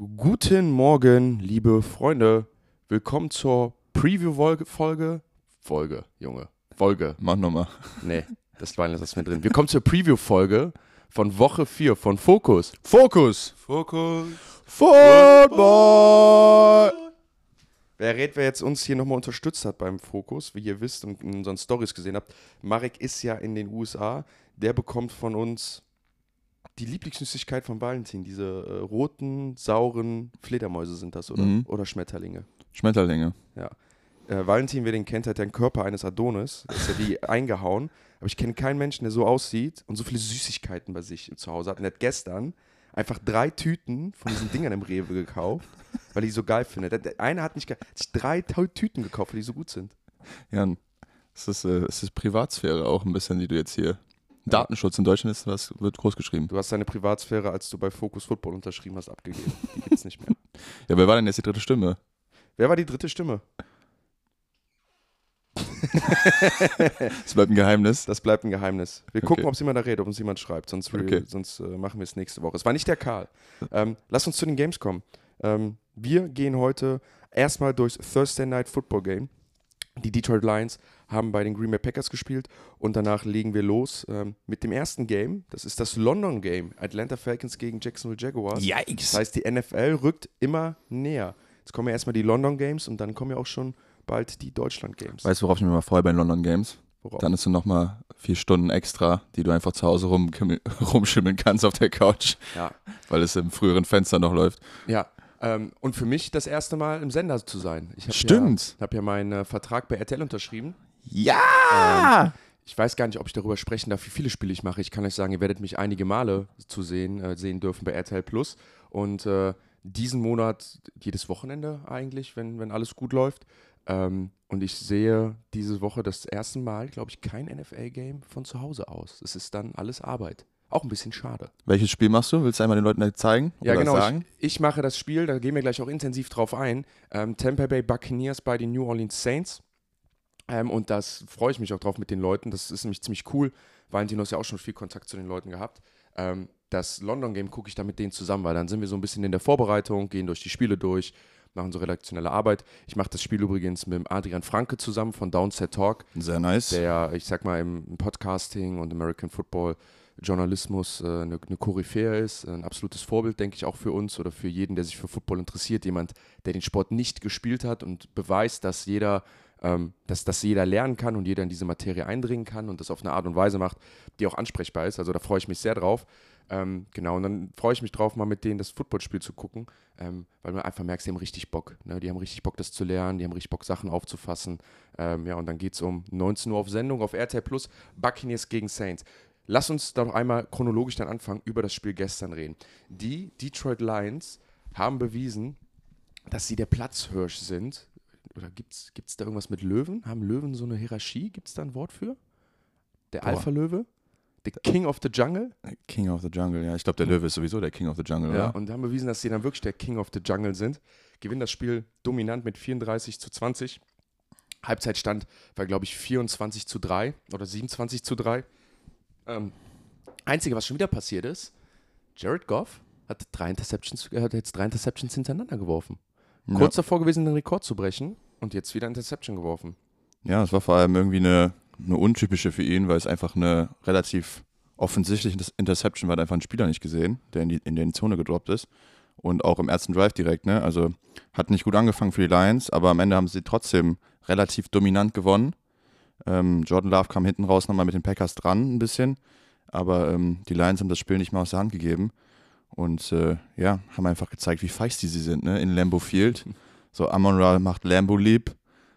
Guten Morgen, liebe Freunde. Willkommen zur Preview-Folge. Folge, Folge, Junge. Folge. Mach nochmal. Nee, das war das mir drin. Willkommen zur Preview-Folge von Woche 4 von Focus. Fokus! Focus. Football! Wer rät, wer jetzt uns hier nochmal unterstützt hat beim Fokus, wie ihr wisst und in unseren Stories gesehen habt, Marek ist ja in den USA. Der bekommt von uns die Lieblingssüßigkeit von Valentin. Diese äh, roten, sauren Fledermäuse sind das, oder? Mhm. Oder Schmetterlinge. Schmetterlinge. Ja. Äh, Valentin, wer den kennt, hat ja den Körper eines Adonis. Ist ja wie eingehauen. Aber ich kenne keinen Menschen, der so aussieht und so viele Süßigkeiten bei sich zu Hause hat. Und er hat gestern einfach drei Tüten von diesen Dingern im Rewe gekauft, weil er die so geil findet. Der- der eine hat nicht ge- hat sich drei Tüten gekauft, weil die so gut sind. Jan, es ist, äh, es ist Privatsphäre auch ein bisschen, die du jetzt hier. Datenschutz in Deutschland ist was, wird groß geschrieben. Du hast deine Privatsphäre, als du bei Focus Football unterschrieben hast, abgegeben. Die gibt's nicht mehr. Ja, wer war denn jetzt die dritte Stimme? Wer war die dritte Stimme? Es bleibt ein Geheimnis. Das bleibt ein Geheimnis. Wir gucken, Okay. ob es jemand da redet, ob uns jemand schreibt. Sonst, re- Okay. sonst äh, machen wir es nächste Woche. Es war nicht der Karl. Ähm, lass uns zu den Games kommen. Ähm, wir gehen heute erstmal durchs Thursday Night Football Game. Die Detroit Lions haben bei den Green Bay Packers gespielt und danach legen wir los ähm, mit dem ersten Game. Das ist das London Game. Atlanta Falcons gegen Jacksonville Jaguars. Yikes! Das heißt, die NFL rückt immer näher. Jetzt kommen ja erstmal die London Games und dann kommen ja auch schon bald die Deutschland Games. Weißt du, worauf ich mich mal freue bei den London Games? Worauf? Dann ist du nochmal vier Stunden extra, die du einfach zu Hause rum, rumschimmeln kannst auf der Couch, ja. weil es im früheren Fenster noch läuft. Ja, ähm, und für mich das erste Mal im Sender zu sein. Ich habe Stimmt. Ja, habe ja meinen äh, Vertrag bei RTL unterschrieben. Ja! Ich weiß gar nicht, ob ich darüber sprechen darf, wie viele Spiele ich mache. Ich kann euch sagen, ihr werdet mich einige Male zu sehen, äh, sehen dürfen bei RTL Plus. Und äh, diesen Monat jedes Wochenende eigentlich, wenn, wenn alles gut läuft. Ähm, und ich sehe diese Woche das erste Mal, glaube ich, kein NFL-Game von zu Hause aus. Es ist dann alles Arbeit. Auch ein bisschen schade. Welches Spiel machst du? Willst du einmal den Leuten zeigen? Ja, genau. sagen? Ich, ich mache das Spiel, da gehen wir gleich auch intensiv drauf ein. Ähm, Tampa Bay Buccaneers bei den New Orleans Saints. Ähm, und das freue ich mich auch drauf mit den Leuten. Das ist nämlich ziemlich cool. Valentino hat ja auch schon viel Kontakt zu den Leuten gehabt. Ähm, das London Game gucke ich dann mit denen zusammen, weil dann sind wir so ein bisschen in der Vorbereitung, gehen durch die Spiele durch, machen so redaktionelle Arbeit. Ich mache das Spiel übrigens mit Adrian Franke zusammen von Downset Talk Sehr nice. der ich sag mal, im im Podcasting und American Football Journalismus äh, eine, eine Koryphäe ist, ein absolutes Vorbild, denke ich, auch für uns oder für jeden, der sich für Football interessiert, jemand, der den Sport nicht gespielt hat und beweist, dass jeder, ähm, dass, dass jeder lernen kann und jeder in diese Materie eindringen kann und das auf eine Art und Weise macht, die auch ansprechbar ist. Also da freue ich mich sehr drauf. Ähm, genau, und dann freue ich mich drauf, mal mit denen das Footballspiel zu gucken, ähm, weil man einfach merkt, sie haben richtig Bock. Ne? Die haben richtig Bock, das zu lernen, die haben richtig Bock, Sachen aufzufassen. Ähm, ja, und dann geht es um 19 Uhr auf Sendung auf RTL Plus, Buccaneers gegen Saints. Lass uns doch einmal chronologisch dann anfangen, über das Spiel gestern reden. Die Detroit Lions haben bewiesen, dass sie der Platzhirsch sind. Oder gibt es da irgendwas mit Löwen? Haben Löwen so eine Hierarchie? Gibt es da ein Wort für? Der. Alpha-Löwe? Der King of the Jungle? King of the Jungle, ja. Ich glaube, der Löwe ist sowieso der King of the Jungle, Ja, oder? und haben bewiesen, dass sie dann wirklich der King of the Jungle sind. Gewinnen das Spiel dominant mit 34 zu 20. Halbzeitstand war, glaube ich, 24 zu 3 oder 27 zu 3. Ähm, Einzige, was schon wieder passiert ist, Jared Goff hat, drei Interceptions, äh, hat jetzt drei Interceptions hintereinander geworfen. Ja. Kurz davor gewesen, den Rekord zu brechen und jetzt wieder Interception geworfen. Ja, es war vor allem irgendwie eine, eine untypische für ihn, weil es einfach eine relativ offensichtliche Inter- Interception war, hat einfach ein Spieler nicht gesehen, der in die, in die Zone gedroppt ist. Und auch im ersten Drive direkt, ne? Also hat nicht gut angefangen für die Lions, aber am Ende haben sie trotzdem relativ dominant gewonnen. Ähm, Jordan Love kam hinten raus nochmal mit den Packers dran ein bisschen, aber ähm, die Lions haben das Spiel nicht mehr aus der Hand gegeben. Und äh, ja, haben einfach gezeigt, wie feisty sie sind, ne? In Lambeau Field. So, Amon Ra macht Lambo lieb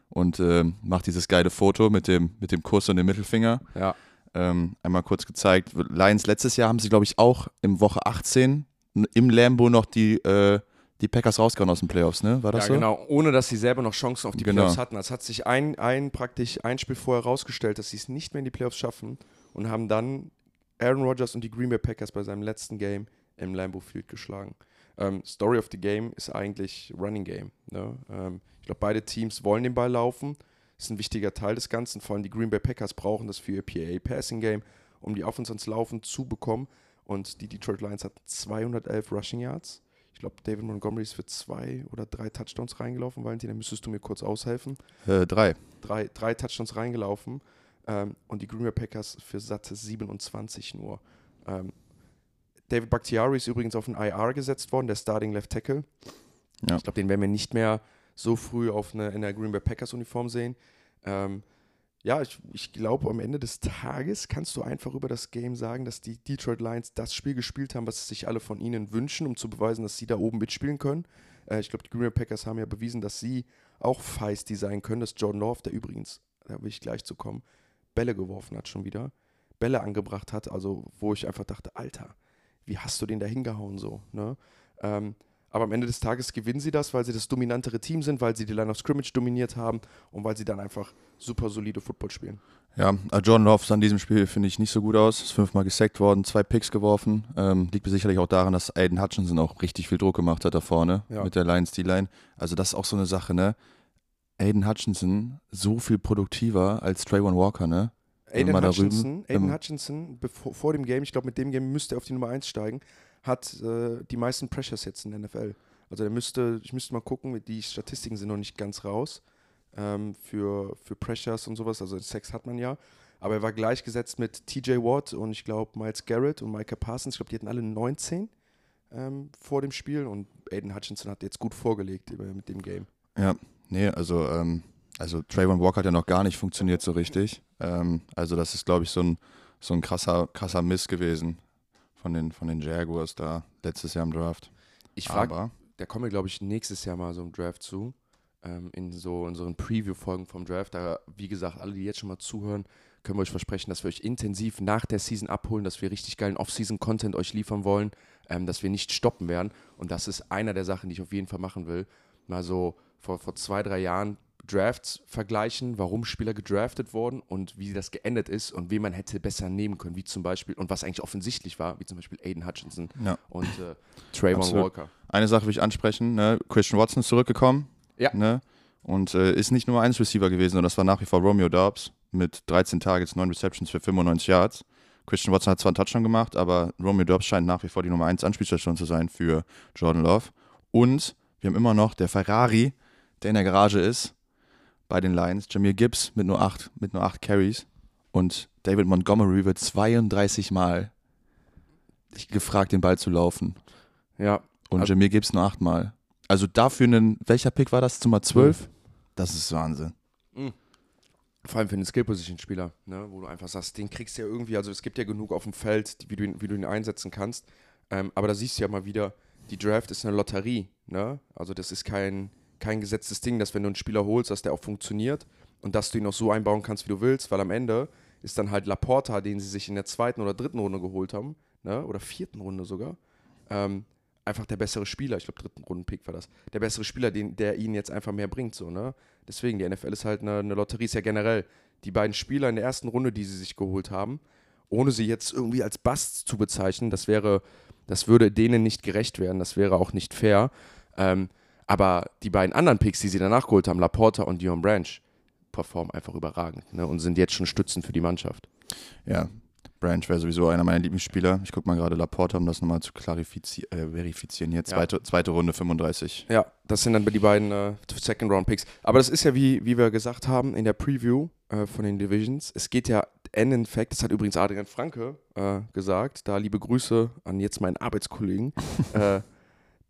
und äh, macht dieses geile Foto mit dem, mit dem Kuss und dem Mittelfinger. Ja. Ähm, einmal kurz gezeigt. Lions letztes Jahr haben sie, glaube ich, auch im Woche 18 n- im Lambo noch die, äh, die Packers rausgehauen aus den Playoffs, ne? War das ja, so? genau, ohne dass sie selber noch Chancen auf die Genau. Playoffs hatten. Es hat sich ein, ein praktisch ein Spiel vorher herausgestellt, dass sie es nicht mehr in die Playoffs schaffen und haben dann Aaron Rodgers und die Green Bay Packers bei seinem letzten Game im Lambeau Field geschlagen. Ähm, Story of the Game ist eigentlich Running Game. Ne? Ähm, ich glaube, beide Teams wollen den Ball laufen. ist ein wichtiger Teil des Ganzen. Vor allem die Green Bay Packers brauchen das für ihr PA Passing Game, um die Offense ans Laufen zu bekommen. Und die Detroit Lions hatten 211 Rushing Yards. Ich glaube, David Montgomery ist für zwei oder drei Touchdowns reingelaufen. Valentin, da müsstest du mir kurz aushelfen. Äh, drei. Drei, drei Touchdowns reingelaufen. Ähm, und die Green Bay Packers für satte 27 nur. Ähm, David Bakhtiari ist übrigens auf ein IR gesetzt worden, der Starting Left Tackle. Ja. Ich glaube, den werden wir nicht mehr so früh auf eine, in der Green Bay Packers Uniform sehen. Ähm, ja, ich, ich glaube, am Ende des Tages kannst du einfach über das Game sagen, dass die Detroit Lions das Spiel gespielt haben, was sich alle von ihnen wünschen, um zu beweisen, dass sie da oben mitspielen können. Äh, ich glaube, die Green Bay Packers haben ja bewiesen, dass sie auch feisty sein können. Dass Jordan Love, der übrigens, da will ich gleich zu kommen, Bälle geworfen hat schon wieder, Bälle angebracht hat, also wo ich einfach dachte, Alter, wie hast du den da hingehauen so, ne? Ähm, aber am Ende des Tages gewinnen sie das, weil sie das dominantere Team sind, weil sie die Line of Scrimmage dominiert haben und weil sie dann einfach super solide Football spielen. Ja, äh, Jordan Love sah in diesem Spiel, finde ich, nicht so gut aus. Ist fünfmal gesackt worden, zwei Picks geworfen. Ähm, liegt sicherlich auch daran, dass Aiden Hutchinson auch richtig viel Druck gemacht hat da vorne Ja. mit der Lions D-Line. Also das ist auch so eine Sache, ne? Aiden Hutchinson so viel produktiver als Trayvon Walker, ne? Aiden Hutchinson, Aiden Hutchinson bevor, vor dem Game, ich glaube, mit dem Game müsste er auf die Nummer 1 steigen, hat äh, die meisten Pressures jetzt in der NFL. Also der müsste, ich müsste mal gucken, die Statistiken sind noch nicht ganz raus ähm, für, für Pressures und sowas. Also Sex hat man ja. Aber er war gleichgesetzt mit TJ Watt und ich glaube Miles Garrett und Micah Parsons. Ich glaube, die hatten alle 19 ähm, vor dem Spiel und Aiden Hutchinson hat jetzt gut vorgelegt über, mit dem Game. Ja, nee, also, ähm, also Trayvon Walker hat ja noch gar nicht funktioniert so richtig. Ähm, also das ist, glaube ich, so ein, so ein krasser, krasser Miss gewesen von den, von den Jaguars da letztes Jahr im Draft. Ich frage da kommen wir, glaube ich, nächstes Jahr mal so im Draft zu. Ähm, in so unseren Preview-Folgen vom Draft. Da, wie gesagt, alle, die jetzt schon mal zuhören, können wir euch versprechen, dass wir euch intensiv nach der Season abholen, dass wir richtig geilen Off-Season-Content euch liefern wollen, ähm, dass wir nicht stoppen werden. Und das ist einer der Sachen, die ich auf jeden Fall machen will. Mal so vor, vor zwei, drei Jahren Drafts vergleichen, warum Spieler gedraftet wurden und wie das geendet ist und wen man hätte besser nehmen können, wie zum Beispiel, und was eigentlich offensichtlich war, wie zum Beispiel Aiden Hutchinson ja. und äh, Trayvon Absolut. Walker. Eine Sache will ich ansprechen, ne? Christian Watson ist zurückgekommen. Ja. Ne? Und äh, ist nicht nur eins Receiver gewesen, sondern das war nach wie vor Romeo Dobbs mit 13 Targets, 9 Receptions für 95 Yards. Christian Watson hat zwar einen Touchdown gemacht, aber Romeo Dobbs scheint nach wie vor die Nummer 1 Anspielstation zu sein für Jordan Love. Und wir haben immer noch der Ferrari, der in der Garage ist, bei den Lions. Jameer Gibbs mit nur 8, mit nur 8 Carries. Und David Montgomery wird 32 Mal gefragt, den Ball zu laufen. Ja, Und Also- Jameer Gibbs nur 8 Mal. Also dafür einen, welcher Pick war das? Nummer 12? Das ist Wahnsinn. Vor allem für einen Skill-Position-Spieler, ne, wo du einfach sagst, den kriegst du ja irgendwie, also es gibt ja genug auf dem Feld, die- wie du ihn, wie du ihn einsetzen kannst. Ähm, aber da siehst du ja mal wieder, die Draft ist eine Lotterie. Ne? Also das ist kein, kein gesetztes Ding, dass wenn du einen Spieler holst, dass der auch funktioniert und dass du ihn auch so einbauen kannst, wie du willst, weil am Ende ist dann halt Laporta, den sie sich in der zweiten oder dritten Runde geholt haben, ne? oder vierten Runde sogar, ähm, einfach der bessere Spieler. Ich glaube, dritten Runden-Pick war das. Der bessere Spieler, den, der ihnen jetzt einfach mehr bringt. So, ne? Deswegen, die NFL ist halt eine, eine Lotterie, ist ja generell. Die beiden Spieler in der ersten Runde, die sie sich geholt haben, ohne sie jetzt irgendwie als Busts zu bezeichnen, das wäre, das würde denen nicht gerecht werden, das wäre auch nicht fair. Ähm, aber die beiden anderen Picks, die sie danach geholt haben, Laporta und Dion Branch, performen einfach überragend ne? und sind jetzt schon Stützen für die Mannschaft. Ja, Branch wäre sowieso einer meiner Lieblingsspieler. Ich gucke mal gerade Laporte, um das nochmal zu klarifizieren, äh, verifizieren. Hier, zweite, zweite Runde 35. Ja, das sind dann die beiden äh, Second-Round-Picks. Aber das ist ja, wie, wie wir gesagt haben, in der Preview äh, von den Divisions. Es geht ja, in fact, das hat übrigens Adrian Franke äh, gesagt, da liebe Grüße an jetzt meinen Arbeitskollegen.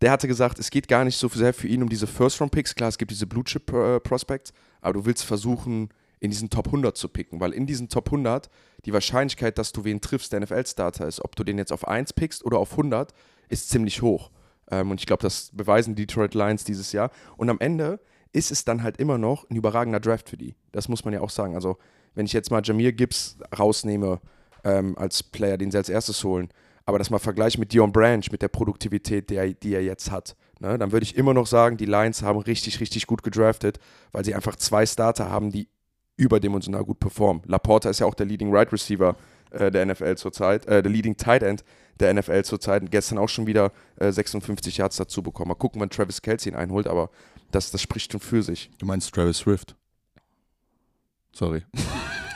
äh, der hatte gesagt, es geht gar nicht so sehr für ihn um diese First-Round-Picks. Klar, es gibt diese Blue-Chip-Prospects, aber du willst versuchen, in diesen Top 100 zu picken, weil in diesen Top 100 die Wahrscheinlichkeit, dass du wen triffst, der NFL-Starter ist, ob du den jetzt auf 1 pickst oder auf 100, ist ziemlich hoch. Ähm, und ich glaube, das beweisen die Detroit Lions dieses Jahr. Und am Ende ist es dann halt immer noch ein überragender Draft für die. Das muss man ja auch sagen. Also, wenn ich jetzt mal Jameer Gibbs rausnehme ähm, als Player, den sie als erstes holen, aber das mal vergleiche mit Dion Branch, mit der Produktivität, die er, die er jetzt hat, ne, dann würde ich immer noch sagen, die Lions haben richtig, richtig gut gedraftet, weil sie einfach zwei Starter haben, die überdimensional gut performen. Laporta ist ja auch der Leading Right Receiver äh, der NFL zurzeit, äh, der Leading Tight End der NFL zurzeit. Und gestern auch schon wieder äh, 56 Yards dazu bekommen. Mal gucken, wann Travis Kelsey ihn einholt, aber das, das spricht schon für sich. Du meinst Travis Swift? Sorry.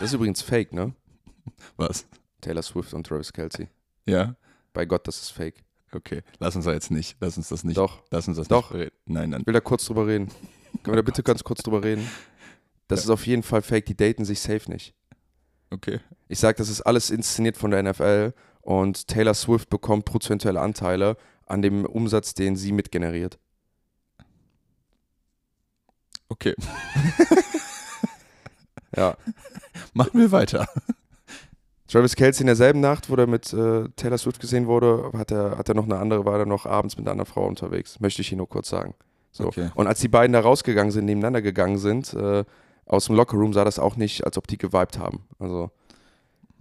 Das ist übrigens fake, ne? Was? Taylor Swift und Travis Kelsey. Ja? Bei Gott, das ist fake. Okay, lass uns da jetzt nicht. Lass uns das nicht. Doch. Lass uns das Doch. nicht reden. Nein, nein. Ich will da kurz drüber reden. Können wir da bitte ganz kurz drüber reden? Das Ja. ist auf jeden Fall fake. Die daten sich safe nicht. Okay. Ich sage, das ist alles inszeniert von der NFL und Taylor Swift bekommt prozentuelle Anteile an dem Umsatz, den sie mitgeneriert. Okay. Ja. Machen wir weiter. Travis Kelsey in derselben Nacht, wo er mit äh, Taylor Swift gesehen wurde, hat er, hat er noch eine andere, war er noch abends mit einer anderen Frau unterwegs. Möchte ich hier nur kurz sagen. So. Okay. Und als die beiden da rausgegangen sind, nebeneinander gegangen sind, äh, aus dem Lockerroom, sah das auch nicht, als ob die geweibt haben. Also,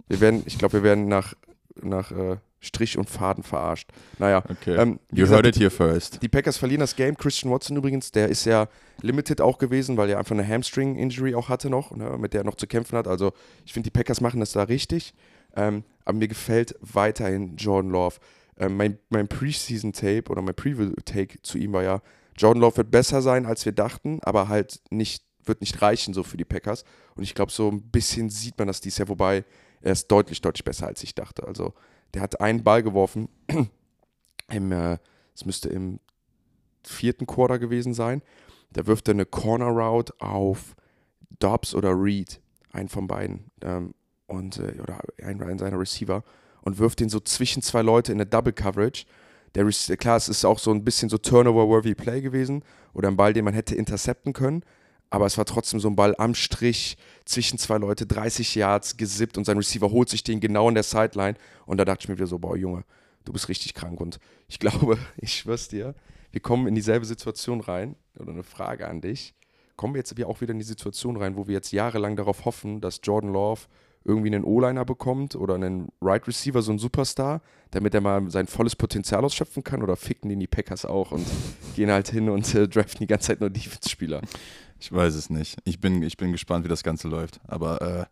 wir werden, ich glaube, wir werden nach, nach äh, Strich und Faden verarscht. Naja, Okay. ähm, you gesagt, heard it here first. Die Packers verlieren das Game. Christian Watson übrigens, der ist ja limited auch gewesen, weil er einfach eine Hamstring-Injury auch hatte noch, ne, mit der er noch zu kämpfen hat. Also ich finde, die Packers machen das da richtig. Ähm, aber mir gefällt weiterhin Jordan Love. Ähm, mein mein Preseason-Tape oder mein Preview-Take zu ihm war ja, Jordan Love wird besser sein, als wir dachten, aber halt nicht, wird nicht reichen so für die Packers. Und ich glaube, so ein bisschen sieht man das dies Jahr, wobei er ist deutlich, deutlich besser, als ich dachte. Also der hat einen Ball geworfen im, äh, es müsste im vierten Quarter gewesen sein. Da wirft er eine Corner Route auf Dobbs oder Reed, einen von beiden, ähm, und, äh, oder einen, seiner Receiver, und wirft den so zwischen zwei Leute in eine Double Coverage. Der, klar, es ist auch so ein bisschen so Turnover-worthy Play gewesen oder ein Ball, den man hätte intercepten können, aber es war trotzdem so ein Ball am Strich zwischen zwei Leute, 30 Yards gesippt und sein Receiver holt sich den genau in der Sideline. Und da dachte ich mir wieder so, boah Junge, du bist richtig krank. Und ich glaube, ich schwör's dir, wir kommen in dieselbe Situation rein. Oder eine Frage an dich. Kommen wir jetzt auch wieder in die Situation rein, wo wir jetzt jahrelang darauf hoffen, dass Jordan Love irgendwie einen O-Liner bekommt oder einen Right Receiver, so einen Superstar, damit er mal sein volles Potenzial ausschöpfen kann oder ficken den die Packers auch und gehen halt hin und äh, draften die ganze Zeit nur Defense-Spieler. Ich weiß es nicht. Ich bin, ich bin gespannt, wie das Ganze läuft. Aber äh,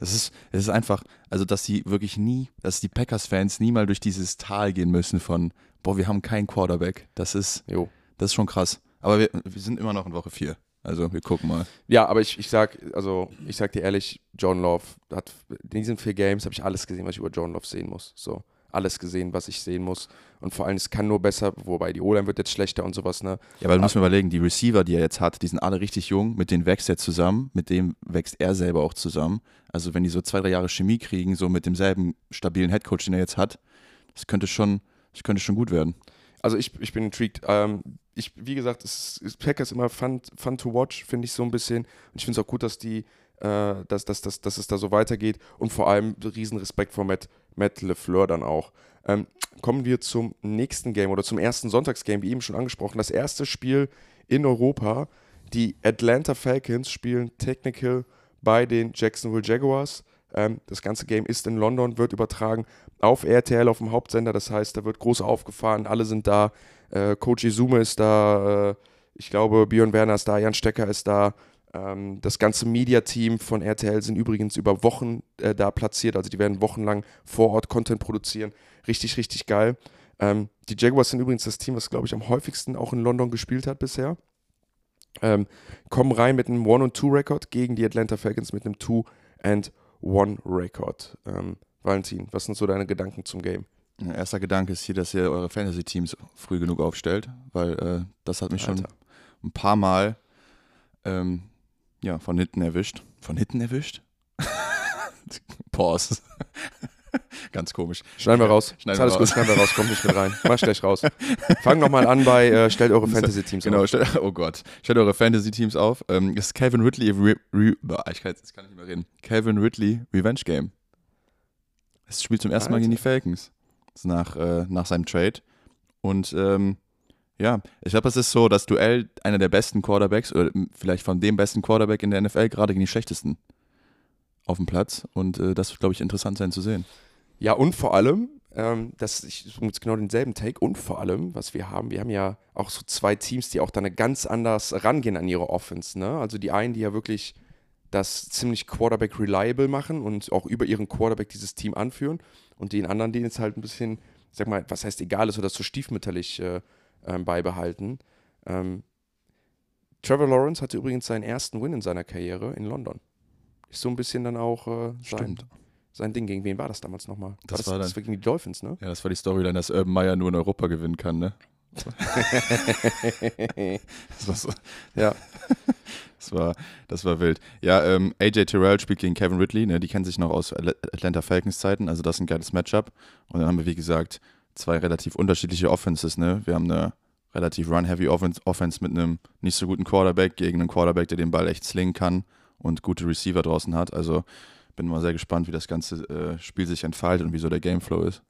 es ist, es ist einfach, also dass sie wirklich nie, dass die Packers-Fans nie mal durch dieses Tal gehen müssen von, boah, wir haben keinen Quarterback. Das ist, Jo. das ist schon krass. Aber wir, wir sind immer noch in Woche 4. Also wir gucken mal. Ja, aber ich, ich sag, also ich sag dir ehrlich, John Love hat in diesen vier Games habe ich alles gesehen, was ich über John Love sehen muss. So. Alles gesehen, was ich sehen muss. Und vor allem, es kann nur besser, wobei die O-Line wird jetzt schlechter und sowas, ne? Ja, aber du musst mir überlegen, die Receiver, die er jetzt hat, die sind alle richtig jung, mit denen wächst er zusammen, mit dem wächst er selber auch zusammen. Also wenn die so zwei, drei Jahre Chemie kriegen, so mit demselben stabilen Headcoach, den er jetzt hat, das könnte schon, das könnte schon gut werden. Also ich, ich bin intrigued. Ähm, ich, wie gesagt, es ist Packers immer fun, fun to watch, finde ich so ein bisschen. Und ich finde es auch gut, dass die, äh, dass, dass, dass, dass es da so weitergeht. Und vor allem riesen Respekt vor Matt, Matt LeFleur dann auch. Ähm, kommen wir zum nächsten Game oder zum ersten Sonntagsgame, wie eben schon angesprochen. Das erste Spiel in Europa. Die Atlanta Falcons spielen Technical bei den Jacksonville Jaguars. Ähm, das ganze Game ist in London, wird übertragen auf RTL, auf dem Hauptsender. Das heißt, da wird groß aufgefahren, alle sind da. Äh, Coach Izume ist da, äh, ich glaube, Björn Werner ist da, Jan Stecker ist da. Ähm, das ganze Media-Team von RTL sind übrigens über Wochen äh, da platziert. Also die werden wochenlang vor Ort Content produzieren. Richtig, richtig geil. Ähm, die Jaguars sind übrigens das Team, was, glaube ich, am häufigsten auch in London gespielt hat bisher. Ähm, kommen rein mit einem One-and-Two-Record gegen die Atlanta Falcons mit einem Two-and-One-Record. Ähm, Valentin, was sind so deine Gedanken zum Game? Ja, Erster Gedanke ist hier, dass ihr eure Fantasy-Teams früh genug aufstellt, weil äh, das hat mich schon Alter. ein paar Mal ähm, ja, von hinten erwischt. Von hinten erwischt? Pause. Ganz komisch. Schneiden wir raus. Schneiden wir alles raus. gut, schneiden wir raus, kommt nicht mit rein. Mach gleich raus. Fang nochmal an bei, äh, stellt eure Fantasy-Teams Genau, auf. stell, oh Gott. Stellt eure Fantasy-Teams auf. Ähm, ist Calvin Ridley, Re, Re, ich kann, jetzt kann ich nicht mehr reden. Calvin Ridley Revenge Game. Es spielt zum ersten Mal gegen die Falcons. Ist nach, äh, nach seinem Trade. Und ähm, ja, ich glaube, es ist so das Duell einer der besten Quarterbacks oder m, vielleicht von dem besten Quarterback in der NFL gerade gegen die schlechtesten auf dem Platz. Und äh, das wird, glaube ich, interessant sein zu sehen. Ja, und vor allem, ähm, das jetzt genau denselben Take, und vor allem, was wir haben, wir haben ja auch so zwei Teams, die auch da eine ganz anders rangehen an ihre Offense. Ne? Also die einen, die ja wirklich das ziemlich Quarterback reliable machen und auch über ihren Quarterback dieses Team anführen und den anderen, denen es halt ein bisschen, ich sag mal, was heißt egal ist oder so stiefmütterlich äh, ähm, beibehalten. Ähm, Trevor Lawrence hatte übrigens seinen ersten Win in seiner Karriere in London. Ist so ein bisschen dann auch äh, sein, sein Ding. Gegen wen war das damals nochmal? Das das, war das dann- war gegen die Dolphins, ne? Ja, das war die Storyline, dass Urban Meyer nur in Europa gewinnen kann, ne? Das war, so, ja. das war, das war wild. Ja, ähm, AJ Terrell spielt gegen Kevin Ridley, ne? Die kennen sich noch aus Atl- Atlanta Falcons Zeiten, also das ist ein geiles Matchup. Und dann haben wir, wie gesagt, zwei relativ unterschiedliche Offenses, ne? Wir haben eine relativ run-heavy Offense, Offense mit einem nicht so guten Quarterback gegen einen Quarterback, der den Ball echt slingen kann und gute Receiver draußen hat. Also bin mal sehr gespannt, wie das ganze äh, Spiel sich entfaltet und wie so der Gameflow ist.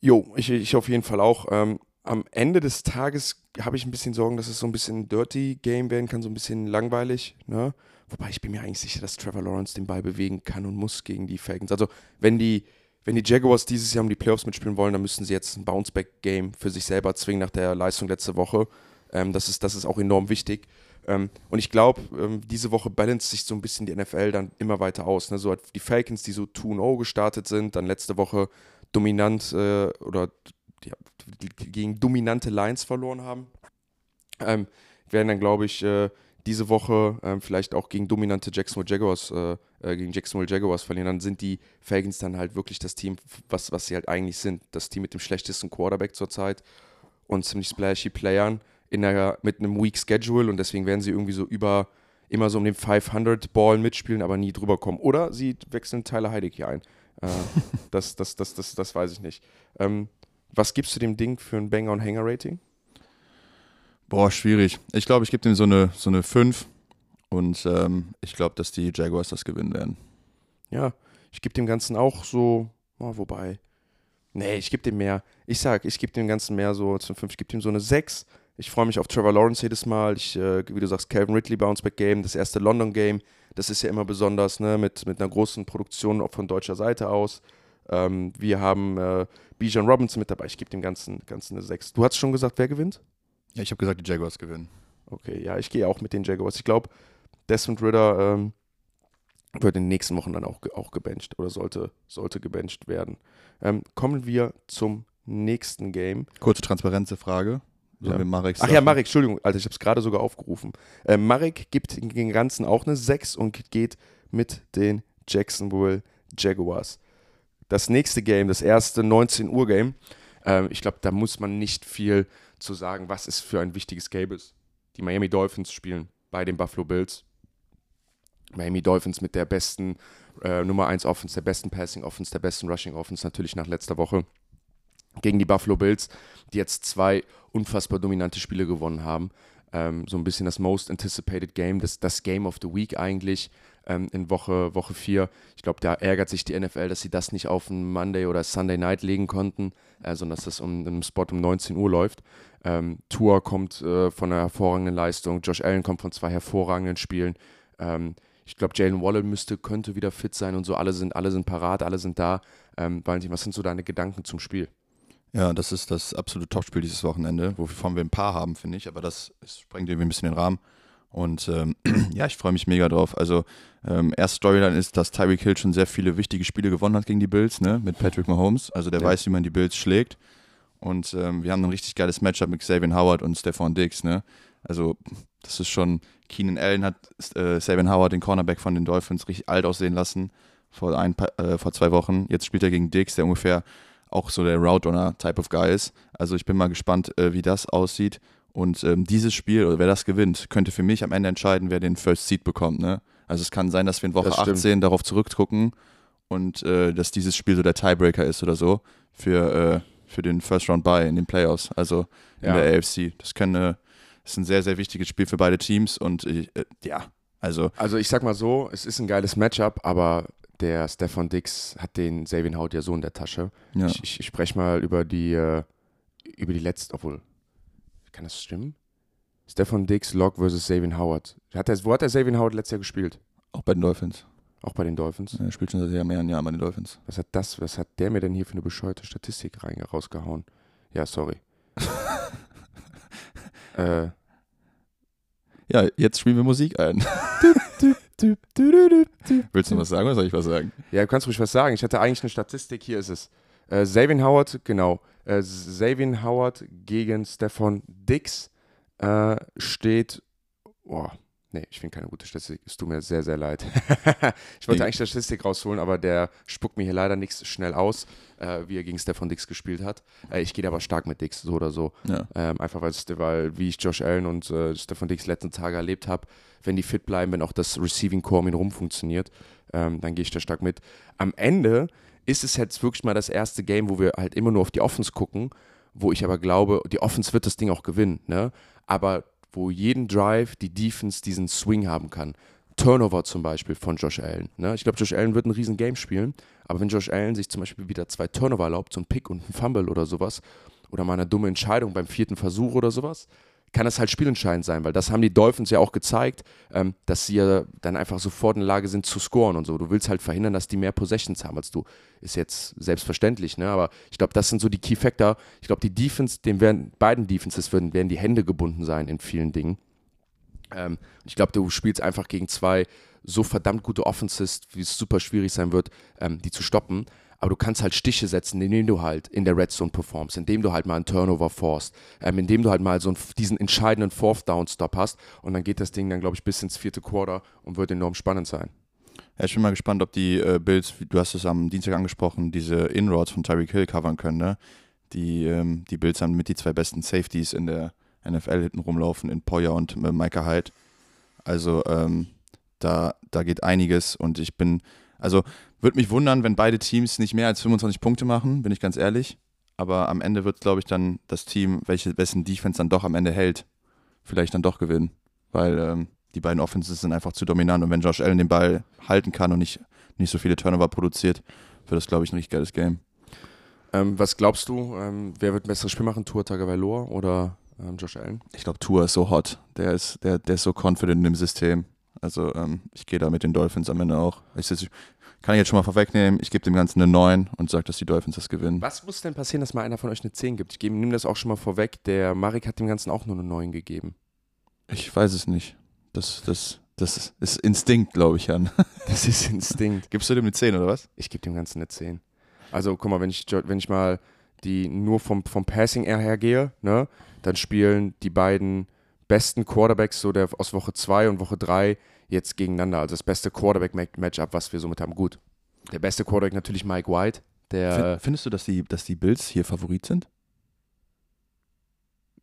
Jo, ich, ich auf jeden Fall auch. Ähm, am Ende des Tages habe ich ein bisschen Sorgen, dass es so ein bisschen Dirty Game werden kann, so ein bisschen langweilig. Ne? Wobei ich bin mir eigentlich sicher, dass Trevor Lawrence den Ball bewegen kann und muss gegen die Falcons. Also wenn die, wenn die Jaguars dieses Jahr um die Playoffs mitspielen wollen, dann müssen sie jetzt ein Bounceback-Game für sich selber zwingen nach der Leistung letzte Woche. Ähm, das, ist, das ist auch enorm wichtig. Ähm, und ich glaube, ähm, diese Woche balance sich so ein bisschen die NFL dann immer weiter aus. Ne? So hat die Falcons, die so 2-0 gestartet sind, dann letzte Woche dominant äh, oder ja, gegen dominante Lines verloren haben, ähm, werden dann, glaube ich, äh, diese Woche ähm, vielleicht auch gegen dominante Jacksonville Jaguars, äh, äh, gegen Jacksonville Jaguars verlieren. Dann sind die Falcons dann halt wirklich das Team, was, was sie halt eigentlich sind. Das Team mit dem schlechtesten Quarterback zurzeit und ziemlich splashy Playern in der, mit einem Weak Schedule und deswegen werden sie irgendwie so über immer so um den 500 Ball mitspielen, aber nie drüber kommen. Oder sie wechseln Tyler Heidig hier ein. Äh, das, das, das, das, das weiß ich nicht. Ähm, was gibst du dem Ding für ein Banger- und Hanger-Rating? Boah, schwierig. Ich glaube, ich gebe dem so eine, so eine 5 und ähm, ich glaube, dass die Jaguars das gewinnen werden. Ja, ich gebe dem Ganzen auch so, oh, wobei, nee, ich gebe dem mehr. Ich sag, ich gebe dem Ganzen mehr so zu 5. Ich gebe dem so eine 6. Ich freue mich auf Trevor Lawrence jedes Mal. Ich, äh, wie du sagst, Calvin Ridley Bounceback Game, das erste London Game. Das ist ja immer besonders, ne, mit, mit einer großen Produktion auch von deutscher Seite aus. Ähm, wir haben äh, Bijan Robinson mit dabei. Ich gebe dem Ganzen, Ganzen eine 6. Du hast schon gesagt, wer gewinnt? Ja, ich habe gesagt, die Jaguars gewinnen. Okay, ja, ich gehe auch mit den Jaguars. Ich glaube, Desmond Ritter ähm, wird in den nächsten Wochen dann auch, auch gebencht oder sollte, sollte gebencht werden. Ähm, kommen wir zum nächsten Game. Kurze Transparenzfrage. Sollen Ja. wir Marek Ach ja, Marek, Entschuldigung, Alter, ich habe es gerade sogar aufgerufen. Äh, Marek gibt den Ganzen auch eine 6 und geht mit den Jacksonville Jaguars. Das nächste Game, das erste 19 Uhr Game, ähm, ich glaube, da muss man nicht viel zu sagen, was es für ein wichtiges Game ist. Die Miami Dolphins spielen bei den Buffalo Bills. Miami Dolphins mit der besten äh, Nummer 1 Offense, der besten Passing Offense, der besten Rushing Offense natürlich nach letzter Woche gegen die Buffalo Bills, die jetzt zwei unfassbar dominante Spiele gewonnen haben. Ähm, so ein bisschen das Most Anticipated Game, das, das Game of the Week eigentlich ähm, in Woche, Woche 4. Ich glaube, da ärgert sich die NFL, dass sie das nicht auf einen Monday oder Sunday Night legen konnten, äh, sondern dass das um einen Spot um 19 Uhr läuft. Ähm, Tour kommt äh, von einer hervorragenden Leistung, Josh Allen kommt von zwei hervorragenden Spielen. Ähm, ich glaube, Jalen Waller müsste, könnte wieder fit sein und so. Alle sind, alle sind parat, alle sind da. Ähm, Valentin, was sind so deine Gedanken zum Spiel? Ja, das ist das absolute Topspiel dieses Wochenende, wovon wir ein paar haben, finde ich, aber das, sprengt irgendwie ein bisschen den Rahmen. Und ähm, ja, ich freue mich mega drauf. Also, ähm, erst Storyline ist, dass Tyreek Hill schon sehr viele wichtige Spiele gewonnen hat gegen die Bills, ne, mit Patrick Mahomes. Also, der Ja. weiß, wie man die Bills schlägt. Und ähm, wir haben ein richtig geiles Matchup mit Xavier Howard und Stephon Diggs, ne. Also, das ist schon, Keenan Allen hat äh, Xavier Howard, den Cornerback von den Dolphins, richtig alt aussehen lassen vor, ein, paar- äh, vor zwei Wochen. Jetzt spielt er gegen Diggs, der ungefähr auch so der Route Runner Type of Guy ist. Also ich bin mal gespannt, äh, wie das aussieht. Und ähm, dieses Spiel, oder wer das gewinnt, könnte für mich am Ende entscheiden, wer den First Seed bekommt. Ne? Also es kann sein, dass wir in Woche Das stimmt. 18 darauf zurückgucken und äh, dass dieses Spiel so der Tiebreaker ist oder so für, äh, für den First Round Bye in den Playoffs, also in Ja. der AFC. Das, können, äh, ist ein sehr, sehr wichtiges Spiel für beide Teams und äh, ja, also Also ich sag mal so, es ist ein geiles Matchup, aber der Stefan Dix hat den Xavier Howard ja so in der Tasche. ja. Ich, ich, ich spreche mal über die, äh, über die letzte, obwohl, kann das stimmen? Stefan Dix, Locke versus Xavier Howard. Hat der, wo hat der Xavier Howard letztes Jahr gespielt? auch bei den Dolphins. Auch bei den Dolphins. Er spielt schon seit mehreren Jahren bei den Dolphins. Was hat das, was hat der mir denn hier für eine bescheuerte Statistik rein, rausgehauen? Ja, sorry. äh, Ja, jetzt spielen wir Musik ein. Willst du was sagen oder soll ich was sagen? Ja, du kannst ruhig was sagen. Ich hatte eigentlich eine Statistik, hier ist es. Äh, Xavier Howard, genau. Äh, Xavier Howard gegen Stefan Dix äh, steht, boah, Nee, ich finde keine gute Statistik. Es tut mir sehr, sehr leid. ich wollte eigentlich Statistik rausholen, aber der spuckt mir hier leider nichts schnell aus, äh, wie er gegen Stefan Dix gespielt hat. Äh, ich gehe aber stark mit Dix, so oder so. Ja. Ähm, einfach weil, weil, wie ich Josh Allen und äh, Stefan Dix letzten Tage erlebt habe, wenn die fit bleiben, wenn auch das Receiving Core um ihn rum funktioniert, ähm, dann gehe ich da stark mit. Am Ende ist es jetzt wirklich mal das erste Game, wo wir halt immer nur auf die Offense gucken, wo ich aber glaube, die Offense wird das Ding auch gewinnen. Ne? Aber wo jeden Drive die Defense diesen Swing haben kann. Turnover zum Beispiel von Josh Allen. Ne? Ich glaube, Josh Allen wird ein riesen Game spielen, aber wenn Josh Allen sich zum Beispiel wieder zwei Turnover erlaubt, so ein Pick und ein Fumble oder sowas, oder mal eine dumme Entscheidung beim vierten Versuch oder sowas, kann das halt spielentscheidend sein, weil das haben die Dolphins ja auch gezeigt, ähm, dass sie ja dann einfach sofort in der Lage sind zu scoren und so. Du willst halt verhindern, dass die mehr Possessions haben als du. Ist jetzt selbstverständlich, ne? aber ich glaube, das sind so die Key Factor. Ich glaube, die Defense, dem werden beiden Defenses werden, werden die Hände gebunden sein in vielen Dingen. Ähm, ich glaube, du spielst einfach gegen zwei so verdammt gute Offenses, wie es super schwierig sein wird, ähm, die zu stoppen aber du kannst halt Stiche setzen, indem du halt in der Red Zone performst, indem du halt mal einen Turnover forst, ähm, indem du halt mal so einen, diesen entscheidenden Fourth Down Stop hast und dann geht das Ding dann, glaube ich, bis ins vierte Quarter und wird enorm spannend sein. Ja, ich bin mal gespannt, ob die äh, Bills, du hast es am Dienstag angesprochen, diese Inroads von Tyreek Hill covern können. Ne? Die, ähm, die Bills haben mit die zwei besten Safeties in der NFL hinten rumlaufen, in Poyer und äh, Micah Hyde. Also ähm, da, da geht einiges und ich bin, also würde mich wundern, wenn beide Teams nicht mehr als 25 Punkte machen, bin ich ganz ehrlich. Aber am Ende wird, glaube ich, dann das Team, welche, wessen Defense dann doch am Ende hält, vielleicht dann doch gewinnen. Weil ähm, die beiden Offenses sind einfach zu dominant. Und wenn Josh Allen den Ball halten kann und nicht, nicht so viele Turnover produziert, wird das, glaube ich, ein richtig geiles Game. Ähm, was glaubst du, ähm, wer wird ein besseres Spiel machen, Tour Tagovailoa oder ähm, Josh Allen? Ich glaube, Tour ist so hot. Der ist, der, der ist so confident in dem System. Also ähm, ich gehe da mit den Dolphins am Ende auch. Ich, kann ich jetzt schon mal vorwegnehmen, ich gebe dem Ganzen eine 9 und sage, dass die Dolphins das gewinnen. Was muss denn passieren, dass mal einer von euch eine 10 gibt? Ich nehme das auch schon mal vorweg. Der Marek hat dem Ganzen auch nur eine 9 gegeben. Ich weiß es nicht. Das, das, das ist Instinkt, glaube ich, Jan. Das ist Instinkt. Gibst du dem eine 10 oder was? Ich gebe dem Ganzen eine 10. Also guck mal, wenn ich, wenn ich mal die nur vom, vom Passing her gehe, ne, dann spielen die beiden besten Quarterbacks so der aus Woche 2 und Woche 3 jetzt gegeneinander. Also das beste Quarterback-Matchup, was wir somit haben. Gut. Der beste Quarterback natürlich Mike White. Der Findest du, dass die, dass die Bills hier Favorit sind?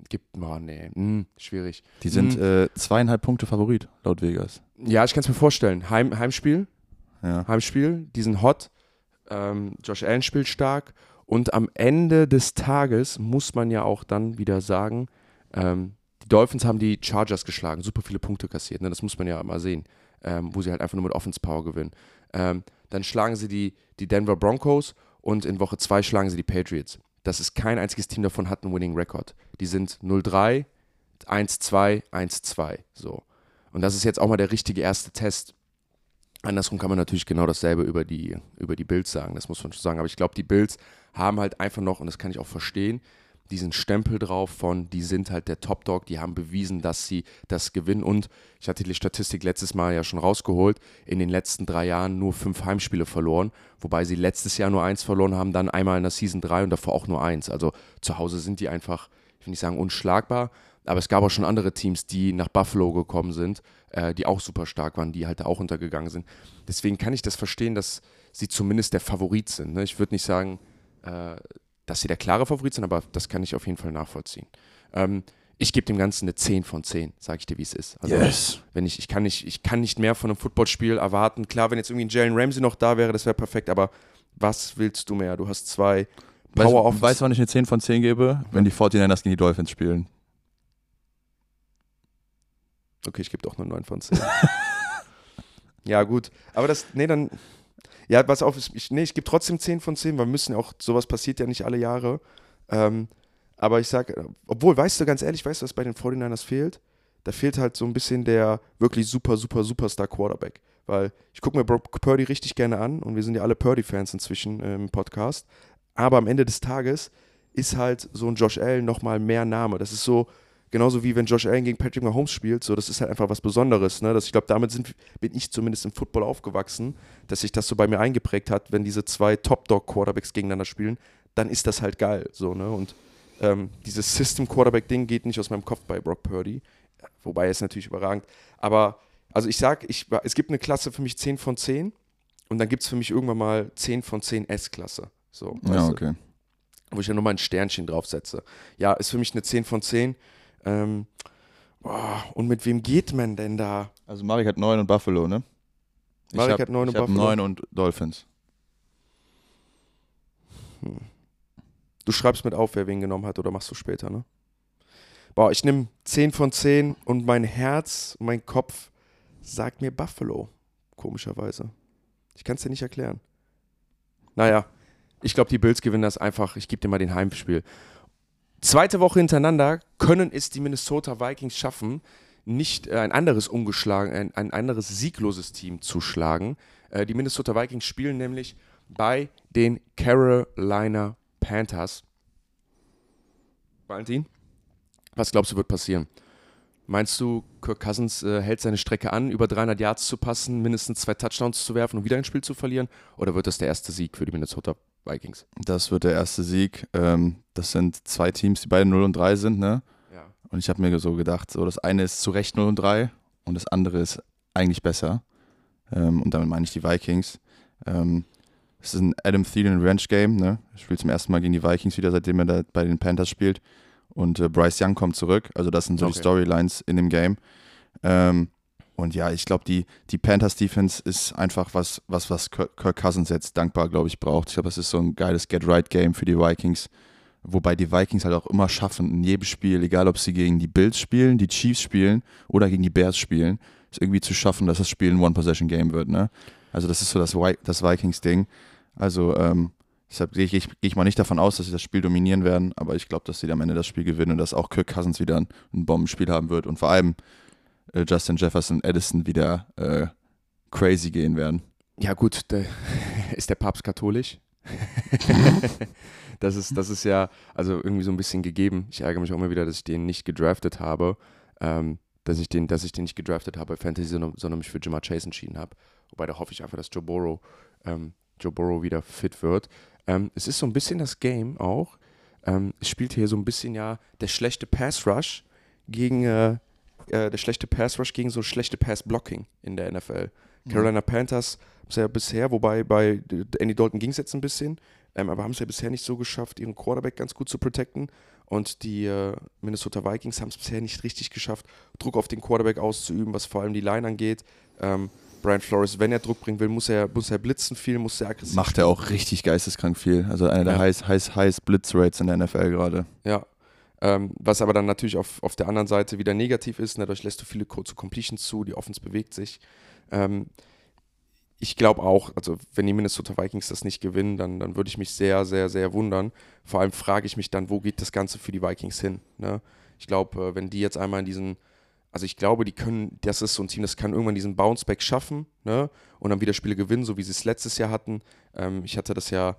Gibt, oh nee, hm, schwierig. Die sind hm. äh, zweieinhalb Punkte Favorit, laut Vegas. Ja, ich kann es mir vorstellen. Heim, Heimspiel, ja. Heimspiel, die sind hot. Ähm, Josh Allen spielt stark. Und am Ende des Tages muss man ja auch dann wieder sagen, ähm, Dolphins haben die Chargers geschlagen, super viele Punkte kassiert, ne? das muss man ja mal sehen, ähm, wo sie halt einfach nur mit Offense Power gewinnen. Ähm, dann schlagen sie die, die Denver Broncos und in Woche 2 schlagen sie die Patriots. Das ist kein einziges Team davon hat einen Winning Record. Die sind 0-3, 1-2, 1-2. So. Und das ist jetzt auch mal der richtige erste Test. Andersrum kann man natürlich genau dasselbe über die, über die Bills sagen, das muss man schon sagen. Aber ich glaube, die Bills haben halt einfach noch, und das kann ich auch verstehen, diesen Stempel drauf von, die sind halt der Top-Dog, die haben bewiesen, dass sie das gewinnen. Und ich hatte die Statistik letztes Mal ja schon rausgeholt, in den letzten drei Jahren nur fünf Heimspiele verloren, wobei sie letztes Jahr nur eins verloren haben, dann einmal in der Season 3 und davor auch nur eins. Also zu Hause sind die einfach, ich will nicht sagen unschlagbar, aber es gab auch schon andere Teams, die nach Buffalo gekommen sind, äh, die auch super stark waren, die halt auch untergegangen sind. Deswegen kann ich das verstehen, dass sie zumindest der Favorit sind. Ne? Ich würde nicht sagen, äh, dass sie der klare Favorit sind, aber das kann ich auf jeden Fall nachvollziehen. Ähm, ich gebe dem Ganzen eine 10 von 10, sage ich dir, wie es ist. Also, yes. wenn ich, ich, kann nicht, ich kann nicht mehr von einem Footballspiel erwarten. Klar, wenn jetzt irgendwie ein Jalen Ramsey noch da wäre, das wäre perfekt, aber was willst du mehr? Du hast zwei Power Weißt, du, wann ich eine 10 von 10 gebe? Wenn die 49ers gegen die Dolphins spielen. Okay, ich gebe doch nur 9 von 10. ja, gut. Aber das, nee, dann, ja, pass auf, ich, nee, ich gebe trotzdem 10 von 10, weil wir müssen ja auch, sowas passiert ja nicht alle Jahre. Ähm, aber ich sage, obwohl, weißt du, ganz ehrlich, weißt du, was bei den 49ers fehlt? Da fehlt halt so ein bisschen der wirklich super, super, superstar Quarterback. Weil ich gucke mir Brock Purdy richtig gerne an und wir sind ja alle Purdy-Fans inzwischen äh, im Podcast. Aber am Ende des Tages ist halt so ein Josh Allen nochmal mehr Name. Das ist so, Genauso wie wenn Josh Allen gegen Patrick Mahomes spielt, so das ist halt einfach was Besonderes. Ne? Das, ich glaube, damit sind, bin ich zumindest im Football aufgewachsen, dass sich das so bei mir eingeprägt hat, wenn diese zwei Top-Dog-Quarterbacks gegeneinander spielen, dann ist das halt geil. So, ne? Und ähm, dieses System-Quarterback-Ding geht nicht aus meinem Kopf bei Brock Purdy. wobei er ist natürlich überragend. Aber, also ich sag, ich, es gibt eine Klasse für mich 10 von 10 und dann gibt es für mich irgendwann mal 10 von 10 S-Klasse. So, Ja, okay. wo ich ja nochmal ein Sternchen draufsetze. Ja, ist für mich eine 10 von 10. Ähm, boah, und mit wem geht man denn da? Also Marek hat 9 und Buffalo, ne? Ich Marek hab- hat 9 und ich hab Buffalo. 9 und Dolphins. Du schreibst mit auf, wer wen genommen hat, oder machst du später, ne? Boah, ich nehme 10 von 10 und mein Herz, mein Kopf sagt mir Buffalo. Komischerweise. Ich kann es dir nicht erklären. Naja, ich glaube, die Bills gewinnen das einfach. Ich gebe dir mal den Heimspiel. Zweite Woche hintereinander können es die Minnesota Vikings schaffen, nicht äh, ein anderes ungeschlagen, ein, ein anderes siegloses Team zu schlagen. Äh, die Minnesota Vikings spielen nämlich bei den Carolina Panthers. Valentin, was glaubst du wird passieren? Meinst du, Kirk Cousins äh, hält seine Strecke an, über 300 Yards zu passen, mindestens zwei Touchdowns zu werfen und wieder ein Spiel zu verlieren? Oder wird das der erste Sieg für die Minnesota Vikings? Das wird der erste Sieg. Ähm, das sind zwei Teams, die beide 0 und 3 sind, ne? Ja. Und ich habe mir so gedacht, so das eine ist zu Recht 0 und 3 und das andere ist eigentlich besser. Ähm, und damit meine ich die Vikings. Ähm, es ist ein Adam Thielen Ranch Game, ne? Er spielt zum ersten Mal gegen die Vikings wieder, seitdem er da bei den Panthers spielt. Und äh, Bryce Young kommt zurück. Also das sind so die Okay. Storylines in dem Game. Ähm, und ja, ich glaube, die, die Panthers Defense ist einfach was, was, was Kirk Cousins jetzt dankbar, glaube ich, braucht. Ich glaube, das ist so ein geiles Get-Right-Game für die Vikings. Wobei die Vikings halt auch immer schaffen, in jedem Spiel, egal ob sie gegen die Bills spielen, die Chiefs spielen oder gegen die Bears spielen, es irgendwie zu schaffen, dass das Spiel ein One-Possession-Game wird. Ne? Also das ist so das, das Vikings-Ding. Also ähm, deshalb gehe ich, ich, ich mal nicht davon aus, dass sie das Spiel dominieren werden, aber ich glaube, dass sie am Ende das Spiel gewinnen und dass auch Kirk Cousins wieder ein, ein Bombenspiel haben wird und vor allem äh, Justin Jefferson Edison wieder äh, crazy gehen werden. Ja, gut, der, ist der Papst katholisch? das, ist, das ist ja also irgendwie so ein bisschen gegeben. Ich ärgere mich auch immer wieder, dass ich den nicht gedraftet habe. Ähm, dass, ich den, dass ich den nicht gedraftet habe bei Fantasy, sondern, sondern mich für Jamar Chase entschieden habe. Wobei da hoffe ich einfach, dass Joe Burrow, ähm, Joe Burrow wieder fit wird. Ähm, es ist so ein bisschen das Game auch. Ähm, es spielt hier so ein bisschen ja der schlechte Pass Rush gegen äh, äh, der schlechte Pass Rush gegen so schlechte Pass Blocking in der NFL. Carolina Panthers haben es ja bisher, wobei bei Andy Dalton ging es jetzt ein bisschen, ähm, aber haben es ja bisher nicht so geschafft, ihren Quarterback ganz gut zu protecten. Und die äh, Minnesota Vikings haben es bisher nicht richtig geschafft, Druck auf den Quarterback auszuüben, was vor allem die Line angeht. Ähm, Brian Flores, wenn er Druck bringen will, muss er, muss er blitzen viel, muss er aggressiv Macht er auch richtig geisteskrank viel. Also einer der Ja. heiß, heiß, heiß Blitzrates in der NFL gerade. Ja. Ähm, was aber dann natürlich auf, auf der anderen Seite wieder negativ ist, ne, dadurch lässt du viele kurze Completions zu, die Offense bewegt sich. Ähm, ich glaube auch, also wenn die Minnesota Vikings das nicht gewinnen, dann, dann würde ich mich sehr, sehr, sehr wundern. Vor allem frage ich mich dann, wo geht das Ganze für die Vikings hin? Ne? Ich glaube, äh, wenn die jetzt einmal in diesen, also ich glaube, die können, das ist so ein Team, das kann irgendwann diesen Bounceback schaffen ne? und dann wieder Spiele gewinnen, so wie sie es letztes Jahr hatten. Ähm, ich hatte das ja,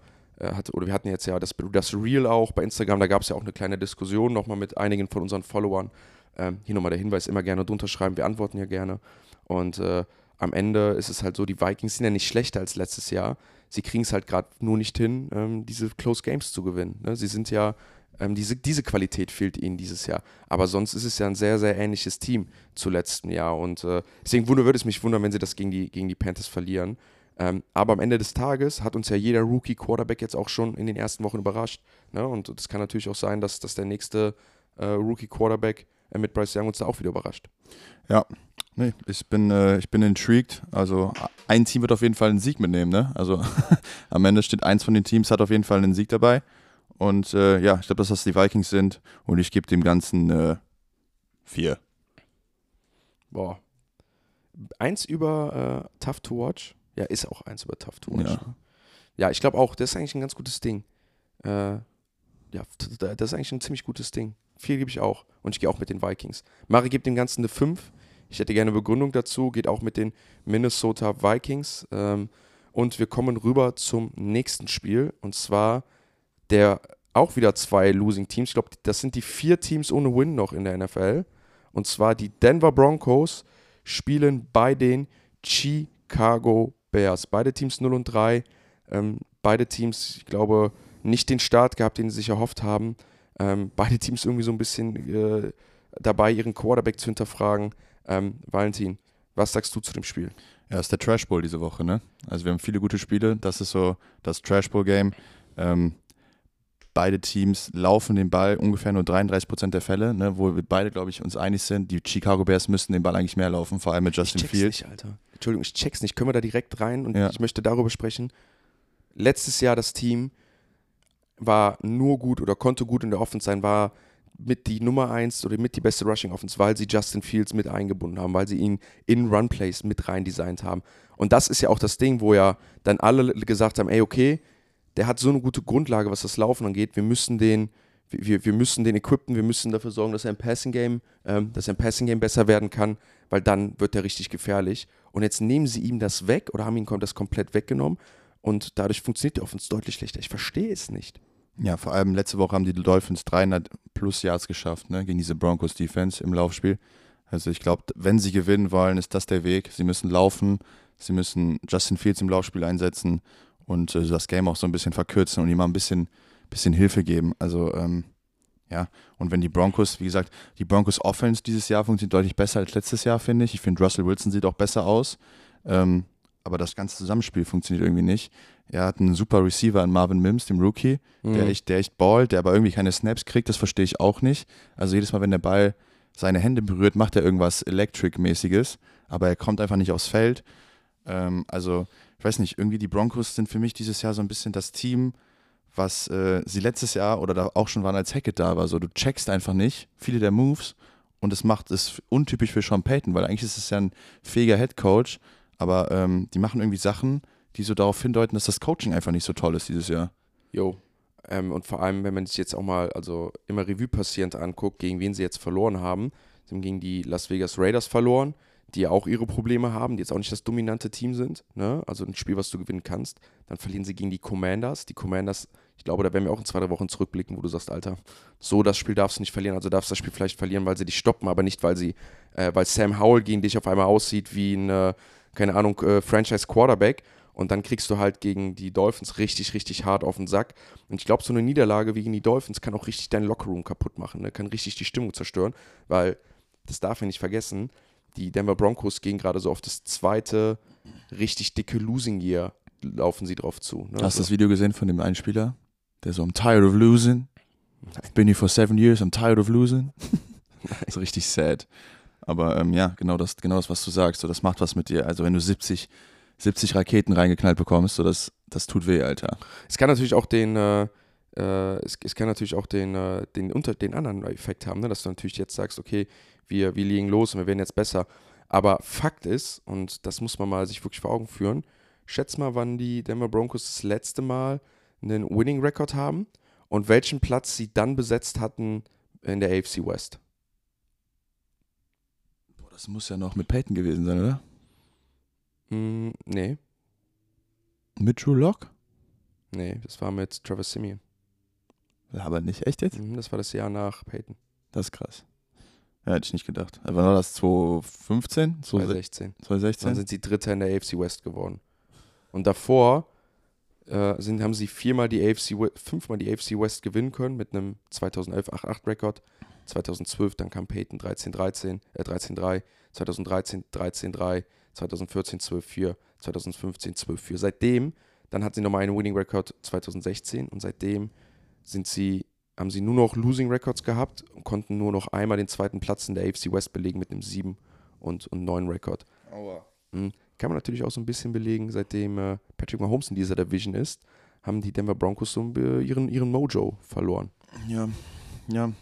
hatte, oder wir hatten jetzt ja das, das Reel auch bei Instagram, da gab es ja auch eine kleine Diskussion nochmal mit einigen von unseren Followern. Ähm, hier nochmal der Hinweis, immer gerne drunter schreiben, wir antworten ja gerne. Und äh, am Ende ist es halt so, die Vikings sind ja nicht schlechter als letztes Jahr. Sie kriegen es halt gerade nur nicht hin, ähm, diese Close Games zu gewinnen. Ne? Sie sind ja, ähm, diese, diese Qualität fehlt ihnen dieses Jahr. Aber sonst ist es ja ein sehr, sehr ähnliches Team zu letztem Jahr. Und äh, deswegen wunder, würde es mich wundern, wenn sie das gegen die, gegen die Panthers verlieren. Ähm, aber am Ende des Tages hat uns ja jeder Rookie-Quarterback jetzt auch schon in den ersten Wochen überrascht. Ne? Und es kann natürlich auch sein, dass, dass der nächste äh, Rookie-Quarterback äh, mit Bryce Young uns da auch wieder überrascht. Ja, nee, ich bin, äh, ich bin intrigued. Also ein Team wird auf jeden Fall einen Sieg mitnehmen, ne? Also am Ende steht eins von den Teams, hat auf jeden Fall einen Sieg dabei. Und äh, ja, ich glaube, dass das die Vikings sind. Und ich gebe dem Ganzen äh, vier. Boah. Eins über äh, Tough to Watch. Ja, ist auch eins über Tough to Watch. Ja. Ja, ich glaube auch, das ist eigentlich ein ganz gutes Ding. Äh, ja, das ist eigentlich ein ziemlich gutes Ding. Viel gebe ich auch. Und ich gehe auch mit den Vikings. Mari gibt dem Ganzen eine 5. Ich hätte gerne eine Begründung dazu. Geht auch mit den Minnesota Vikings. Ähm, und wir kommen rüber zum nächsten Spiel. Und zwar der auch wieder zwei Losing Teams. Ich glaube, das sind die vier Teams ohne Win noch in der NFL. Und zwar die Denver Broncos spielen bei den Chicago Bears. Beide Teams 0 und 3. Ähm, beide Teams, ich glaube, nicht den Start gehabt, den sie sich erhofft haben. Ähm, beide Teams irgendwie so ein bisschen, äh, dabei, ihren Quarterback zu hinterfragen. Ähm, Valentin, was sagst du zu dem Spiel? Ja, ist der Trash Bowl diese Woche, ne? Also wir haben viele gute Spiele. Das ist so das Trash Bowl Game. Ähm, beide Teams laufen den Ball ungefähr nur 33 Prozent der Fälle, ne, wo wir beide, glaube ich, uns einig sind. Die Chicago Bears müssten den Ball eigentlich mehr laufen, vor allem mit Justin ich Fields. Nicht, Alter. Entschuldigung, ich check's nicht. Können wir da direkt rein und Ja. ich möchte darüber sprechen. Letztes Jahr das Team war nur gut oder konnte gut in der Offense sein, war mit die Nummer 1 oder mit die beste Rushing Offense, weil sie Justin Fields mit eingebunden haben, weil sie ihn in Run Plays mit rein designt haben. Und das ist ja auch das Ding, wo ja dann alle gesagt haben, ey, okay, der hat so eine gute Grundlage, was das Laufen angeht. Wir müssen den, wir, wir müssen den equippen, wir müssen dafür sorgen, dass er im Passing Game, ähm, dass er im Passing Game besser werden kann, weil dann wird er richtig gefährlich. Und jetzt nehmen sie ihm das weg oder haben ihm das komplett weggenommen und dadurch funktioniert die Offense deutlich schlechter. Ich verstehe es nicht. Ja, vor allem letzte Woche haben die Dolphins 300 plus Yards geschafft, ne, gegen diese Broncos Defense im Laufspiel. Also ich glaube, wenn sie gewinnen wollen, ist das der Weg. Sie müssen laufen, sie müssen Justin Fields im Laufspiel einsetzen und äh, das Game auch so ein bisschen verkürzen und ihm mal ein bisschen, bisschen Hilfe geben. Also ähm, ja, und wenn die Broncos, wie gesagt, die Broncos Offense dieses Jahr funktioniert deutlich besser als letztes Jahr, finde ich. Ich finde, Russell Wilson sieht auch besser aus. Ähm, aber das ganze Zusammenspiel funktioniert irgendwie nicht. Er hat einen super Receiver in Marvin Mims, dem Rookie, der Mhm. echt, der echt ballt, der aber irgendwie keine Snaps kriegt, das verstehe ich auch nicht. Also jedes Mal, wenn der Ball seine Hände berührt, macht er irgendwas Electric-mäßiges, aber er kommt einfach nicht aufs Feld. Ähm, also, ich weiß nicht, irgendwie die Broncos sind für mich dieses Jahr so ein bisschen das Team, was äh, sie letztes Jahr oder da auch schon waren, als Hackett da war. So, du checkst einfach nicht viele der Moves und das macht es untypisch für Sean Payton, weil eigentlich ist es ja ein fähiger Head Coach, aber ähm, die machen irgendwie Sachen, die so darauf hindeuten, dass das Coaching einfach nicht so toll ist dieses Jahr. Jo. Ähm, und vor allem, wenn man sich jetzt auch mal, also immer Revue passierend anguckt, gegen wen sie jetzt verloren haben. Sie haben gegen die Las Vegas Raiders verloren, die ja auch ihre Probleme haben, die jetzt auch nicht das dominante Team sind. Ne? Also ein Spiel, was du gewinnen kannst. Dann verlieren sie gegen die Commanders. Die Commanders, ich glaube, da werden wir auch in zwei, drei Wochen zurückblicken, wo du sagst, Alter, so das Spiel darfst du nicht verlieren. Also darfst du das Spiel vielleicht verlieren, weil sie dich stoppen, aber nicht, weil sie, äh, weil Sam Howell gegen dich auf einmal aussieht wie ein, äh, keine Ahnung, äh, Franchise-Quarterback. Und dann kriegst du halt gegen die Dolphins richtig, richtig hart auf den Sack. Und ich glaube, so eine Niederlage wie gegen die Dolphins kann auch richtig deinen Lockerroom kaputt machen, ne? kann richtig die Stimmung zerstören, weil, das darf man nicht vergessen, die Denver Broncos gehen gerade so auf das zweite richtig dicke Losing Year, laufen sie drauf zu. Ne? Hast du Also- das Video gesehen von dem einen Spieler? Der so, I'm tired of losing. I've been here for seven years, I'm tired of losing. so richtig sad. Aber ähm, ja, genau das, genau das, was du sagst. So, das macht was mit dir. Also wenn du 70, 70 Raketen reingeknallt bekommst, so das, das tut weh, Alter. Es kann natürlich auch den, äh, äh, es, es kann natürlich auch den, äh, den, unter, den anderen Effekt haben, ne? dass du natürlich jetzt sagst, okay, wir, wir liegen los und wir werden jetzt besser. Aber Fakt ist, und das muss man mal sich wirklich vor Augen führen, schätz mal, wann die Denver Broncos das letzte Mal einen Winning-Record haben und welchen Platz sie dann besetzt hatten in der AFC West. Boah, das muss ja noch mit Peyton gewesen sein, oder? Hm, nee, Mit Drew Lock? nee, das war mit Travis Simeon. Aber nicht echt jetzt? Mhm, das war das Jahr nach Peyton, Das ist krass. Ja, hätte ich nicht gedacht. Wann war das? 2015? 2016. Dann 2016? sind sie Dritter in der AFC West geworden. Und davor äh, sind, haben sie viermal die AFC, fünfmal die AFC West gewinnen können mit einem 2011 8-8 Rekord. 2012 dann kam Peyton 13-13, äh 13-3, 2013 13-3, 2014 12-4, 2015 12-4. Seitdem, dann hat sie nochmal einen Winning Record 2016 und seitdem sind sie, haben sie nur noch Losing Records gehabt und konnten nur noch einmal den zweiten Platz in der AFC West belegen mit einem 7 und, und 9 Rekord. Mhm. Kann man natürlich auch so ein bisschen belegen, seitdem äh, Patrick Mahomes in dieser Division ist, haben die Denver Broncos so ihren, ihren Mojo verloren. Ja, ja.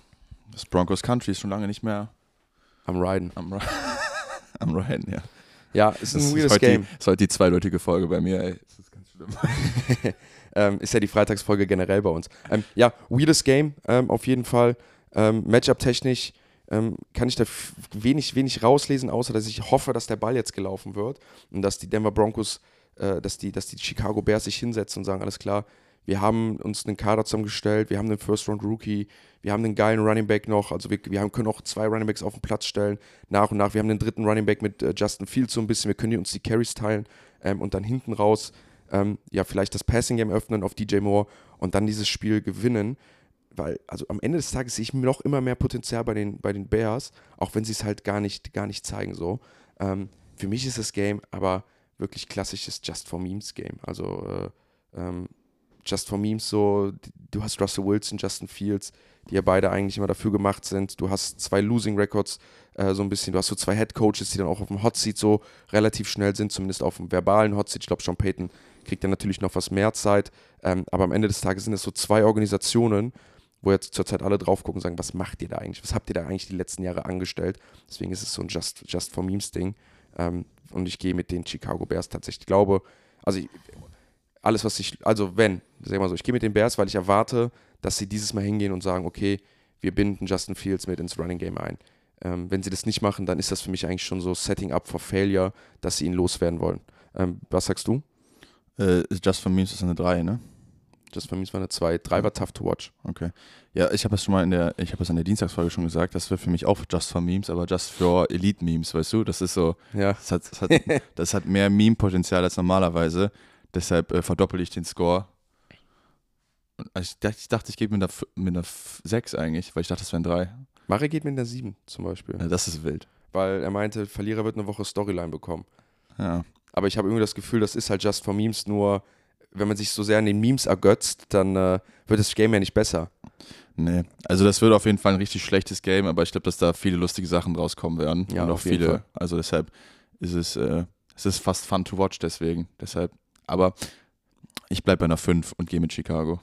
Das Broncos Country ist schon lange nicht mehr Am Riden. am, Ri- am Ryan, ja. Ja, ist Das ein ist weirdes Game. Die, ist heute die zweideutige Folge bei mir, ey. Das ist ganz schlimm. ähm, ist ja die Freitagsfolge generell bei uns. Ähm, ja, weirdes Game, ähm, auf jeden Fall. Ähm, Matchup-technisch ähm, kann ich da wenig, wenig rauslesen, außer dass ich hoffe, dass der Ball jetzt gelaufen wird und dass die Denver Broncos, äh, dass, die, dass die Chicago Bears sich hinsetzen und sagen, alles klar, wir haben uns einen Kader zusammengestellt, wir haben einen First-Round-Rookie, wir haben einen geilen Running Back noch, also wir, wir haben, können auch zwei Running Backs auf den Platz stellen, nach und nach. Wir haben den dritten Running Back mit äh, Justin Fields so ein bisschen, wir können uns die Carries teilen ähm, und dann hinten raus ähm, ja vielleicht das Passing Game öffnen auf DJ Moore und dann dieses Spiel gewinnen. Weil, also am Ende des Tages sehe ich noch immer mehr Potenzial bei den, bei den Bears, auch wenn sie es halt gar nicht, gar nicht zeigen so. Ähm, für mich ist das Game aber wirklich klassisches Just for Memes Game. Also äh, ähm, Just for Memes so, du hast Russell Wilson, Justin Fields, die ja beide eigentlich immer dafür gemacht sind. Du hast zwei Losing Records, äh, so ein bisschen. Du hast so zwei Head Coaches, die dann auch auf dem Hot Seat so relativ schnell sind, zumindest auf dem verbalen Hot Seat. Ich glaube, Sean Payton kriegt dann natürlich noch was mehr Zeit. Ähm, aber am Ende des Tages sind es so zwei Organisationen, wo jetzt zurzeit alle drauf gucken und sagen, was macht ihr da eigentlich? Was habt ihr da eigentlich die letzten Jahre angestellt? Deswegen ist es so ein Just, Just for Memes Ding. Ähm, und ich gehe mit den Chicago Bears tatsächlich. Ich glaube, also ich, alles, was ich, also wenn, sag mal so, ich gehe mit den Bears, weil ich erwarte, dass sie dieses Mal hingehen und sagen, okay, wir binden Justin Fields mit ins Running Game ein. Ähm, wenn sie das nicht machen, dann ist das für mich eigentlich schon so Setting up for Failure, dass sie ihn loswerden wollen. Ähm, was sagst du? Äh, Just for Memes ist eine 3, ne? Just for Memes war eine 2. 3 war tough to watch. Okay. Ja, ich habe es schon mal in der, ich habe es in der Dienstagsfolge schon gesagt, das wird für mich auch Just for Memes, aber Just for Elite Memes, weißt du? Das ist so, ja. das, hat, das, hat, das hat mehr Meme-Potenzial als normalerweise. Deshalb äh, verdoppel ich den Score. Also ich, dachte, ich dachte, ich gebe mit einer, mit einer 6 eigentlich, weil ich dachte, das wären 3. Mare geht mit einer 7 zum Beispiel. Ja, das ist wild. Weil er meinte, Verlierer wird eine Woche Storyline bekommen. Ja. Aber ich habe irgendwie das Gefühl, das ist halt Just for Memes, nur wenn man sich so sehr an den Memes ergötzt, dann äh, wird das Game ja nicht besser. Nee, also das wird auf jeden Fall ein richtig schlechtes Game, aber ich glaube, dass da viele lustige Sachen rauskommen werden. Ja, und auch viele. Fall. Also deshalb ist es, äh, es ist fast fun to watch deswegen. Deshalb, aber ich bleibe bei einer 5 und gehe mit Chicago.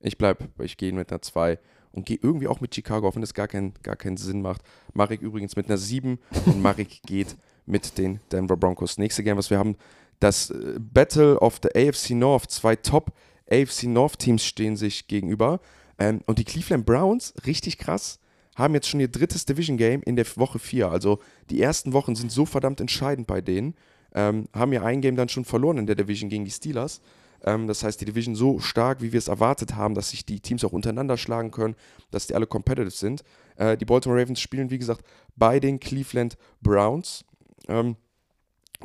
Ich bleib, ich gehe mit einer 2 und gehe irgendwie auch mit Chicago, auch wenn das gar, kein, gar keinen Sinn macht. Marek übrigens mit einer 7 und Marek geht mit den Denver Broncos. Nächste Game, was wir haben, das äh, Battle of the AFC North. Zwei Top AFC North Teams stehen sich gegenüber. Ähm, und die Cleveland Browns, richtig krass, haben jetzt schon ihr drittes Division Game in der Woche 4. Also die ersten Wochen sind so verdammt entscheidend bei denen. Ähm, haben ja ein Game dann schon verloren in der Division gegen die Steelers. Ähm, das heißt, die Division so stark, wie wir es erwartet haben, dass sich die Teams auch untereinander schlagen können, dass die alle competitive sind. Äh, die Baltimore Ravens spielen, wie gesagt, bei den Cleveland Browns. Ähm,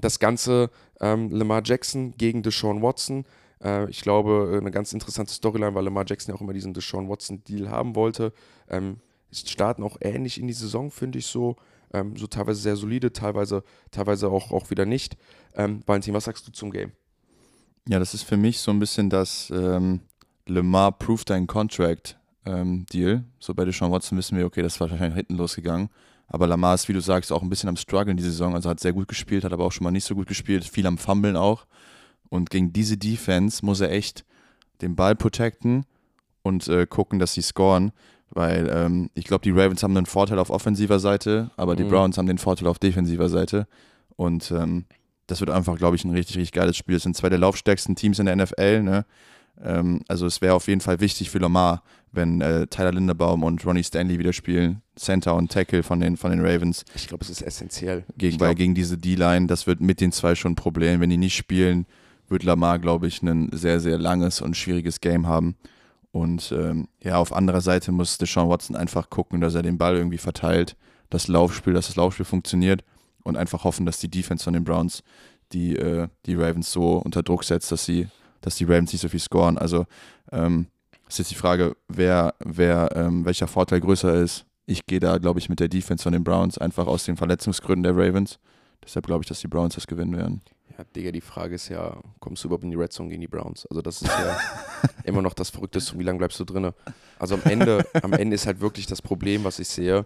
das Ganze ähm, Lamar Jackson gegen Deshaun Watson. Äh, ich glaube, eine ganz interessante Storyline, weil Lamar Jackson ja auch immer diesen Deshaun Watson-Deal haben wollte. Ähm, starten auch ähnlich in die Saison, finde ich so. Ähm, so teilweise sehr solide, teilweise, teilweise auch, auch wieder nicht. Ähm, Valentin, was sagst du zum Game? Ja, das ist für mich so ein bisschen das ähm, Lemar Proof Dein Contract ähm, Deal. So bei Deshaun Watson wissen wir, okay, das war wahrscheinlich hinten losgegangen. Aber Lamar ist, wie du sagst, auch ein bisschen am Struggeln die Saison. Also hat sehr gut gespielt, hat aber auch schon mal nicht so gut gespielt, viel am Fummeln auch. Und gegen diese Defense muss er echt den Ball protecten und äh, gucken, dass sie scoren. Weil ähm, ich glaube, die Ravens haben einen Vorteil auf offensiver Seite, aber die Mhm. Browns haben den Vorteil auf defensiver Seite. Und ähm, das wird einfach, glaube ich, ein richtig, richtig geiles Spiel. Es sind zwei der laufstärksten Teams in der NFL. Ne? Ähm, also es wäre auf jeden Fall wichtig für Lamar, wenn äh, Tyler Linderbaum und Ronnie Stanley wieder spielen. Center und Tackle von den, von den Ravens. Ich glaube, es ist essentiell. Gegen, weil gegen diese D-Line, das wird mit den zwei schon ein Problem. Wenn die nicht spielen, wird Lamar, glaube ich, ein sehr, sehr langes und schwieriges Game haben. Und ähm, ja, auf anderer Seite muss Deshaun Watson einfach gucken, dass er den Ball irgendwie verteilt, das Laufspiel, dass das Laufspiel funktioniert und einfach hoffen, dass die Defense von den Browns die, äh, die Ravens so unter Druck setzt, dass sie, dass die Ravens nicht so viel scoren. Also ähm, ist jetzt die Frage, wer, wer, ähm, welcher Vorteil größer ist. Ich gehe da, glaube ich, mit der Defense von den Browns, einfach aus den Verletzungsgründen der Ravens. Deshalb glaube ich, dass die Browns das gewinnen werden. Ja, Digga, die Frage ist ja, kommst du überhaupt in die Red Zone gegen die Browns? Also das ist ja immer noch das Verrückteste, wie lange bleibst du drinne? Also am Ende, am Ende ist halt wirklich das Problem, was ich sehe,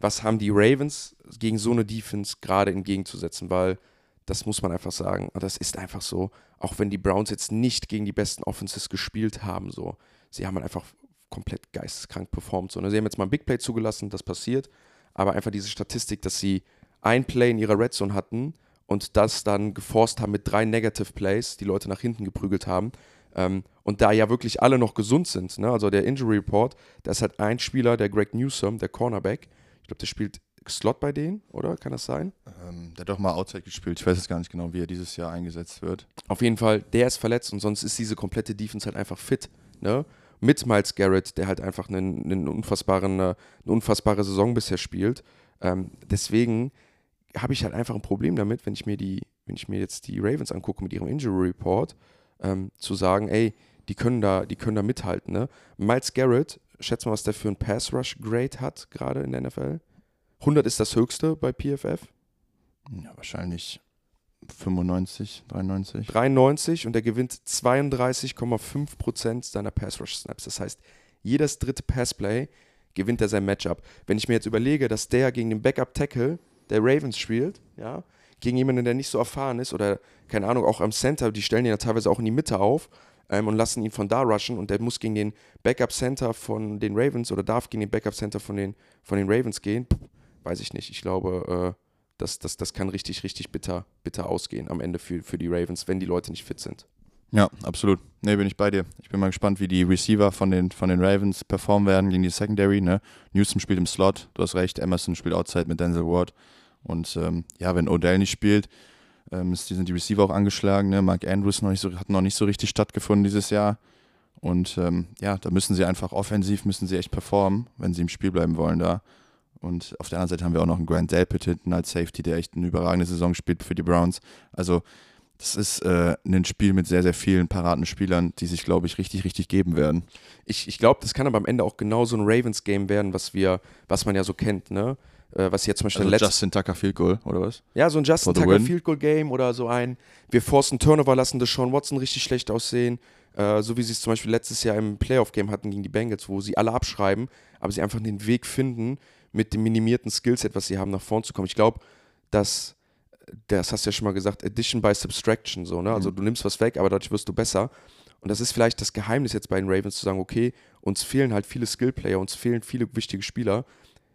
was haben die Ravens gegen so eine Defense gerade entgegenzusetzen, weil das muss man einfach sagen, und das ist einfach so, auch wenn die Browns jetzt nicht gegen die besten Offenses gespielt haben, so, sie haben halt einfach komplett geisteskrank performt. So, ne? Sie haben jetzt mal ein Big Play zugelassen, das passiert, aber einfach diese Statistik, dass sie ein Play in ihrer Red Zone hatten und das dann geforst haben mit drei Negative Plays, die Leute nach hinten geprügelt haben. Ähm, und da ja wirklich alle noch gesund sind, ne? also der Injury Report, da ist halt ein Spieler, der Greg Newsom, der Cornerback, ich glaube, der spielt Slot bei denen, oder? Kann das sein? Ähm, der hat doch mal Outside gespielt. Ich weiß jetzt gar nicht genau, wie er dieses Jahr eingesetzt wird. Auf jeden Fall, der ist verletzt und sonst ist diese komplette Defense halt einfach fit. Ne? Mit Miles Garrett, der halt einfach einen, einen unfassbaren, äh, eine unfassbare Saison bisher spielt. Ähm, deswegen habe ich halt einfach ein Problem damit, wenn ich mir die, wenn ich mir jetzt die Ravens angucke mit ihrem Injury Report, ähm, zu sagen, ey, die können da, die können da mithalten. Ne? Miles Garrett schätz mal, was der für ein Pass-Rush-Grade hat, gerade in der NFL. 100 ist das höchste bei PFF. Ja, wahrscheinlich 95, 93. 93 und er gewinnt 32,5% seiner Pass-Rush-Snaps. Das heißt, jedes dritte Passplay gewinnt er sein Matchup. Wenn ich mir jetzt überlege, dass der gegen den Backup-Tackle der Ravens spielt, ja, gegen jemanden, der nicht so erfahren ist oder, keine Ahnung, auch am Center, die stellen ihn ja teilweise auch in die Mitte auf ähm, und lassen ihn von da rushen und der muss gegen den Backup-Center von den Ravens oder darf gegen den Backup-Center von den, von den Ravens gehen, weiß ich nicht. Ich glaube, äh, das, das, das kann richtig, richtig bitter, bitter ausgehen am Ende für, für die Ravens, wenn die Leute nicht fit sind. Ja, absolut. Nee, bin ich bei dir. Ich bin mal gespannt, wie die Receiver von den, von den Ravens performen werden gegen die Secondary. Ne? Newsom spielt im Slot, du hast recht. Emerson spielt Outside mit Denzel Ward. Und ähm, ja, wenn Odell nicht spielt, ähm, sind die Receiver auch angeschlagen. Ne? Mark Andrews noch nicht so, hat noch nicht so richtig stattgefunden dieses Jahr. Und ähm, ja, da müssen sie einfach offensiv, müssen sie echt performen, wenn sie im Spiel bleiben wollen da. Und auf der anderen Seite haben wir auch noch einen Grant Delpit hinten als Safety, der echt eine überragende Saison spielt für die Browns. Also das ist äh, ein Spiel mit sehr, sehr vielen paraten Spielern, die sich, glaube ich, richtig, richtig geben werden. Ich, ich glaube, das kann aber am Ende auch genau so ein Ravens-Game werden, was wir, was man ja so kennt, ne? Äh, was jetzt zum Beispiel also Justin Tucker Field Goal, oder was? Ja, so ein Justin Tucker win. Field Goal Game oder so ein, wir forcen Turnover, lassen das Sean Watson richtig schlecht aussehen. Äh, so wie sie es zum Beispiel letztes Jahr im Playoff-Game hatten gegen die Bengals, wo sie alle abschreiben, aber sie einfach den Weg finden, mit dem minimierten Skillset, was sie haben, nach vorn zu kommen. Ich glaube, dass, das hast du ja schon mal gesagt, Addition by Subtraction, so, ne? Also mhm. du nimmst was weg, aber dadurch wirst du besser. Und das ist vielleicht das Geheimnis jetzt bei den Ravens zu sagen, okay, uns fehlen halt viele Skillplayer, uns fehlen viele wichtige Spieler,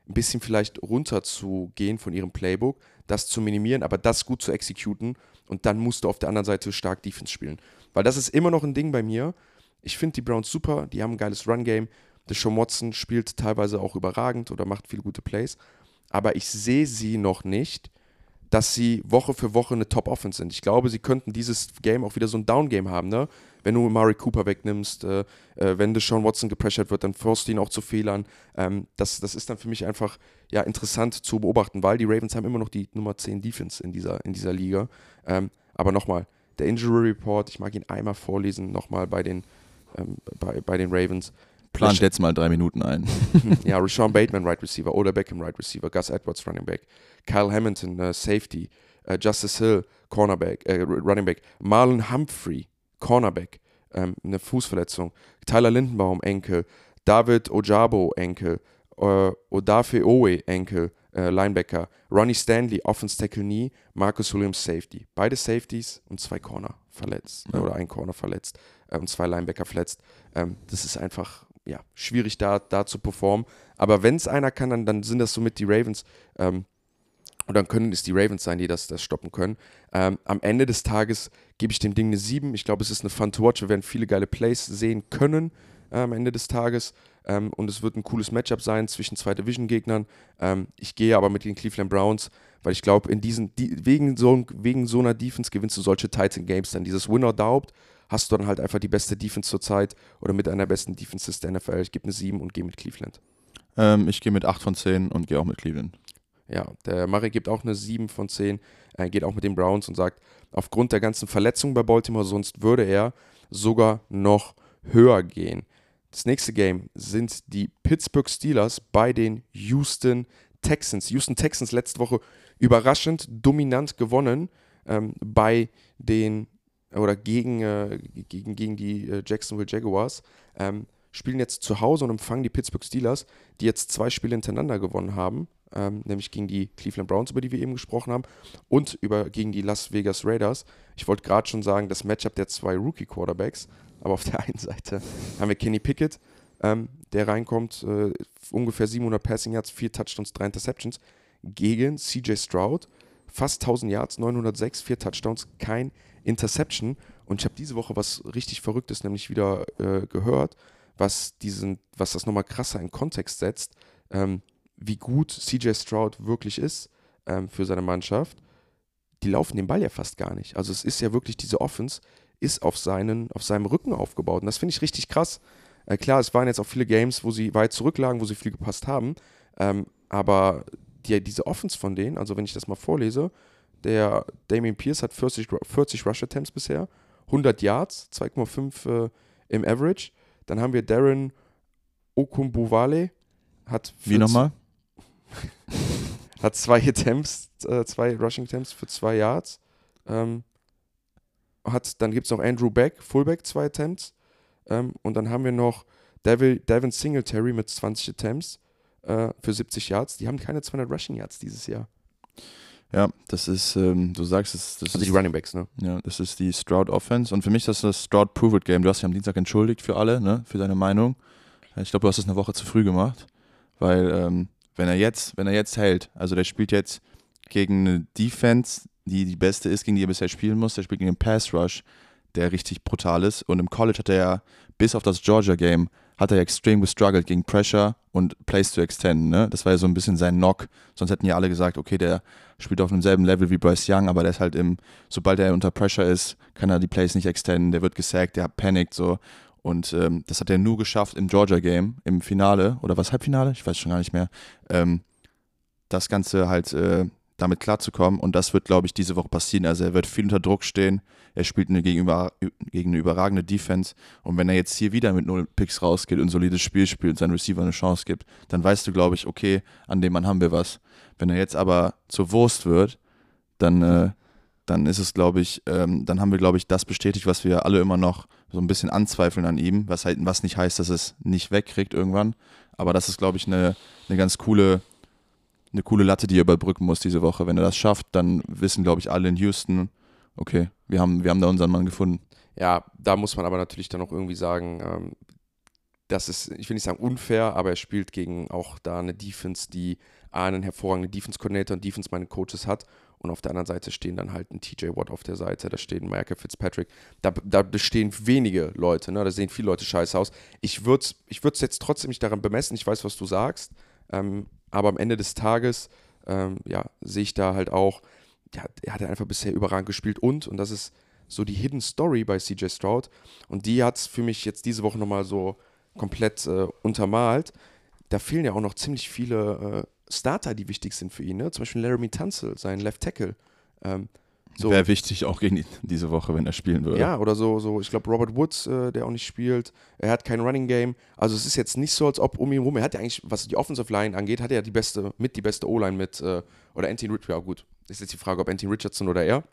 ein bisschen vielleicht runter zu gehen von ihrem Playbook, das zu minimieren, aber das gut zu exekuten und dann musst du auf der anderen Seite stark Defense spielen. Weil das ist immer noch ein Ding bei mir. Ich finde die Browns super, die haben ein geiles Run-Game. Deshaun Watson spielt teilweise auch überragend oder macht viele gute Plays. Aber ich sehe sie noch nicht, dass sie Woche für Woche eine Top-Offense sind. Ich glaube, sie könnten dieses Game auch wieder so ein Down-Game haben, ne? Wenn du Murray Cooper wegnimmst, äh, äh, wenn Deshaun Watson gepressured wird, dann forst ihn auch zu Fehlern. Ähm, das, das ist dann für mich einfach ja, interessant zu beobachten, weil die Ravens haben immer noch die Nummer 10 Defense in dieser, in dieser Liga. Ähm, aber nochmal, der Injury Report, ich mag ihn einmal vorlesen, nochmal bei ähm, bei, bei den Ravens. Plant jetzt mal drei Minuten ein. ja, Rashawn Bateman, Right Receiver, Oda Beckham, Right Receiver, Gus Edwards, Running Back, Kyle Hamilton, uh, Safety, uh, Justice Hill, Cornerback, uh, Running Back, Marlon Humphrey, Cornerback, ähm, eine Fußverletzung, Tyler Lindenbaum, Enkel, David Ojabo, Enkel, äh, Odafe Owe, Enkel, äh, Linebacker, Ronnie Stanley, Offense Tackle Knee, Marcus Williams, Safety. Beide Safeties und zwei Corner verletzt, ja. oder ein Corner verletzt äh, und zwei Linebacker verletzt. Ähm, das ist einfach ja, schwierig da, da zu performen. Aber wenn es einer kann, dann, dann sind das somit die Ravens. Ähm, und dann können es die Ravens sein, die das, das stoppen können. Ähm, am Ende des Tages gebe ich dem Ding eine 7. Ich glaube, es ist eine Fun to watch. Wir werden viele geile Plays sehen können äh, am Ende des Tages. Ähm, und es wird ein cooles Matchup sein zwischen zwei Division-Gegnern. Ähm, ich gehe aber mit den Cleveland Browns, weil ich glaube, in diesen, die, wegen, so, wegen so einer Defense gewinnst du solche Titan Games dann. Dieses Winner Daubt hast du dann halt einfach die beste Defense zurzeit oder mit einer besten Defenses der NFL. Ich gebe eine 7 und gehe mit Cleveland. Ähm, ich gehe mit 8 von 10 und gehe auch mit Cleveland. Ja, der Murray gibt auch eine 7 von 10. Er geht auch mit den Browns und sagt, aufgrund der ganzen Verletzungen bei Baltimore, sonst würde er sogar noch höher gehen. Das nächste Game sind die Pittsburgh Steelers bei den Houston Texans. Houston Texans letzte Woche überraschend dominant gewonnen ähm, bei den oder gegen, äh, gegen, gegen die äh, Jacksonville Jaguars. Ähm, spielen jetzt zu Hause und empfangen die Pittsburgh Steelers, die jetzt zwei Spiele hintereinander gewonnen haben, ähm, nämlich gegen die Cleveland Browns, über die wir eben gesprochen haben, und über, gegen die Las Vegas Raiders. Ich wollte gerade schon sagen, das Matchup der zwei Rookie-Quarterbacks, aber auf der einen Seite haben wir Kenny Pickett, ähm, der reinkommt, äh, ungefähr 700 Passing Yards, 4 Touchdowns, 3 Interceptions, gegen CJ Stroud, fast 1000 Yards, 906, 4 Touchdowns, kein Interception. Und ich habe diese Woche was richtig Verrücktes nämlich wieder äh, gehört, was, diesen, was das nochmal krasser in Kontext setzt, ähm, wie gut CJ Stroud wirklich ist ähm, für seine Mannschaft. Die laufen den Ball ja fast gar nicht. Also es ist ja wirklich, diese Offense ist auf, seinen, auf seinem Rücken aufgebaut. Und das finde ich richtig krass. Äh, klar, es waren jetzt auch viele Games, wo sie weit zurücklagen, wo sie viel gepasst haben. Ähm, aber die, diese Offense von denen, also wenn ich das mal vorlese, der Damien Pierce hat 40, 40 Rush Attempts bisher, 100 Yards, 2,5 äh, im Average. Dann haben wir Darren Okumbuwale hat Wie für nochmal? hat zwei Attempts, äh, zwei Rushing Attempts für zwei Yards. Ähm, hat, dann gibt es noch Andrew Beck, Fullback, zwei Attempts. Ähm, und dann haben wir noch Devil, Devin Singletary mit 20 Attempts äh, für 70 Yards. Die haben keine 200 Rushing Yards dieses Jahr. Ja, das ist, ähm, du sagst es, das Also ist die Running Backs, ne? Ja, das ist die Stroud Offense. Und für mich ist das das Stroud Prove It Game. Du hast dich am Dienstag entschuldigt für alle, ne, für deine Meinung. Ich glaube, du hast es eine Woche zu früh gemacht. Weil, ähm, wenn er jetzt, wenn er jetzt hält, also der spielt jetzt gegen eine Defense, die die beste ist, gegen die er bisher spielen muss. Der spielt gegen einen Pass Rush, der richtig brutal ist. Und im College hat er ja, bis auf das Georgia Game, hat er extrem gestruggelt gegen Pressure und Plays to Extend. Ne? Das war ja so ein bisschen sein Knock. Sonst hätten ja alle gesagt, okay, der spielt auf demselben Level wie Bryce Young, aber der ist halt im, sobald er unter Pressure ist, kann er die Plays nicht extenden, der wird gesackt, der panikt so. Und ähm, das hat er nur geschafft im Georgia Game, im Finale, oder was, Halbfinale? Ich weiß schon gar nicht mehr. Ähm, das Ganze halt äh, damit klarzukommen. Und das wird, glaube ich, diese Woche passieren. Also er wird viel unter Druck stehen. Er spielt eine gegenüber, gegen eine überragende Defense. Und wenn er jetzt hier wieder mit null Picks rausgeht und solides Spiel spielt und seinem Receiver eine Chance gibt, dann weißt du, glaube ich, okay, an dem Mann haben wir was. Wenn er jetzt aber zur Wurst wird, dann, äh, dann ist es, glaube ich, ähm, dann haben wir, glaube ich, das bestätigt, was wir alle immer noch so ein bisschen anzweifeln an ihm, was halt, was nicht heißt, dass es nicht wegkriegt irgendwann. Aber das ist, glaube ich, eine, eine ganz coole, eine coole Latte, die er überbrücken muss diese Woche. Wenn er das schafft, dann wissen, glaube ich, alle in Houston, okay, wir haben, wir haben da unseren Mann gefunden. Ja, da muss man aber natürlich dann auch irgendwie sagen, ähm, das ist, ich will nicht sagen unfair, aber er spielt gegen auch da eine Defense, die einen hervorragenden Defense-Coordinator und Defense-Minded Coaches hat. Und auf der anderen Seite stehen dann halt ein TJ Watt auf der Seite, da steht ein Michael Fitzpatrick. Da, da bestehen wenige Leute, ne? da sehen viele Leute scheiße aus. Ich würde es ich jetzt trotzdem nicht daran bemessen, ich weiß, was du sagst, ähm, aber am Ende des Tages, ähm, ja, sehe ich da halt auch, ja, er hat einfach bisher überragend gespielt und, und das ist so die Hidden Story bei CJ Stroud und die hat es für mich jetzt diese Woche nochmal so komplett äh, untermalt. Da fehlen ja auch noch ziemlich viele äh, Starter, die wichtig sind für ihn. Ne? Zum Beispiel Laramie Tunsil, sein Left Tackle. Ähm, so. Wäre wichtig auch gegen die, diese Woche, wenn er spielen würde. Ja, oder so, so ich glaube Robert Woods, äh, der auch nicht spielt. Er hat kein Running Game. Also es ist jetzt nicht so, als ob um ihn rum, er hat ja eigentlich, was die Offensive Line angeht, hat er ja die beste, mit die beste O-Line mit, äh, oder Anthony Richardson, ja gut, ist jetzt die Frage, ob Anthony Richardson oder er.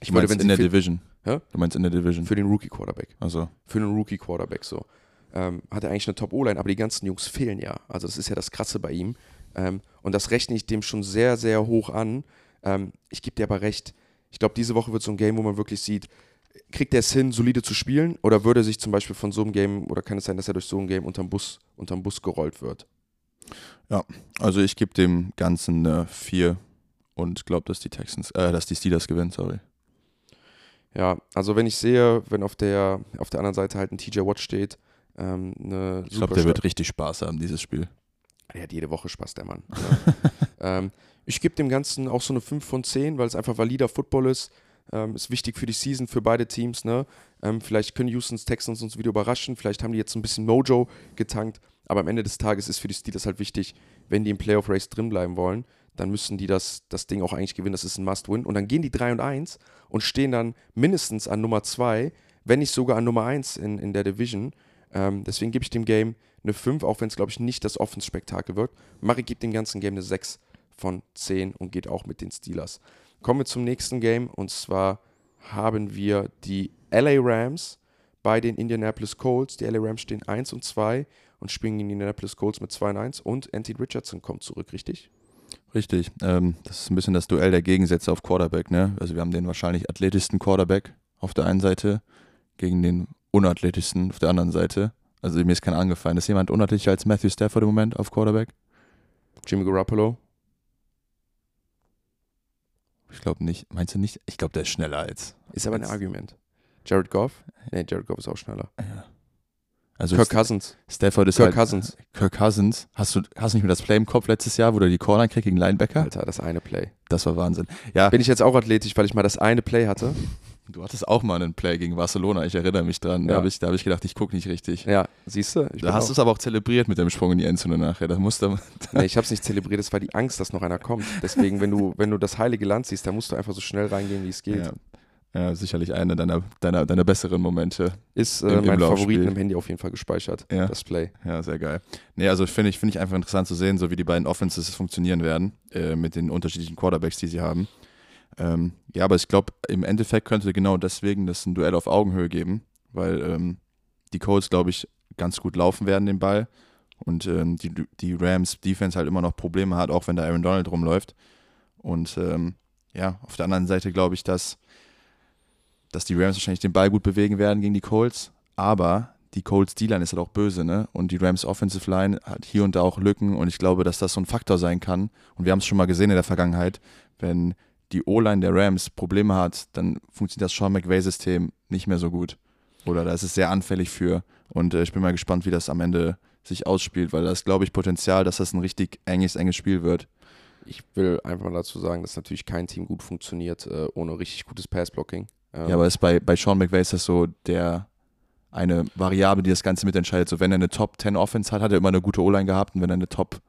Ich meine, in der Division. Hä? Du meinst in der Division. für den Rookie Quarterback. Also, Für einen Rookie Quarterback so. Ähm, hat er eigentlich eine Top O-Line, aber die ganzen Jungs fehlen ja. Also das ist ja das Krasse bei ihm. Ähm, und das rechne ich dem schon sehr, sehr hoch an. Ähm, ich gebe dir aber recht. Ich glaube, diese Woche wird so ein Game, wo man wirklich sieht, kriegt er es hin, solide zu spielen? Oder würde er sich zum Beispiel von so einem Game, oder kann es sein, dass er durch so ein Game unterm Bus, unterm Bus gerollt wird? also ich gebe dem Ganzen eine 4 und glaube, dass die Texans, äh, dass die Steelers gewinnen, sorry. Ja, also wenn ich sehe, wenn auf der, auf der anderen Seite halt ein TJ Watt steht, ähm, eine Ich glaube, der wird richtig Spaß haben, dieses Spiel. Der hat jede Woche Spaß, der Mann. Ja. ähm, ich gebe dem Ganzen auch so eine 5 von 10, weil es einfach valider Football ist. Ähm, ist wichtig für die Season, für beide Teams. Ne? Ähm, vielleicht können Houston's Texans uns wieder überraschen. Vielleicht haben die jetzt ein bisschen Mojo getankt. Aber am Ende des Tages ist für die Steelers halt wichtig, wenn die im Playoff-Race drin bleiben wollen, dann müssen die das, das Ding auch eigentlich gewinnen. Das ist ein Must-Win. Und dann gehen die 3 und 1 und stehen dann mindestens an Nummer 2, wenn nicht sogar an Nummer 1 in, in der Division. Ähm, deswegen gebe ich dem Game eine 5, auch wenn es, glaube ich, nicht das Offense-Spektakel wird. Mari gibt dem ganzen Game eine 6 von 10 und geht auch mit den Steelers. Kommen wir zum nächsten Game und zwar haben wir die LA Rams bei den Indianapolis Colts. Die LA Rams stehen 1 und 2 und spielen gegen die Indianapolis Colts mit 2 und 1 und Anthony Richardson kommt zurück, richtig? Richtig. Ähm, das ist ein bisschen das Duell der Gegensätze auf Quarterback, ne? Also wir haben den wahrscheinlich athletischsten Quarterback auf der einen Seite gegen den unathletischsten auf der anderen Seite. Also mir ist keiner angefallen. Ist jemand unathletischer als Matthew Stafford im Moment auf Quarterback? Jimmy Garoppolo. Ich glaube nicht. Meinst du nicht? Ich glaube, der ist schneller als. Ist aber ein als- Argument. Jared Goff? Nee, Jared Goff ist auch schneller. Ja. Also Kirk St- Cousins. Stafford ist Kirk halt, Cousins. Kirk Cousins. Hast du, hast du nicht mehr das Play im Kopf letztes Jahr, wo der die Corner kriegt gegen Linebacker? Alter, das eine Play. Das war Wahnsinn. Ja, Bin ich jetzt auch athletisch, weil ich mal das eine Play hatte? Du hattest auch mal einen Play gegen Barcelona, ich erinnere mich dran. Da Ja. habe ich, da hab ich gedacht, ich gucke nicht richtig. Ja, siehst du? Da hast du es aber auch zelebriert mit dem Sprung in die Endzone nachher. Da musste Nee, ich habe es nicht zelebriert, es war die Angst, dass noch einer kommt. Deswegen, wenn du, wenn du das heilige Land siehst, dann musst du einfach so schnell reingehen, wie es geht. Ja. Ja, sicherlich eine deiner, deiner, deiner besseren Momente. Ist äh, Im- im mein Laufspiel. Favoriten im Handy auf jeden Fall gespeichert, Ja. das Play. Ja, sehr geil. Nee, also finde ich, finde ich einfach interessant zu sehen, so wie die beiden Offenses funktionieren werden, äh, mit den unterschiedlichen Quarterbacks, die sie haben. Ähm, ja, aber ich glaube, im Endeffekt könnte genau deswegen das ein Duell auf Augenhöhe geben, weil ähm, die Colts, glaube ich, ganz gut laufen werden, den Ball. Und ähm, die, die Rams Defense halt immer noch Probleme hat, auch wenn da Aaron Donald rumläuft. Und ähm, ja, auf der anderen Seite glaube ich, dass, dass die Rams wahrscheinlich den Ball gut bewegen werden gegen die Colts, aber die Colts D-Line ist halt auch böse, ne? Und die Rams Offensive Line hat hier und da auch Lücken und ich glaube, dass das so ein Faktor sein kann. Und wir haben es schon mal gesehen in der Vergangenheit, wenn die O-Line der Rams Probleme hat, dann funktioniert das Sean McVay-System nicht mehr so gut. Oder da ist es sehr anfällig für. Und äh, ich bin mal gespannt, wie das am Ende sich ausspielt, weil da ist, glaube ich, Potenzial, dass das ein richtig enges, enges Spiel wird. Ich will einfach mal dazu sagen, dass natürlich kein Team gut funktioniert äh, ohne richtig gutes Passblocking. Ähm, Ja, aber ist bei, bei Sean McVay ist das so der eine Variable, die das Ganze mitentscheidet. So, wenn er eine Top 10 Offense hat, hat er immer eine gute O-Line gehabt und wenn er eine Top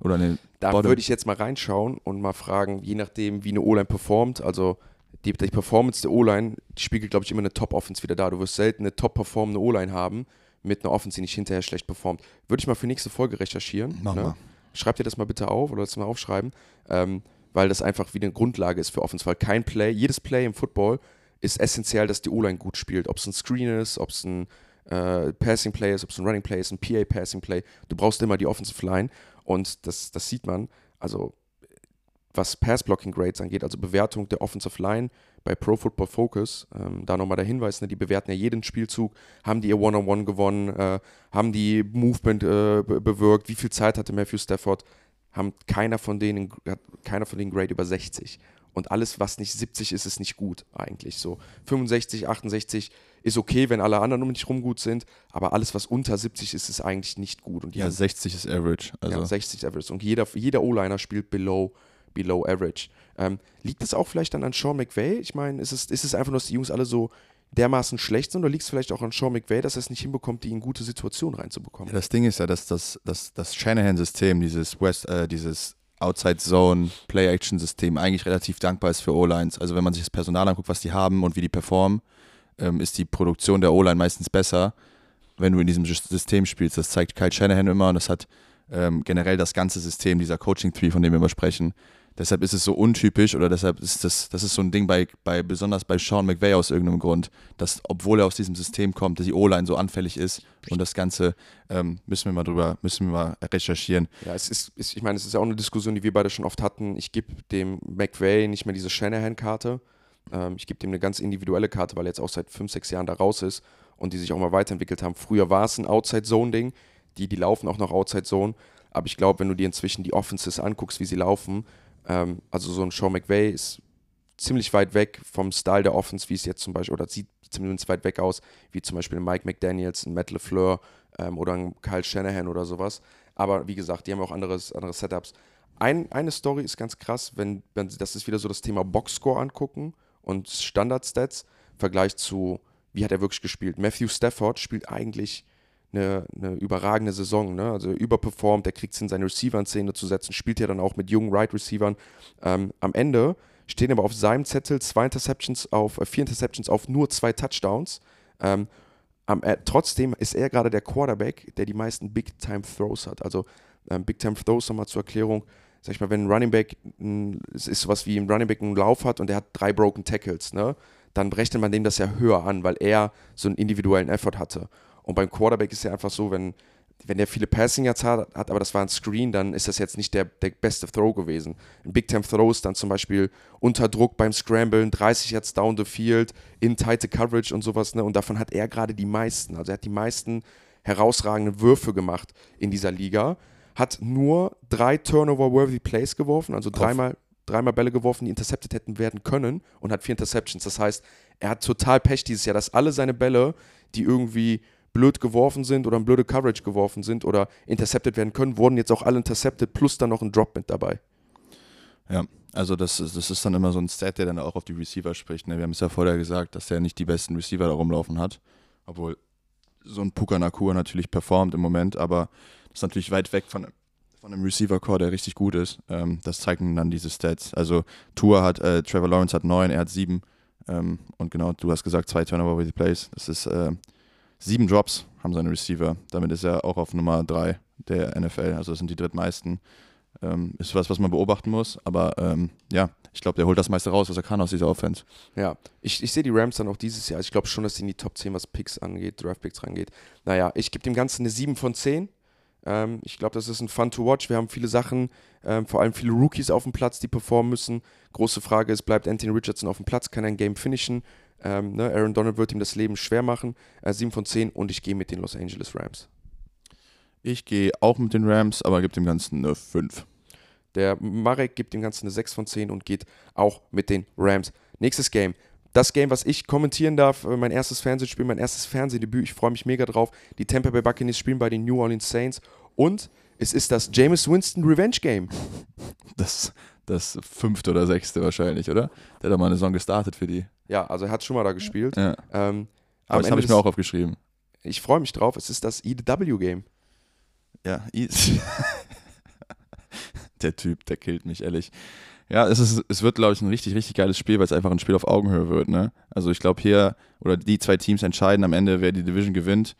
oder eine Da Bottom- würde ich jetzt mal reinschauen und mal fragen, je nachdem, wie eine O-Line performt, also die, die Performance der O-Line die spiegelt, glaube ich, immer eine Top-Offense wieder da. Du wirst selten eine top-performende O-Line haben mit einer Offense, die nicht hinterher schlecht performt. Würde ich mal für nächste Folge recherchieren. Mach ne? mal. Schreib dir das mal bitte auf oder das mal aufschreiben, ähm, weil das einfach wieder eine Grundlage ist für Offense, weil kein Play, jedes Play im Football ist essentiell, dass die O-Line gut spielt. Ob es ein Screen ist, ob es ein äh, Passing Play ist, ob es ein Running Play ist, ein PA Passing Play. Du brauchst immer die Offensive Line und das, das sieht man. Also was Pass-Blocking Grades angeht, also Bewertung der Offensive Line bei Pro Football Focus, ähm, da nochmal der Hinweis, ne, die bewerten ja jeden Spielzug, haben die ihr One-on-One gewonnen, äh, haben die Movement äh, be bewirkt, wie viel Zeit hatte Matthew Stafford, haben keiner von denen, hat keiner von denen Grade über 60. Und alles, was nicht 70 ist, ist nicht gut eigentlich. So 65, 68 ist okay, wenn alle anderen um dich rum gut sind, aber alles, was unter 70 ist, ist eigentlich nicht gut. Und Ja, haben 60 ist Average. Also ja, 60 Average. Und jeder, jeder O-Liner spielt below, below Average. Ähm, liegt das auch vielleicht dann an Sean McVay? Ich meine, ist es, ist es einfach nur, dass die Jungs alle so dermaßen schlecht sind oder liegt es vielleicht auch an Sean McVay, dass er es nicht hinbekommt, die in gute Situationen reinzubekommen? Ja, das Ding ist ja, dass das, das, das Shanahan-System, dieses West, äh, dieses Outside Zone Play-Action-System eigentlich relativ dankbar ist für O-Lines. Also wenn man sich das Personal anguckt, was die haben und wie die performen, ähm, ist die Produktion der O-Line meistens besser, wenn du in diesem Sys- System spielst. Das zeigt Kyle Shanahan immer und das hat ähm, generell das ganze System, dieser Coaching-Tree, von dem wir immer sprechen. Deshalb ist es so untypisch oder deshalb ist das, das ist so ein Ding bei, bei besonders bei Sean McVay aus irgendeinem Grund, dass obwohl er aus diesem System kommt, dass die O-Line so anfällig ist und das Ganze ähm, müssen wir mal drüber, müssen wir mal recherchieren. Ja, es ist, ist, ich meine, es ist ja auch eine Diskussion, die wir beide schon oft hatten. Ich gebe dem McVay nicht mehr diese Shanahan-Karte. Ähm, ich gebe dem eine ganz individuelle Karte, weil er jetzt auch seit fünf, sechs Jahren da raus ist und die sich auch mal weiterentwickelt haben. Früher war es ein Outside-Zone-Ding. Die, die laufen auch noch Outside-Zone. Aber ich glaube, wenn du dir inzwischen die Offenses anguckst, wie sie laufen, ähm, also so ein Sean McVay ist ziemlich weit weg vom Style der Offense, wie es jetzt zum Beispiel, oder sieht zumindest weit weg aus, wie zum Beispiel ein Mike McDaniels, ein Matt LeFleur ähm, oder ein Kyle Shanahan oder sowas. Aber wie gesagt, die haben auch anderes, andere Setups. Ein, eine Story ist ganz krass, wenn, wenn das ist wieder so das Thema Boxscore angucken und Standardstats, im Vergleich zu, wie hat er wirklich gespielt. Matthew Stafford spielt eigentlich eine, eine überragende Saison, ne? also überperformt, er kriegt es in seine Receiver in Szene zu setzen, spielt ja dann auch mit jungen Right Receivern. Ähm, am Ende stehen aber auf seinem Zettel zwei Interceptions auf, äh, vier Interceptions auf nur zwei Touchdowns. Ähm, am, äh, trotzdem ist er gerade der Quarterback, der die meisten Big-Time-Throws hat. Also ähm, Big-Time-Throws nochmal zur Erklärung. Sag ich mal, wenn ein Running Back, ein, es ist sowas wie ein Running Back einen Lauf hat und der hat drei Broken Tackles, ne? dann rechnet man dem das ja höher an, weil er so einen individuellen Effort hatte. Und beim Quarterback ist ja einfach so, wenn, wenn der viele Passing Yards hat, hat, aber das war ein Screen, dann ist das jetzt nicht der, der beste Throw gewesen. Ein Big Time Throw ist dann zum Beispiel unter Druck beim Scramblen, 30 Yards down the field, in tighte Coverage und sowas. Ne? Und davon hat er gerade die meisten. Also er hat die meisten herausragenden Würfe gemacht in dieser Liga. Hat nur drei Turnover-worthy Plays geworfen, also dreimal, dreimal Bälle geworfen, die intercepted hätten werden können und hat vier Interceptions. Das heißt, er hat total Pech dieses Jahr, dass alle seine Bälle, die irgendwie blöd geworfen sind oder in blöde Coverage geworfen sind oder intercepted werden können, wurden jetzt auch alle intercepted plus dann noch ein Drop mit dabei. Ja, also das, ist- das ist dann immer so ein Stat, der dann auch auf die Receiver spricht. Ne? Wir haben es ja vorher gesagt, dass der nicht die besten Receiver da rumlaufen hat. Obwohl so ein Puka Nakua natürlich performt im Moment, aber ist natürlich weit weg von, von einem Receiver-Core, der richtig gut ist. Ähm, das zeigen dann diese Stats. Also Tour hat, äh, Trevor Lawrence hat neun, er hat sieben. Ähm, und genau, du hast gesagt, zwei Turnover with the Plays. Das ist äh, sieben Drops haben seine Receiver. Damit ist er auch auf Nummer drei der NFL. Also das sind die drittmeisten. Ähm, ist was, was man beobachten muss. Aber ähm, ja, ich glaube, der holt das meiste raus, was er kann aus dieser Offense. Ja, ich, ich sehe die Rams dann auch dieses Jahr. Ich glaube schon, dass sie in die Top 10, was Picks angeht, Draft Picks rangeht. Naja, ich gebe dem Ganzen eine 7 von 10. Ähm, ich glaube, das ist ein Fun to watch. Wir haben viele Sachen, ähm, vor allem viele Rookies auf dem Platz, die performen müssen. Große Frage ist, bleibt Anthony Richardson auf dem Platz? Kann er ein Game finishen? Ähm, ne? Aaron Donald wird ihm das Leben schwer machen. Äh, 7 von 10 und ich gehe mit den Los Angeles Rams. Ich gehe auch mit den Rams, aber gebe dem Ganzen eine 5. Der Marek gibt dem Ganzen eine 6 von 10 und geht auch mit den Rams. Nächstes Game. Das Game, was ich kommentieren darf, äh, mein erstes Fernsehspiel, mein erstes Fernsehdebüt. Ich freue mich mega drauf. Die Tampa Bay Buccaneers spielen bei den New Orleans Saints und es ist das Jameis Winston Revenge Game. Das, das fünfte oder sechste wahrscheinlich, oder? Der hat doch mal eine Saison gestartet für die. Ja, also er hat schon mal da gespielt. Ja. Ähm, Aber das habe ich mir auch aufgeschrieben. Ich freue mich drauf. Es ist das EW Game. Ja, der Typ, der killt mich, ehrlich. Ja, es, ist, es wird, glaube ich, ein richtig, richtig geiles Spiel, weil es einfach ein Spiel auf Augenhöhe wird. Ne? Also ich glaube hier, oder die zwei Teams entscheiden am Ende, wer die Division gewinnt.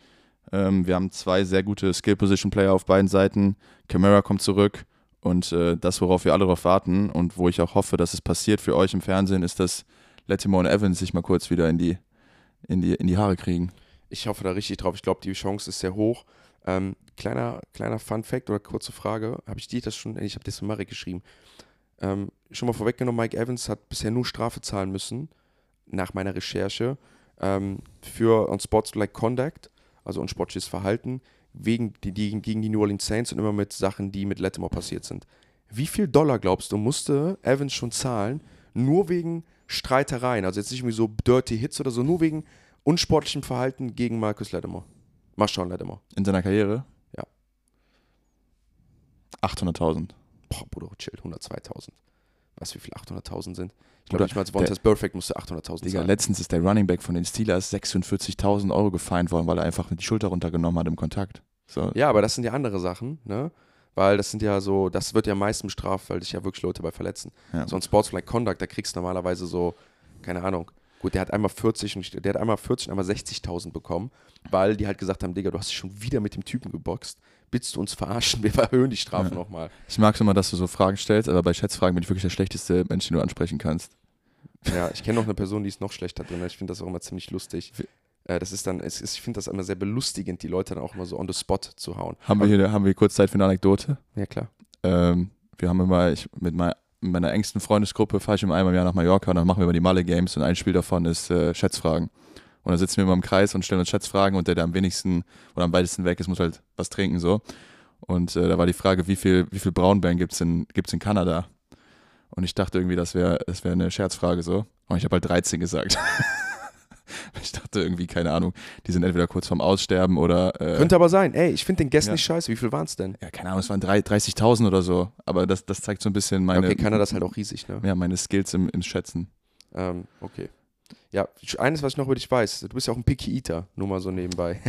Ähm, wir haben zwei sehr gute Skill-Position-Player auf beiden Seiten. Camara kommt zurück und äh, das, worauf wir alle darauf warten und wo ich auch hoffe, dass es passiert für euch im Fernsehen, ist, dass Latimore und Evans sich mal kurz wieder in die, in die, in die Haare kriegen. Ich hoffe da richtig drauf. Ich glaube, die Chance ist sehr hoch. Ähm, kleiner, kleiner Fun Fact oder kurze Frage. Habe ich dir das schon, ich habe das für Marek geschrieben. Ähm, schon mal vorweggenommen, Mike Evans hat bisher nur Strafe zahlen müssen, nach meiner Recherche, ähm, für unsportsmanlike Conduct, also unsportliches Verhalten, wegen die, die, gegen die New Orleans Saints und immer mit Sachen, die mit Lattimore passiert sind. Wie viel Dollar, glaubst du, musste Evans schon zahlen, nur wegen Streitereien, also jetzt nicht irgendwie so Dirty Hits oder so, nur wegen unsportlichem Verhalten gegen Marcus Lattimore? Marshawn Lattimore. In seiner Karriere? Ja. 800.000. Boah, Bruder, chill, 102.000. Weißt du, wie viel 800.000 sind? Ich glaube nicht mal, Vontaze Perfect musste 800.000 Digga, zahlen. letztens ist der Running Back von den Steelers 46.000 Euro gefeind worden, weil er einfach die Schulter runtergenommen hat im Kontakt. So. Ja, aber das sind ja andere Sachen, ne? Weil das sind ja so, das wird ja meistens bestraft, weil dich ja wirklich Leute bei verletzen. Ja. So ein Sportsmanlike Conduct, da kriegst du normalerweise so, keine Ahnung. Gut, der hat einmal 40 und der hat einmal 40 und einmal 60.000 bekommen, weil die halt gesagt haben, Digga, du hast dich schon wieder mit dem Typen geboxt. Willst du uns verarschen? Wir erhöhen die Strafe Ja. nochmal. Ich mag es immer, dass du so Fragen stellst, aber bei Schätzfragen bin ich wirklich der schlechteste Mensch, den du ansprechen kannst. Ja, ich kenne noch eine Person, die ist noch schlechter drin. Ich finde das auch immer ziemlich lustig. Äh, das ist dann, ist, ich finde das immer sehr belustigend, die Leute dann auch immer so on the spot zu hauen. Haben wir hier haben wir kurz Zeit für eine Anekdote? Ja, klar. Ähm, wir haben immer, ich, mit, mein, mit meiner engsten Freundesgruppe fahre ich immer einmal im Jahr nach Mallorca und dann machen wir immer die Malle-Games und ein Spiel davon ist äh, Schätzfragen. Und dann sitzen wir immer im Kreis und stellen uns Schätzfragen und der, der am wenigsten oder am weitesten weg ist, muss halt was trinken so. Und äh, da war die Frage, wie viel, wie viel Braunbären gibt es in, gibt's in Kanada? Und ich dachte irgendwie, das wäre das wär eine Scherzfrage so. Und ich habe halt 13 gesagt. ich dachte irgendwie, keine Ahnung, die sind entweder kurz vorm Aussterben oder. Äh, Könnte aber sein. Ey, ich finde den Guess Ja. nicht scheiße. Wie viel waren es denn? ja, keine Ahnung, es waren drei- 30.000 oder so. Aber das, das zeigt so ein bisschen meine, okay, Kanada ist halt auch riesig, ne? ja, meine Skills im, im Schätzen. Ähm, okay. Ja, eines, was ich noch über dich weiß, du bist ja auch ein Picky Eater, nur mal so nebenbei.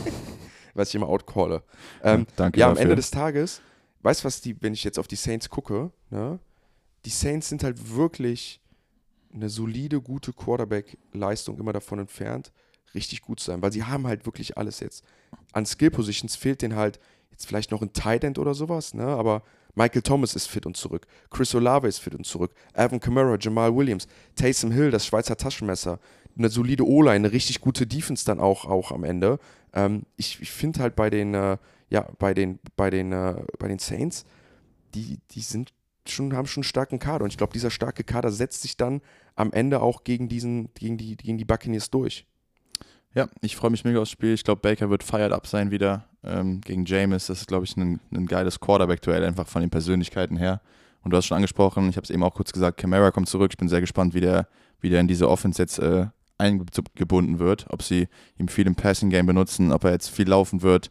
was ich immer outcalle. Ähm, Danke ja, am dafür. Ende des Tages, weißt du, was die, wenn ich jetzt auf die Saints gucke, ne? Die Saints sind halt wirklich eine solide, gute Quarterback-Leistung immer davon entfernt, richtig gut zu sein, weil sie haben halt wirklich alles jetzt. An Skill-Positions fehlt denen halt jetzt vielleicht noch ein Tight End oder sowas, ne? Aber Michael Thomas ist fit und zurück. Chris Olave ist fit und zurück. Alvin Kamara, Jamal Williams, Taysom Hill, das Schweizer Taschenmesser. Eine solide O-Line, eine richtig gute Defense dann auch, auch am Ende. Ähm, ich ich finde halt bei den, äh, ja, bei den, bei den, äh, bei den Saints, die, die sind schon, haben schon einen starken Kader. Und ich glaube, dieser starke Kader setzt sich dann am Ende auch gegen diesen, gegen die, gegen die Buccaneers durch. Ja, ich freue mich mega aufs Spiel. Ich glaube, Baker wird fired up sein wieder ähm, gegen Jameis. Das ist, glaube ich, ein, ein geiles Quarterback-Duell, einfach von den Persönlichkeiten her. Und du hast schon angesprochen, ich habe es eben auch kurz gesagt, Camara kommt zurück. Ich bin sehr gespannt, wie der, wie der in diese Offense jetzt äh, eingebunden wird. Ob sie ihn viel im Passing-Game benutzen, ob er jetzt viel laufen wird.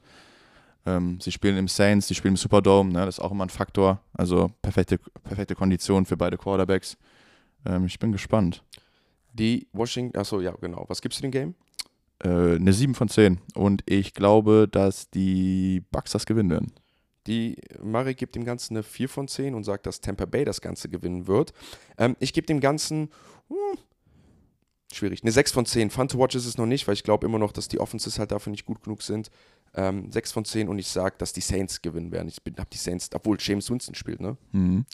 Ähm, sie spielen im Saints, sie spielen im Superdome, ne? das ist auch immer ein Faktor. Also perfekte, perfekte Kondition für beide Quarterbacks. Ähm, ich bin gespannt. Die Washington, achso, ja, genau. Was gibst du dem Game? Äh, eine 7 von 10. Und ich glaube, dass die Bucks das gewinnen werden. Die Murray gibt dem Ganzen eine 4 von 10 und sagt, dass Tampa Bay das Ganze gewinnen wird. Ähm, ich gebe dem Ganzen hm, schwierig. Eine 6 von 10. Fun to watch ist es noch nicht, weil ich glaube immer noch, dass die Offenses halt dafür nicht gut genug sind. Ähm, 6 von 10 und ich sage, dass die Saints gewinnen werden. Ich habe die Saints, obwohl James Winston spielt, ne? Mhm.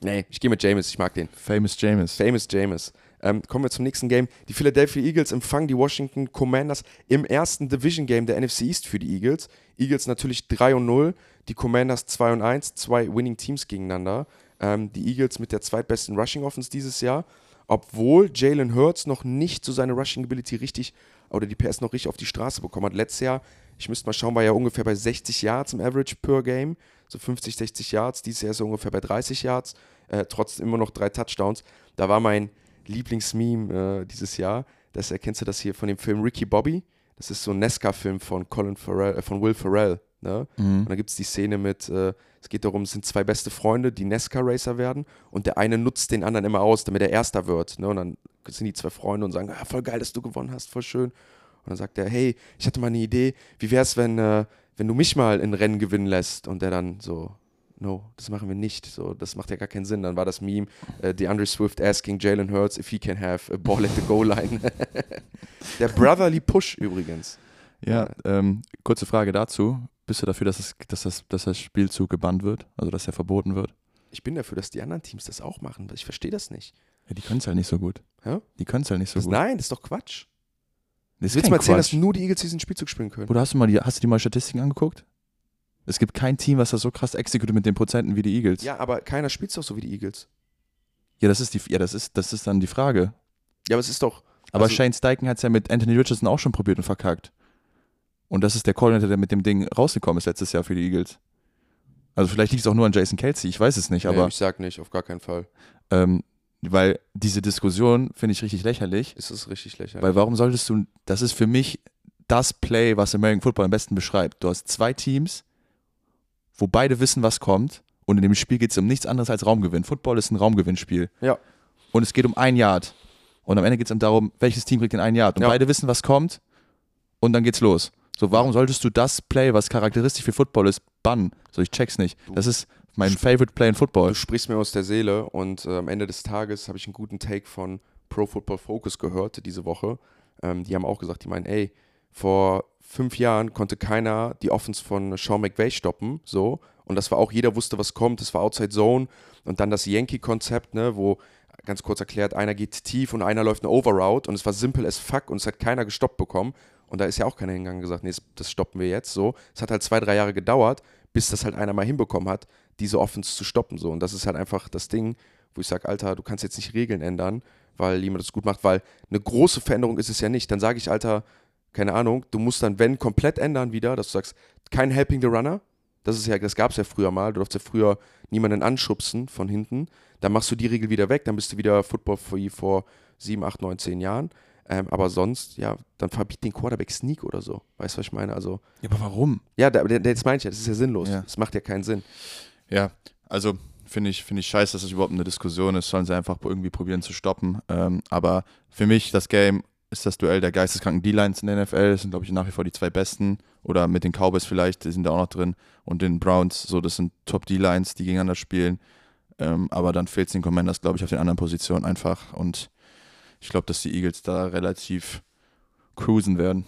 Nee, ich gehe mit James, ich mag den. Famous James. Famous James. Ähm, kommen wir zum nächsten Game. Die Philadelphia Eagles empfangen die Washington Commanders im ersten Division Game der NFC East für die Eagles. Eagles natürlich 3 und 0, die Commanders 2 und 1, zwei Winning Teams gegeneinander. Ähm, die Eagles mit der zweitbesten Rushing Offense dieses Jahr, obwohl Jalen Hurts noch nicht so seine Rushing Ability richtig oder die PS noch richtig auf die Straße bekommen hat. Letztes Jahr, ich müsste mal schauen, war ja ungefähr bei 60 Yards im Average per Game, so 50, 60 Yards. Dieses Jahr ist er ungefähr bei 30 Yards, äh, trotzdem immer noch drei Touchdowns. Da war mein Lieblingsmeme äh, dieses Jahr, das erkennst du das hier von dem Film Ricky Bobby. Das ist so ein Nesca-Film von Colin Farrell, äh, von Will Ferrell. Ne? Mhm. Und da gibt es die Szene mit, äh, es geht darum, es sind zwei beste Freunde, die Nesca-Racer werden und der eine nutzt den anderen immer aus, damit er Erster wird. Ne? Und dann sind die zwei Freunde und sagen, ah, voll geil, dass du gewonnen hast, voll schön. Und dann sagt er, hey, ich hatte mal eine Idee, wie wäre es, wenn, äh, wenn du mich mal in Rennen gewinnen lässt? Und der dann so, no, das machen wir nicht. So, das macht ja gar keinen Sinn. Dann war das Meme, äh, DeAndre Swift asking Jalen Hurts if he can have a ball at the goal line. der Brotherly Push übrigens. Ja, ähm, kurze Frage dazu. Bist du dafür, dass, es, dass, das, dass das Spielzug gebannt wird? Also, dass er verboten wird? Ich bin dafür, dass die anderen Teams das auch machen. Ich verstehe das nicht. Ja, die können es halt nicht so gut. Hä? Die können es halt nicht so Das, gut. nein, das ist doch Quatsch. Das Willst du mal erzählen, Quatsch. dass nur die Eagles diesen Spielzug spielen können? Oder hast du, mal die, hast du dir mal Statistiken angeguckt? Es gibt kein Team, was das so krass exekutiert mit den Prozenten wie die Eagles. Ja, aber keiner spielt doch so wie die Eagles. Ja, das ist die, ja, das ist, das ist dann die Frage. Ja, aber es ist doch. Aber Also- Shane Steichen hat es ja mit Anthony Richardson auch schon probiert und verkackt. Und das ist der Coordinator, der mit dem Ding rausgekommen ist letztes Jahr für die Eagles. Also vielleicht liegt es auch nur an Jason Kelsey, ich weiß es nicht, Nee, aber ich sag nicht, auf gar keinen Fall. ähm, weil diese Diskussion finde ich richtig lächerlich. Ist es richtig lächerlich. Weil warum solltest du, das ist für mich das Play, was American Football am besten beschreibt. Du hast zwei Teams, wo beide wissen, was kommt und in dem Spiel geht es um nichts anderes als Raumgewinn. Football ist ein Raumgewinnspiel. Ja. Und es geht um ein Yard. Und am Ende geht es darum, welches Team kriegt den einen Yard. Und Ja. beide wissen, was kommt und dann geht's los. So, warum solltest du das Play, was charakteristisch für Football ist, bannen? So, ich check's nicht. Das ist mein favorite Play in Football. Du sprichst mir aus der Seele und äh, am Ende des Tages habe ich einen guten Take von Pro Football Focus gehört diese Woche. Ähm, die haben auch gesagt, die meinen, ey, vor fünf Jahren konnte keiner die Offense von Sean McVay stoppen, so. Und das war auch, jeder wusste, was kommt. Das war Outside Zone und dann das Yankee-Konzept, ne, wo ganz kurz erklärt, einer geht tief und einer läuft eine Overroute und es war simpel as fuck und es hat keiner gestoppt bekommen. Und da ist ja auch keiner hingegangen und gesagt, nee, das- stoppen wir jetzt so. Es hat halt zwei, drei Jahre gedauert, bis das halt einer mal hinbekommen hat, diese Offense zu stoppen so. Und das ist halt einfach das Ding, wo ich sage, Alter, du kannst jetzt nicht Regeln ändern, weil jemand das gut macht, weil eine große Veränderung ist es ja nicht. Dann sage ich, Alter, keine Ahnung, du musst dann, wenn, komplett ändern wieder, dass du sagst, kein Helping the Runner. Das ist ja, das gab es ja früher mal. Du durfst ja früher niemanden anschubsen von hinten. Dann machst du die Regel wieder weg, dann bist du wieder Football wie vor sieben, acht, neun, zehn Jahren. Ähm, aber sonst, ja, dann verbiet den Quarterback Sneak oder so. Weißt du, was ich meine? Also, Ja, aber warum? ja, da, da- das meine ich ja, das ist ja sinnlos. Ja. Das macht ja keinen Sinn. Ja, also finde ich, finde ich scheiße, dass das überhaupt eine Diskussion ist. Sollen sie einfach irgendwie probieren zu stoppen. Ähm, aber für mich, das Game ist das Duell der geisteskranken D-Lines in der NFL. Das sind, glaube ich, nach wie vor die zwei besten. Oder mit den Cowboys vielleicht, die sind da auch noch drin. Und den Browns, so, das sind Top-D-Lines, die gegeneinander spielen. Ähm, aber dann fehlt es den Commanders, glaube ich, auf den anderen Positionen einfach. Und ich glaube, dass die Eagles da relativ cruisen werden.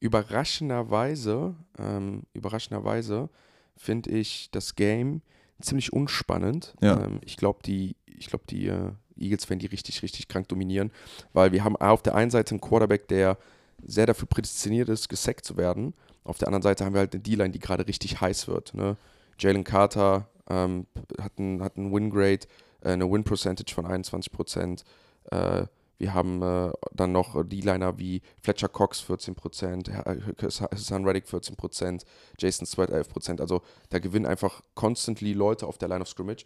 Überraschenderweise, ähm, überraschenderweise finde ich das Game ziemlich unspannend. Ja. Ähm, ich glaube, die, ich glaube, die äh, Eagles werden die richtig, richtig krank dominieren, weil wir haben auf der einen Seite einen Quarterback, der sehr dafür prädestiniert ist, gesackt zu werden. Auf der anderen Seite haben wir halt eine D-Line, die gerade richtig heiß wird. Ne? Jalen Carter ähm, hat einen hat ein Win-Grade, äh, eine Win-Percentage von 21 Prozent. Äh, wir haben äh, dann noch D-Liner wie Fletcher Cox 14%, Hassan Reddick 14%, Jason Sweat 11%. Also da gewinnen einfach constantly Leute auf der Line of Scrimmage.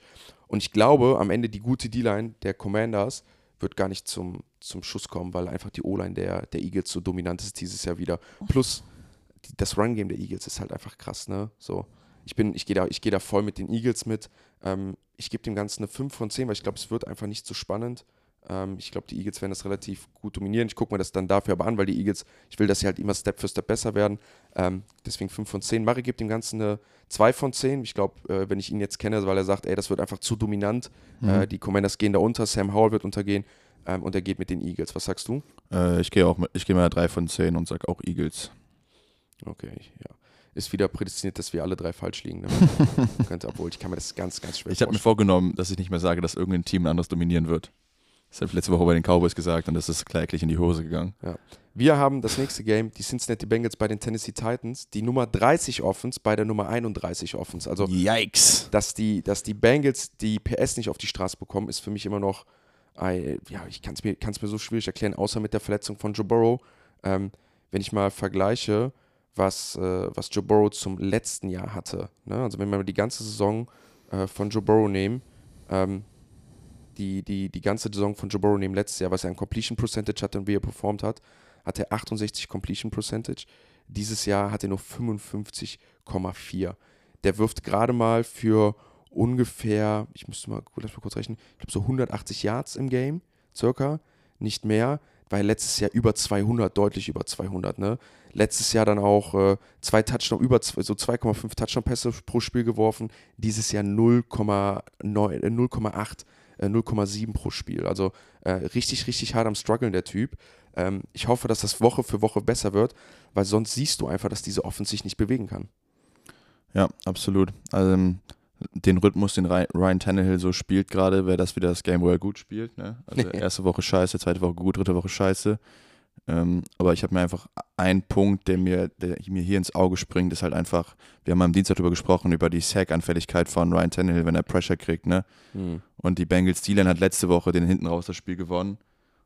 Und ich glaube, am Ende die gute D-Line der Commanders wird gar nicht zum, zum Schuss kommen, weil einfach die O-Line der, der Eagles so dominant ist dieses Jahr wieder. Plus das Run-Game der Eagles ist halt einfach krass, ne? So. Ich ich gehe da, ich da voll mit den Eagles mit. Ähm, ich gebe dem Ganzen eine 5 von 10, weil ich glaube, es wird einfach nicht so spannend. Ähm, ich glaube, die Eagles werden das relativ gut dominieren. Ich gucke mir das dann dafür aber an, weil die Eagles, ich will, dass sie halt immer Step für Step besser werden. Ähm, deswegen 5 von 10. Murray gibt dem Ganzen eine 2 von 10. Ich glaube, äh, wenn ich ihn jetzt kenne, weil er sagt, ey, das wird einfach zu dominant. Mhm. Äh, die Commanders gehen da unter, Sam Howell wird untergehen ähm, und er geht mit den Eagles. Was sagst du? Äh, ich gehe auch mit, ich gehe mal 3 von 10 und sage auch Eagles. Okay, ja ist wieder prädestiniert, dass wir alle drei falsch liegen. Ne? könnte, obwohl ich kann mir das ganz, ganz schwer Ich habe mir vorgenommen, dass ich nicht mehr sage, dass irgendein Team anderes dominieren wird. Das habe ich letzte Woche bei den Cowboys gesagt und das ist kläglich in die Hose gegangen. Ja. Wir haben das nächste Game, die Cincinnati Bengals bei den Tennessee Titans, die Nummer 30 Offens bei der Nummer 31 Offens. Also, Yikes. Dass die, dass die Bengals die PS nicht auf die Straße bekommen, ist für mich immer noch, äh, ja, ich kann es mir, mir so schwierig erklären, außer mit der Verletzung von Joe Burrow. Ähm, wenn ich mal vergleiche, was, äh, was Joe Burrow zum letzten Jahr hatte. Ne? Also wenn wir die ganze Saison äh, von Joe Burrow nehmen, ähm, die, die, die ganze Saison von Joe Burrow nehmen letztes Jahr, was er an Completion Percentage hatte und wie er performt hat, hat er 68 Completion Percentage. Dieses Jahr hat er nur 55,4. Der wirft gerade mal für ungefähr, ich müsste mal, lass mal kurz rechnen, ich glaube so 180 Yards im Game, circa, nicht mehr, weil letztes Jahr über 200, deutlich über 200, ne? Letztes Jahr dann auch äh, zwei Touchdown, über zwei, so 2,5 Touchdown-Pässe pro Spiel geworfen, dieses Jahr 0,8 0,7 äh, pro Spiel. Also äh, richtig, richtig hart am Struggeln der Typ. Ähm, ich hoffe, dass das Woche für Woche besser wird, weil sonst siehst du einfach, dass diese Offense sich nicht bewegen kann. Ja, absolut. Also ähm, den Rhythmus, den Ryan Tannehill so spielt gerade, wäre das wieder das Game, wo er gut spielt. Ne? Also erste Woche scheiße, zweite Woche gut, dritte Woche scheiße. Ähm, aber ich habe mir einfach einen Punkt, der mir, der mir hier ins Auge springt, ist halt einfach, wir haben am Dienstag darüber gesprochen, über die Sack-Anfälligkeit von Ryan Tannehill, wenn er Pressure kriegt, ne? Mhm. Und die Bengals D-Line hat letzte Woche den hinten raus das Spiel gewonnen.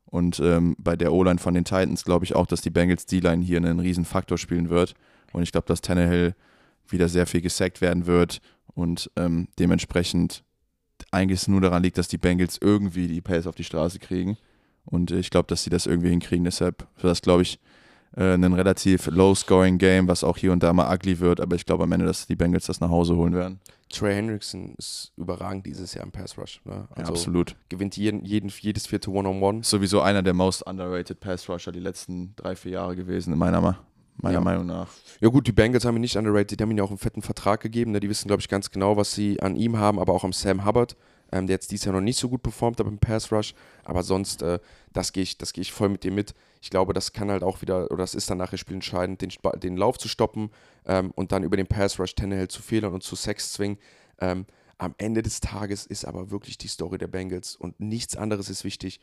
Und ähm, bei der O-Line von den Titans glaube ich auch, dass die Bengals D-Line hier einen riesen Faktor spielen wird. Und ich glaube, dass Tannehill wieder sehr viel gesackt werden wird und ähm, dementsprechend eigentlich nur daran liegt, dass die Bengals irgendwie die Pace auf die Straße kriegen. Und ich glaube, dass sie das irgendwie hinkriegen. Deshalb wird das, glaube ich, äh, ein relativ low-scoring-Game, was auch hier und da mal ugly wird. Aber ich glaube am Ende, dass die Bengals das nach Hause holen werden. Trey Hendrickson ist überragend dieses Jahr im Pass Rush. Ne? Also ja, absolut. Gewinnt jeden, jeden, jedes vierte One-on-One. -on -One. Sowieso einer der most underrated Pass Rusher die letzten drei, vier Jahre gewesen, in meiner, meiner ja. Meinung nach. Ja, gut, die Bengals haben ihn nicht underrated. Die haben ihm ja auch einen fetten Vertrag gegeben. Ne? Die wissen, glaube ich, ganz genau, was sie an ihm haben, aber auch am Sam Hubbard ähm, der jetzt dieses Jahr noch nicht so gut performt hat im Pass Rush. Aber sonst, äh, das gehe ich, geh ich voll mit dir mit. Ich glaube, das kann halt auch wieder, oder das ist dann nachher spielentscheidend, den, den Lauf zu stoppen ähm, und dann über den Pass Rush Tannehill zu fehlen und zu Sex zwingen. Ähm, am Ende des Tages ist aber wirklich die Story der Bengals und nichts anderes ist wichtig.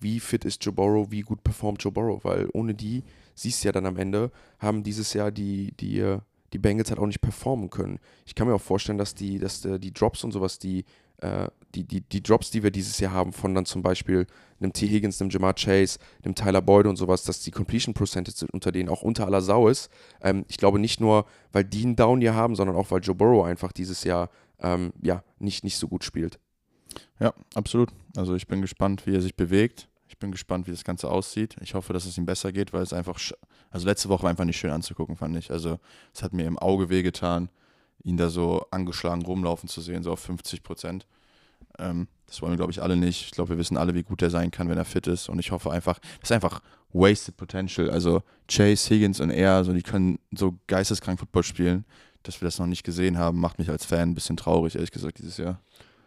Wie fit ist Joe Burrow, wie gut performt Joe Burrow, weil ohne die, siehst du ja dann am Ende, haben dieses Jahr die, die, äh, die Bengals halt auch nicht performen können. Ich kann mir auch vorstellen, dass die, dass äh, die Drops und sowas, die äh, die, die, die Drops, die wir dieses Jahr haben, von dann zum Beispiel einem T. Higgins, einem Jamar Chase, einem Tyler Boyd und sowas, dass die Completion Percentage unter denen auch unter aller Sau ist. Ähm, ich glaube nicht nur, weil die einen Down hier haben, sondern auch, weil Joe Burrow einfach dieses Jahr ähm, ja, nicht, nicht so gut spielt. Ja, absolut. Also ich bin gespannt, wie er sich bewegt. Ich bin gespannt, wie das Ganze aussieht. Ich hoffe, dass es ihm besser geht, weil es einfach, also letzte Woche war einfach nicht schön anzugucken, fand ich. Also es hat mir im Auge wehgetan ihn da so angeschlagen rumlaufen zu sehen, so auf 50 Prozent. Ähm, das wollen wir, glaube ich, alle nicht. Ich glaube, wir wissen alle, wie gut er sein kann, wenn er fit ist. Und ich hoffe einfach, das ist einfach wasted potential. Also Chase, Higgins und er, so, die können so geisteskrank Football spielen. Dass wir das noch nicht gesehen haben, macht mich als Fan ein bisschen traurig, ehrlich gesagt, dieses Jahr.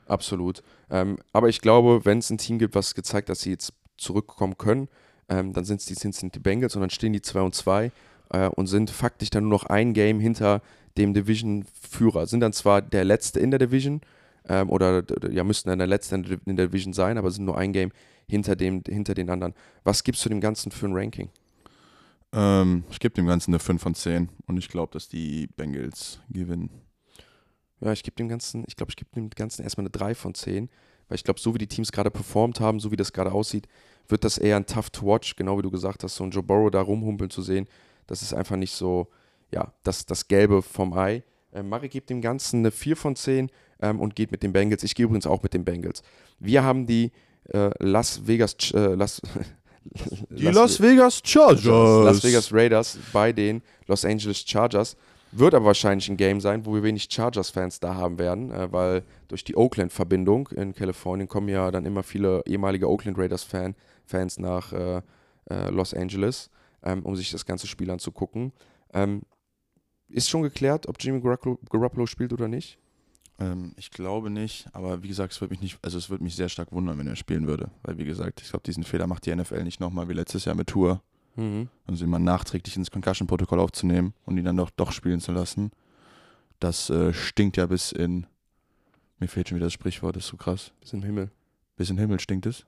Absolut. Ähm, aber ich glaube, wenn es ein Team gibt, was gezeigt hat, dass sie jetzt zurückkommen können, ähm, dann sind es die Cincinnati Bengals und dann stehen die 2 und 2 äh, und sind faktisch dann nur noch ein Game hinter dem Division-Führer. Sind dann zwar der Letzte in der Division ähm, oder ja, müssten dann der Letzte in der Division sein, aber sind nur ein Game hinter, dem, hinter den anderen. Was gibst du dem Ganzen für ein Ranking? Ähm, ich gebe dem Ganzen eine 5 von 10 und ich glaube, dass die Bengals gewinnen. Ja, ich gebe dem Ganzen, ich glaube, ich gebe dem Ganzen erstmal eine 3 von 10, weil ich glaube, so wie die Teams gerade performt haben, so wie das gerade aussieht, wird das eher ein tough to watch, genau wie du gesagt hast, so ein Joe Burrow da rumhumpeln zu sehen, das ist einfach nicht so, ja, das, das Gelbe vom Ei. Ähm, Murray gibt dem Ganzen eine 4 von 10 ähm, und geht mit den Bengals. Ich gehe übrigens auch mit den Bengals. Wir haben die äh, Las Vegas äh, Las, die Las, Las Vegas Chargers. Las Vegas Raiders bei den Los Angeles Chargers. Wird aber wahrscheinlich ein Game sein, wo wir wenig Chargers-Fans da haben werden, äh, weil durch die Oakland-Verbindung in Kalifornien kommen ja dann immer viele ehemalige Oakland Raiders-Fans nach äh, äh, Los Angeles, ähm, um sich das ganze Spiel anzugucken. Ähm, ist schon geklärt, ob Jimmy Garoppolo, Garoppolo spielt oder nicht? Ähm, ich glaube nicht, aber wie gesagt, es würde mich nicht, also es würde mich sehr stark wundern, wenn er spielen würde. Weil wie gesagt, ich glaube, diesen Fehler macht die NFL nicht nochmal wie letztes Jahr mit Tour. Mhm. Also ihn mal nachträglich ins Concussion-Protokoll aufzunehmen und ihn dann doch, doch spielen zu lassen. Das äh, stinkt ja bis in. Mir fehlt schon wieder das Sprichwort, das ist so krass. Bis im Himmel. Bis in den Himmel stinkt es.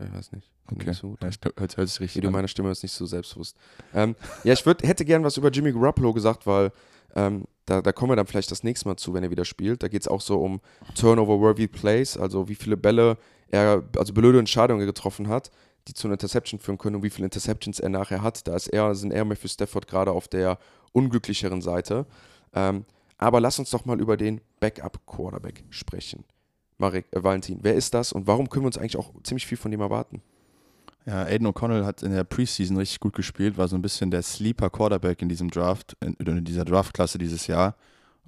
Ich weiß nicht. Okay. Nicht so. Ja, ich hört, hört sich Wie richtig du an. meine Stimme ist nicht so selbstbewusst. Ähm, ja, ich würd, hätte gern was über Jimmy Garoppolo gesagt, weil ähm, da, da kommen wir dann vielleicht das nächste Mal zu, wenn er wieder spielt. Da geht es auch so um Turnover-worthy Plays, also wie viele Bälle er, also blöde Entscheidungen getroffen hat, die zu einer Interception führen können und wie viele Interceptions er nachher hat. Da ist er, sind er mehr für Stafford gerade auf der unglücklicheren Seite. Ähm, aber lass uns doch mal über den Backup-Quarterback sprechen. Marek, äh, Valentin, wer ist das und warum können wir uns eigentlich auch ziemlich viel von dem erwarten? Ja, Aiden O'Connell hat in der Preseason richtig gut gespielt, war so ein bisschen der Sleeper Quarterback in diesem Draft, in, in dieser Draftklasse dieses Jahr.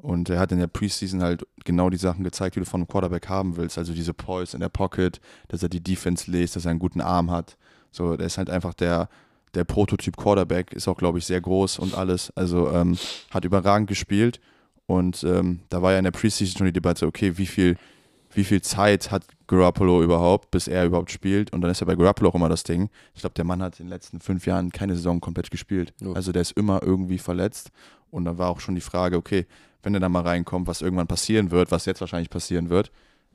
Und er hat in der Preseason halt genau die Sachen gezeigt, die du von einem Quarterback haben willst. Also diese Poise in der Pocket, dass er die Defense lest, dass er einen guten Arm hat. So, der ist halt einfach der, der Prototyp Quarterback, ist auch, glaube ich, sehr groß und alles. Also ähm, hat überragend gespielt. Und ähm, da war ja in der Preseason schon die Debatte, okay, wie viel, wie viel Zeit hat Garoppolo überhaupt, bis er überhaupt spielt? Und dann ist ja bei Garoppolo auch immer das Ding. Ich glaube, der Mann hat in den letzten fünf Jahren keine Saison komplett gespielt. Ja. Also der ist immer irgendwie verletzt. Und dann war auch schon die Frage, okay, wenn er da mal reinkommt, was irgendwann passieren wird, was jetzt wahrscheinlich passieren wird,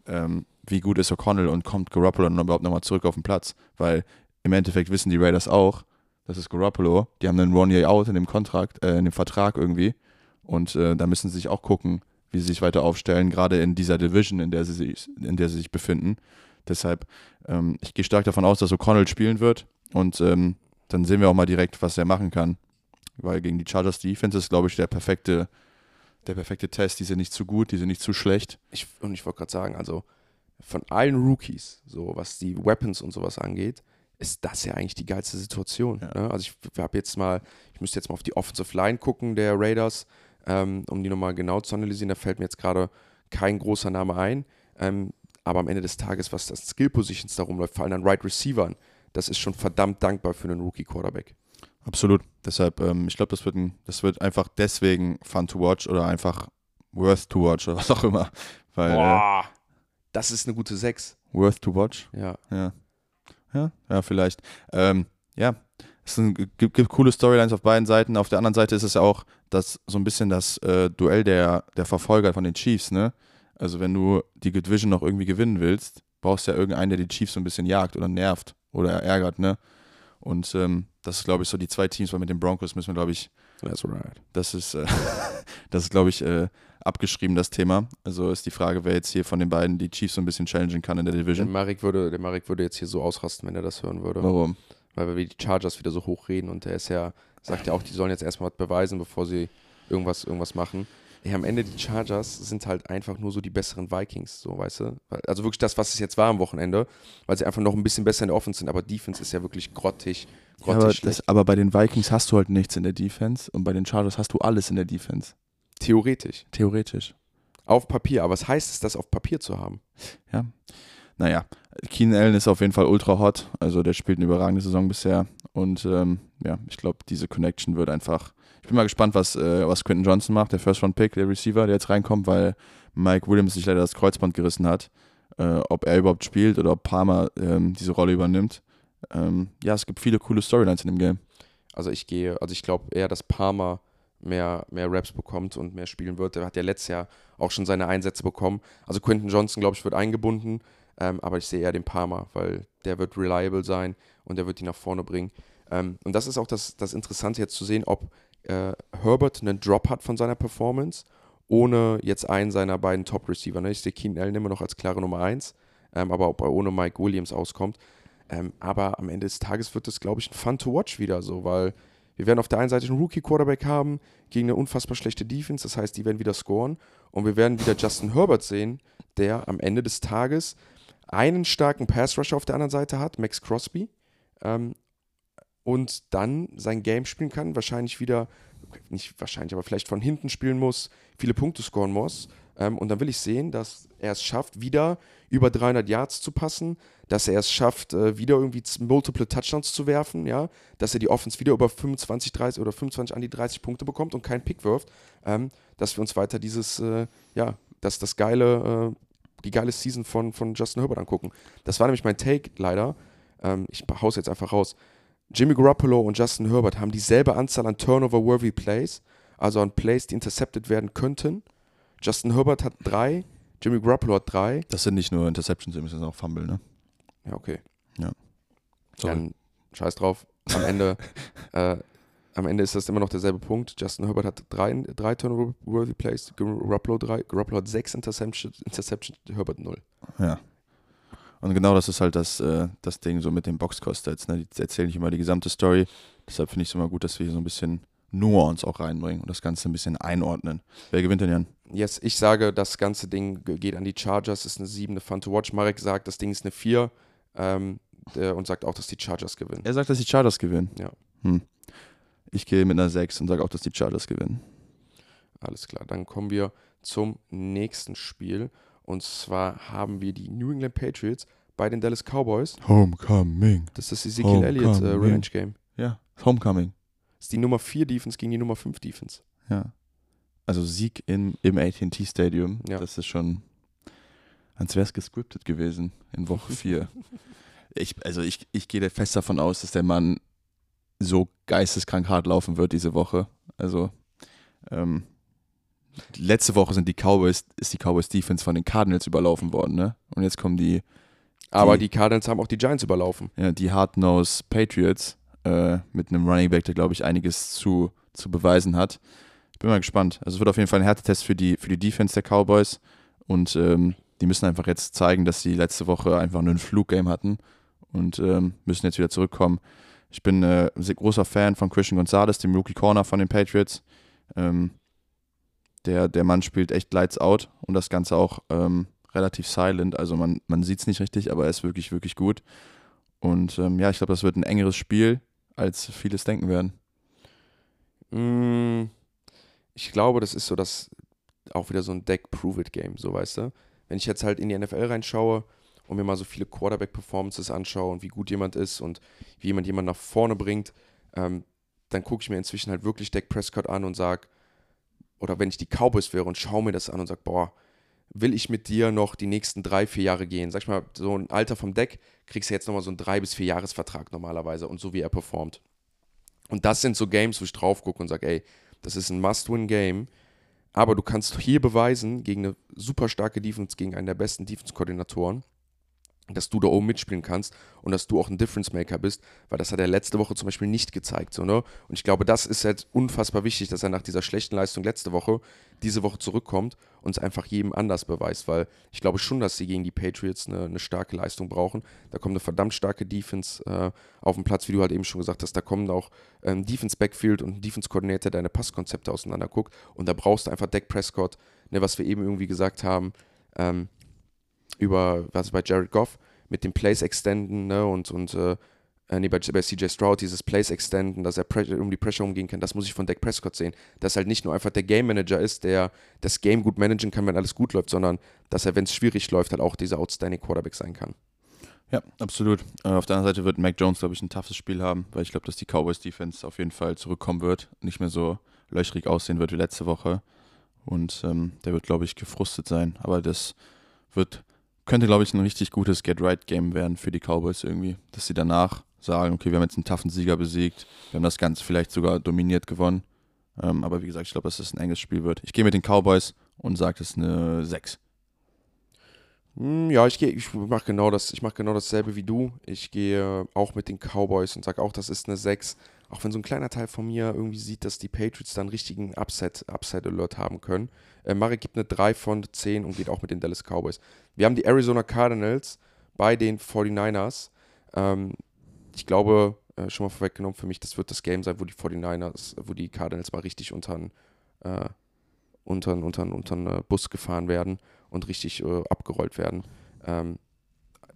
ähm, wie gut ist O'Connell und kommt Garoppolo dann überhaupt nochmal zurück auf den Platz? Weil im Endeffekt wissen die Raiders auch, das ist Garoppolo, die haben einen One-Year-Out in dem Kontrakt, äh, in dem Vertrag irgendwie. Und äh, da müssen sie sich auch gucken, wie sie sich weiter aufstellen, gerade in dieser Division, in der sie sich, in der sie sich befinden. Deshalb, ähm, ich gehe stark davon aus, dass O'Connell spielen wird und ähm, dann sehen wir auch mal direkt, was er machen kann. Weil gegen die Chargers Defense ist, glaube ich, der perfekte, der perfekte Test. Die sind nicht zu gut, die sind nicht zu schlecht. ich, und ich wollte gerade sagen, also von allen Rookies, so was die Weapons und sowas angeht, ist das ja eigentlich die geilste Situation. Ja. Ne? Also ich habe jetzt mal, ich müsste jetzt mal auf die Offensive Line gucken der Raiders, ähm, um die nochmal genau zu analysieren. Da fällt mir jetzt gerade kein großer Name ein. Ähm, aber am Ende des Tages, was das Skill Positions darum läuft, vor allem an Right Receivern, das ist schon verdammt dankbar für einen Rookie Quarterback. Absolut. Deshalb, ähm, ich glaube, das, wird ein- das wird einfach deswegen fun to watch oder einfach worth to watch oder was auch immer. Weil äh, Boah, das ist eine gute 6. worth to watch. Ja. Ja. Ja, ja, vielleicht. Ähm, ja, es gibt, gibt coole Storylines auf beiden Seiten. Auf der anderen Seite ist es ja auch das, so ein bisschen das äh, Duell der, der Verfolger von den Chiefs, ne? Also wenn du die Division noch irgendwie gewinnen willst, brauchst du ja irgendeinen, der die Chiefs so ein bisschen jagt oder nervt oder ärgert, ne? Und ähm, das ist, glaube ich, so die zwei Teams, weil mit den Broncos müssen wir, glaube ich, That's right. das ist, äh, das ist, glaube ich, äh, abgeschrieben, das Thema. Also ist die Frage, wer jetzt hier von den beiden die Chiefs so ein bisschen challengen kann in der Der Division. Marek, würde, der Marek würde jetzt hier so ausrasten, wenn er das hören würde. Warum? Weil wir die Chargers wieder so hochreden und der ist ja, sagt ja auch, die sollen jetzt erstmal was beweisen, bevor sie irgendwas, irgendwas machen. Ey, am Ende die Chargers sind halt einfach nur so die besseren Vikings, so weißt du. Also wirklich das, was es jetzt war am Wochenende, weil sie einfach noch ein bisschen besser in der Offense sind, aber Defense ist ja wirklich grottig, Ja, grottig aber, schlecht. das, aber bei den Vikings hast du halt nichts in der Defense und bei den Chargers hast du alles in der Defense. Theoretisch. Theoretisch. Auf Papier, aber was heißt es, das auf Papier zu haben? Ja. Naja, Keenan Allen ist auf jeden Fall ultra hot. Also der spielt eine überragende Saison bisher. Und ähm, ja, ich glaube, diese Connection wird einfach. Ich bin mal gespannt, was, äh, was Quentin Johnson macht, der First-Round-Pick, der Receiver, der jetzt reinkommt, weil Mike Williams sich leider das Kreuzband gerissen hat. Äh, ob er überhaupt spielt oder ob Palmer ähm, diese Rolle übernimmt. Ähm, ja, es gibt viele coole Storylines in dem Game. Also ich gehe, also ich glaube eher, dass Palmer mehr, mehr Raps bekommt und mehr spielen wird. Der hat ja letztes Jahr auch schon seine Einsätze bekommen. Also Quentin Johnson, glaube ich, wird eingebunden, ähm, aber ich sehe eher den Palmer, weil der wird reliable sein und der wird die nach vorne bringen. Ähm, und das ist auch das, das Interessante jetzt zu sehen, ob äh, Herbert einen Drop hat von seiner Performance, ohne jetzt einen seiner beiden Top-Receiver. Ne? Ich sehe Keenan Allen immer noch als klare Nummer 1, ähm, aber ob er ohne Mike Williams auskommt. Ähm, aber am Ende des Tages wird es, glaube ich, ein Fun to watch wieder so, weil wir werden auf der einen Seite einen Rookie-Quarterback haben gegen eine unfassbar schlechte Defense, das heißt, die werden wieder scoren. Und wir werden wieder Justin Herbert sehen, der am Ende des Tages einen starken Pass-Rusher auf der anderen Seite hat, Max Crosby, ähm, und dann sein Game spielen kann, wahrscheinlich wieder nicht wahrscheinlich, aber vielleicht von hinten spielen muss, viele Punkte scoren muss. Ähm, und dann will ich sehen, dass er es schafft, wieder über 300 Yards zu passen, dass er es schafft, äh, wieder irgendwie multiple Touchdowns zu werfen, ja, dass er die Offense wieder über 25, 30 oder 25 an die 30 Punkte bekommt und keinen Pick wirft, ähm, dass wir uns weiter dieses, äh, ja, dass das geile, äh, die geile Season von, von Justin Herbert angucken. Das war nämlich mein Take leider. Ähm, ich hau's jetzt einfach raus. Jimmy Garoppolo und Justin Herbert haben dieselbe Anzahl an Turnover-worthy Plays, also an Plays, die intercepted werden könnten. Justin Herbert hat drei, Jimmy Garoppolo hat drei. Das sind nicht nur Interceptions, das sind auch Fumble, ne? Ja, okay. Ja. Sorry. Dann scheiß drauf. Am Ende, äh, am Ende ist das immer noch derselbe Punkt. Justin Herbert hat drei, drei Turnover-worthy Plays, Garoppolo drei, Garoppolo hat sechs Interceptions, Interceptions Herbert null. Ja. Und genau das ist halt das, äh, das Ding so mit den Boxcosts. Ne? Die erzählen nicht immer die gesamte Story. Deshalb finde ich es immer gut, dass wir hier so ein bisschen Nuance auch reinbringen und das Ganze ein bisschen einordnen. Wer gewinnt denn, Jan? Yes, ich sage, das ganze Ding geht an die Chargers, ist eine 7, eine Fun to watch. Marek sagt, das Ding ist eine 4 ähm, und sagt auch, dass die Chargers gewinnen. Er sagt, dass die Chargers gewinnen. Ja. Hm. Ich gehe mit einer 6 und sage auch, dass die Chargers gewinnen. Alles klar, dann kommen wir zum nächsten Spiel. Und zwar haben wir die New England Patriots bei den Dallas Cowboys. Homecoming. Das ist Ezekiel Elliott äh, Revenge Game. Ja, Homecoming. Das ist die Nummer 4 Defense gegen die Nummer 5 Defense. Ja. Also Sieg in, im AT&T Stadium, ja. das ist schon, als wäre es gescriptet gewesen in Woche 4. ich, also ich, ich gehe fest davon aus, dass der Mann so geisteskrank hart laufen wird diese Woche. Also ähm, letzte Woche sind die Cowboys, ist die Cowboys Defense von den Cardinals überlaufen worden, ne? Und jetzt kommen die. Aber die, die Cardinals haben auch die Giants überlaufen. Ja, die Hard-Nose Patriots äh, mit einem Running Back, der, glaube ich, einiges zu, zu beweisen hat. Ich bin mal gespannt. Also es wird auf jeden Fall ein Härtetest für die, für die Defense der Cowboys und ähm, die müssen einfach jetzt zeigen, dass sie letzte Woche einfach nur ein Fluggame hatten und ähm, müssen jetzt wieder zurückkommen. Ich bin äh, großer Fan von Christian Gonzalez, dem Rookie Corner von den Patriots. Ähm, der, der Mann spielt echt Lights Out und das Ganze auch ähm, relativ silent. Also man, man sieht es nicht richtig, aber er ist wirklich, wirklich gut. Und ähm, ja, ich glaube, das wird ein engeres Spiel als vieles denken werden? Mm, ich glaube, das ist so das auch wieder so ein Deck-Prove-It-Game, so weißt du. Wenn ich jetzt halt in die NFL reinschaue und mir mal so viele Quarterback-Performances anschaue und wie gut jemand ist und wie jemand jemand nach vorne bringt, ähm, dann gucke ich mir inzwischen halt wirklich Deck Prescott an und sage, oder wenn ich die Cowboys wäre und schaue mir das an und sage, boah, will ich mit dir noch die nächsten drei, vier Jahre gehen? Sag ich mal, so ein Alter vom Deck kriegst du jetzt nochmal so einen drei bis vier Jahresvertrag normalerweise und so wie er performt. Und das sind so Games, wo ich drauf gucke und sage, ey, das ist ein Must-Win-Game, aber du kannst hier beweisen, gegen eine super starke Defense, gegen einen der besten Defense-Koordinatoren, dass du da oben mitspielen kannst und dass du auch ein Difference Maker bist, weil das hat er letzte Woche zum Beispiel nicht gezeigt. So, ne? Und ich glaube, das ist jetzt unfassbar wichtig, dass er nach dieser schlechten Leistung letzte Woche diese Woche zurückkommt und es einfach jedem anders beweist, weil ich glaube schon, dass sie gegen die Patriots eine, eine starke Leistung brauchen. Da kommt eine verdammt starke Defense äh, auf den Platz, wie du halt eben schon gesagt hast. Da kommen auch ähm, Defense Backfield und ein Defense Coordinator, der deine Passkonzepte auseinander guckt. Und da brauchst du einfach Dak Prescott, ne, was wir eben irgendwie gesagt haben. Ähm, über, was bei Jared Goff, mit dem Plays extenden ne, und, und äh, äh nee, bei, bei, CJ Stroud dieses Plays extenden, dass er um die Pressure umgehen kann, das muss ich von Dak Prescott sehen. Dass halt nicht nur einfach der Game Manager ist, der das Game gut managen kann, wenn alles gut läuft, sondern dass er, wenn es schwierig läuft, halt auch dieser Outstanding Quarterback sein kann. Ja, absolut. Äh, auf der anderen Seite wird Mac Jones, glaube ich, ein toughes Spiel haben, weil ich glaube, dass die Cowboys Defense auf jeden Fall zurückkommen wird, nicht mehr so löchrig aussehen wird wie letzte Woche. Und ähm, der wird, glaube ich, gefrustet sein. Aber das wird könnte, glaube ich, ein richtig gutes Get-Right-Game werden für die Cowboys irgendwie. Dass sie danach sagen, okay, wir haben jetzt einen taffen Sieger besiegt, wir haben das Ganze vielleicht sogar dominiert gewonnen. Ähm, aber wie gesagt, ich glaube, dass es ein enges Spiel wird. Ich gehe mit den Cowboys und sage, es ist eine 6. Hm, ja, ich, ich mache genau, das, mach genau dasselbe wie du. Ich gehe auch mit den Cowboys und sage auch, das ist eine 6 auch wenn so ein kleiner Teil von mir irgendwie sieht, dass die Patriots dann einen richtigen Upside Alert haben können. Äh, Marek gibt eine 3 von 10 und geht auch mit den Dallas Cowboys. Wir haben die Arizona Cardinals bei den 49ers. Ähm, ich glaube, äh, schon mal vorweggenommen für mich, das wird das Game sein, wo die 49ers, wo die Cardinals mal richtig unter äh, untern, untern, untern äh, Bus gefahren werden und richtig äh, abgerollt werden. Ähm,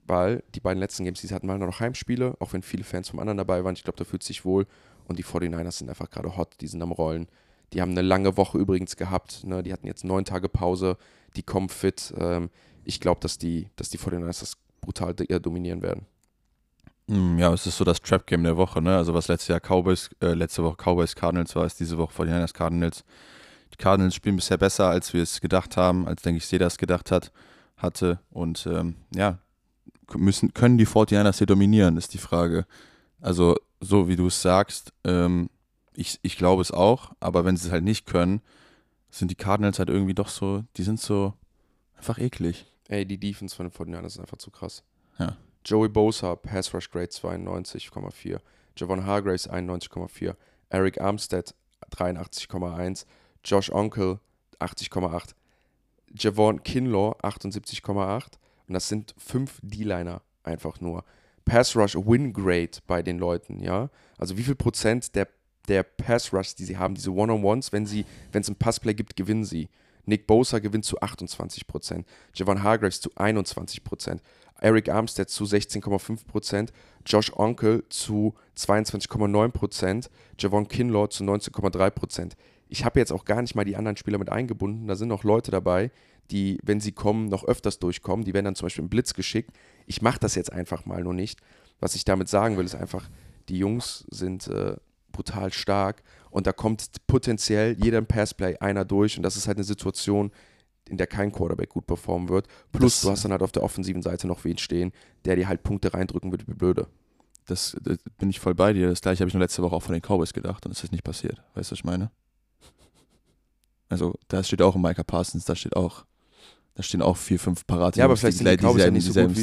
weil die beiden letzten Games, die hatten mal noch Heimspiele, auch wenn viele Fans vom anderen dabei waren. Ich glaube, da fühlt sich wohl. Und die 49ers sind einfach gerade hot, die sind am Rollen. Die haben eine lange Woche übrigens gehabt. Ne? Die hatten jetzt neun Tage Pause. Die kommen fit. Ähm, ich glaube, dass die, dass die 49ers das brutal eher dominieren werden. Hm, Ja, es ist so das Trap-Game der Woche, ne? Also was letztes Jahr Cowboys, äh, letzte Woche Cowboys Cardinals war, ist diese Woche 49ers Cardinals. Die Cardinals spielen bisher besser, als wir es gedacht haben, als denke ich, jeder es gedacht hat, hatte. Und ähm, ja, müssen, können die 49ers hier dominieren, ist die Frage. Also, so wie du es sagst, ähm, ich, ich glaube es auch, aber wenn sie es halt nicht können, sind die Cardinals halt irgendwie doch so, die sind so einfach eklig. Ey, die Defense von den 49ers ist einfach zu krass. Ja. Joey Bosa, Pass Rush Grade 92,4. Javon Hargraves 91,4. Eric Armstead 83,1. Josh Onkel 80,8. Javon Kinlaw 78,8. Und das sind fünf D-Liner einfach nur. Pass Rush Win Grade bei den Leuten, ja. Also wie viel Prozent der, der Pass Rush, die sie haben, diese One-on-Ones, wenn sie, wenn es ein Passplay gibt, gewinnen sie. Nick Bosa gewinnt zu 28%, Javon Hargraves zu 21%, Eric Armstead zu 16,5%, Josh Onkel zu 22,9%, Javon Kinlaw zu 19,3%. Ich habe jetzt auch gar nicht mal die anderen Spieler mit eingebunden. Da sind noch Leute dabei, die, wenn sie kommen, noch öfters durchkommen. Die werden dann zum Beispiel im Blitz geschickt. Ich mache das jetzt einfach mal nur nicht. Was ich damit sagen will, ist einfach, die Jungs sind äh, brutal stark und da kommt potenziell jeder Passplay einer durch und das ist halt eine Situation, in der kein Quarterback gut performen wird. Plus Das- du hast dann halt auf der offensiven Seite noch wen stehen, der dir halt Punkte reindrücken wird wie blöde. Das, das bin ich voll bei dir. Das gleiche habe ich nur letzte Woche auch von den Cowboys gedacht und es ist nicht passiert. Weißt du, was ich meine? Also, da steht auch Micah Parsons, da steht auch, da stehen auch vier, fünf Parate, Ja, aber vielleicht sind die Cowboys ja dieselben, nicht so gut wie-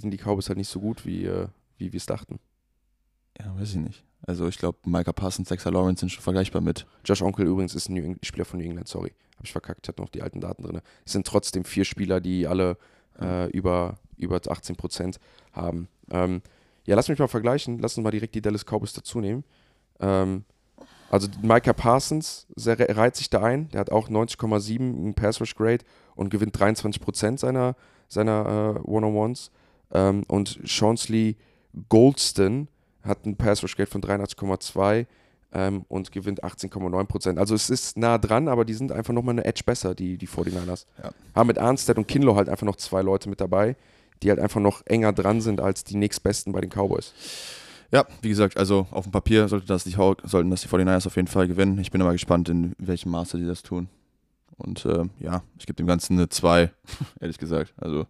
sind die Cowboys halt nicht so gut, wie, äh, wie wir es dachten. Ja, weiß ich nicht. Also, ich glaube, Micah Parsons, Dexter Lawrence sind schon vergleichbar mit. Josh Onkel übrigens ist ein Spieler von New England, sorry. Habe ich verkackt, ich hatte noch die alten Daten drin. Es sind trotzdem vier Spieler, die alle äh, über, über 18 Prozent haben. Ähm, ja, lass mich mal vergleichen. Lass uns mal direkt die Dallas Cowboys dazu nehmen. Ähm, also Micah Parsons sehr, reiht sich da ein. Der hat auch 90,7 im Pass Rush Grade und gewinnt 23 Prozent seiner, seiner äh, One-on-Ones. Ähm, und Chaunsley Goldston hat einen Pass Rush Grade von 83,2 ähm, und gewinnt 18,9 Prozent. Also es ist nah dran, aber die sind einfach nochmal eine Edge besser, die, die 49ers. Ja. Haben mit Arnstead und Kinlo halt einfach noch zwei Leute mit dabei, die halt einfach noch enger dran sind als die nächstbesten bei den Cowboys. Ja, wie gesagt, also auf dem Papier sollte das die, sollten das die 49ers auf jeden Fall gewinnen. Ich bin aber gespannt, in welchem Maße die das tun. Und äh, ja, ich gebe dem Ganzen eine 2, ehrlich gesagt. Also,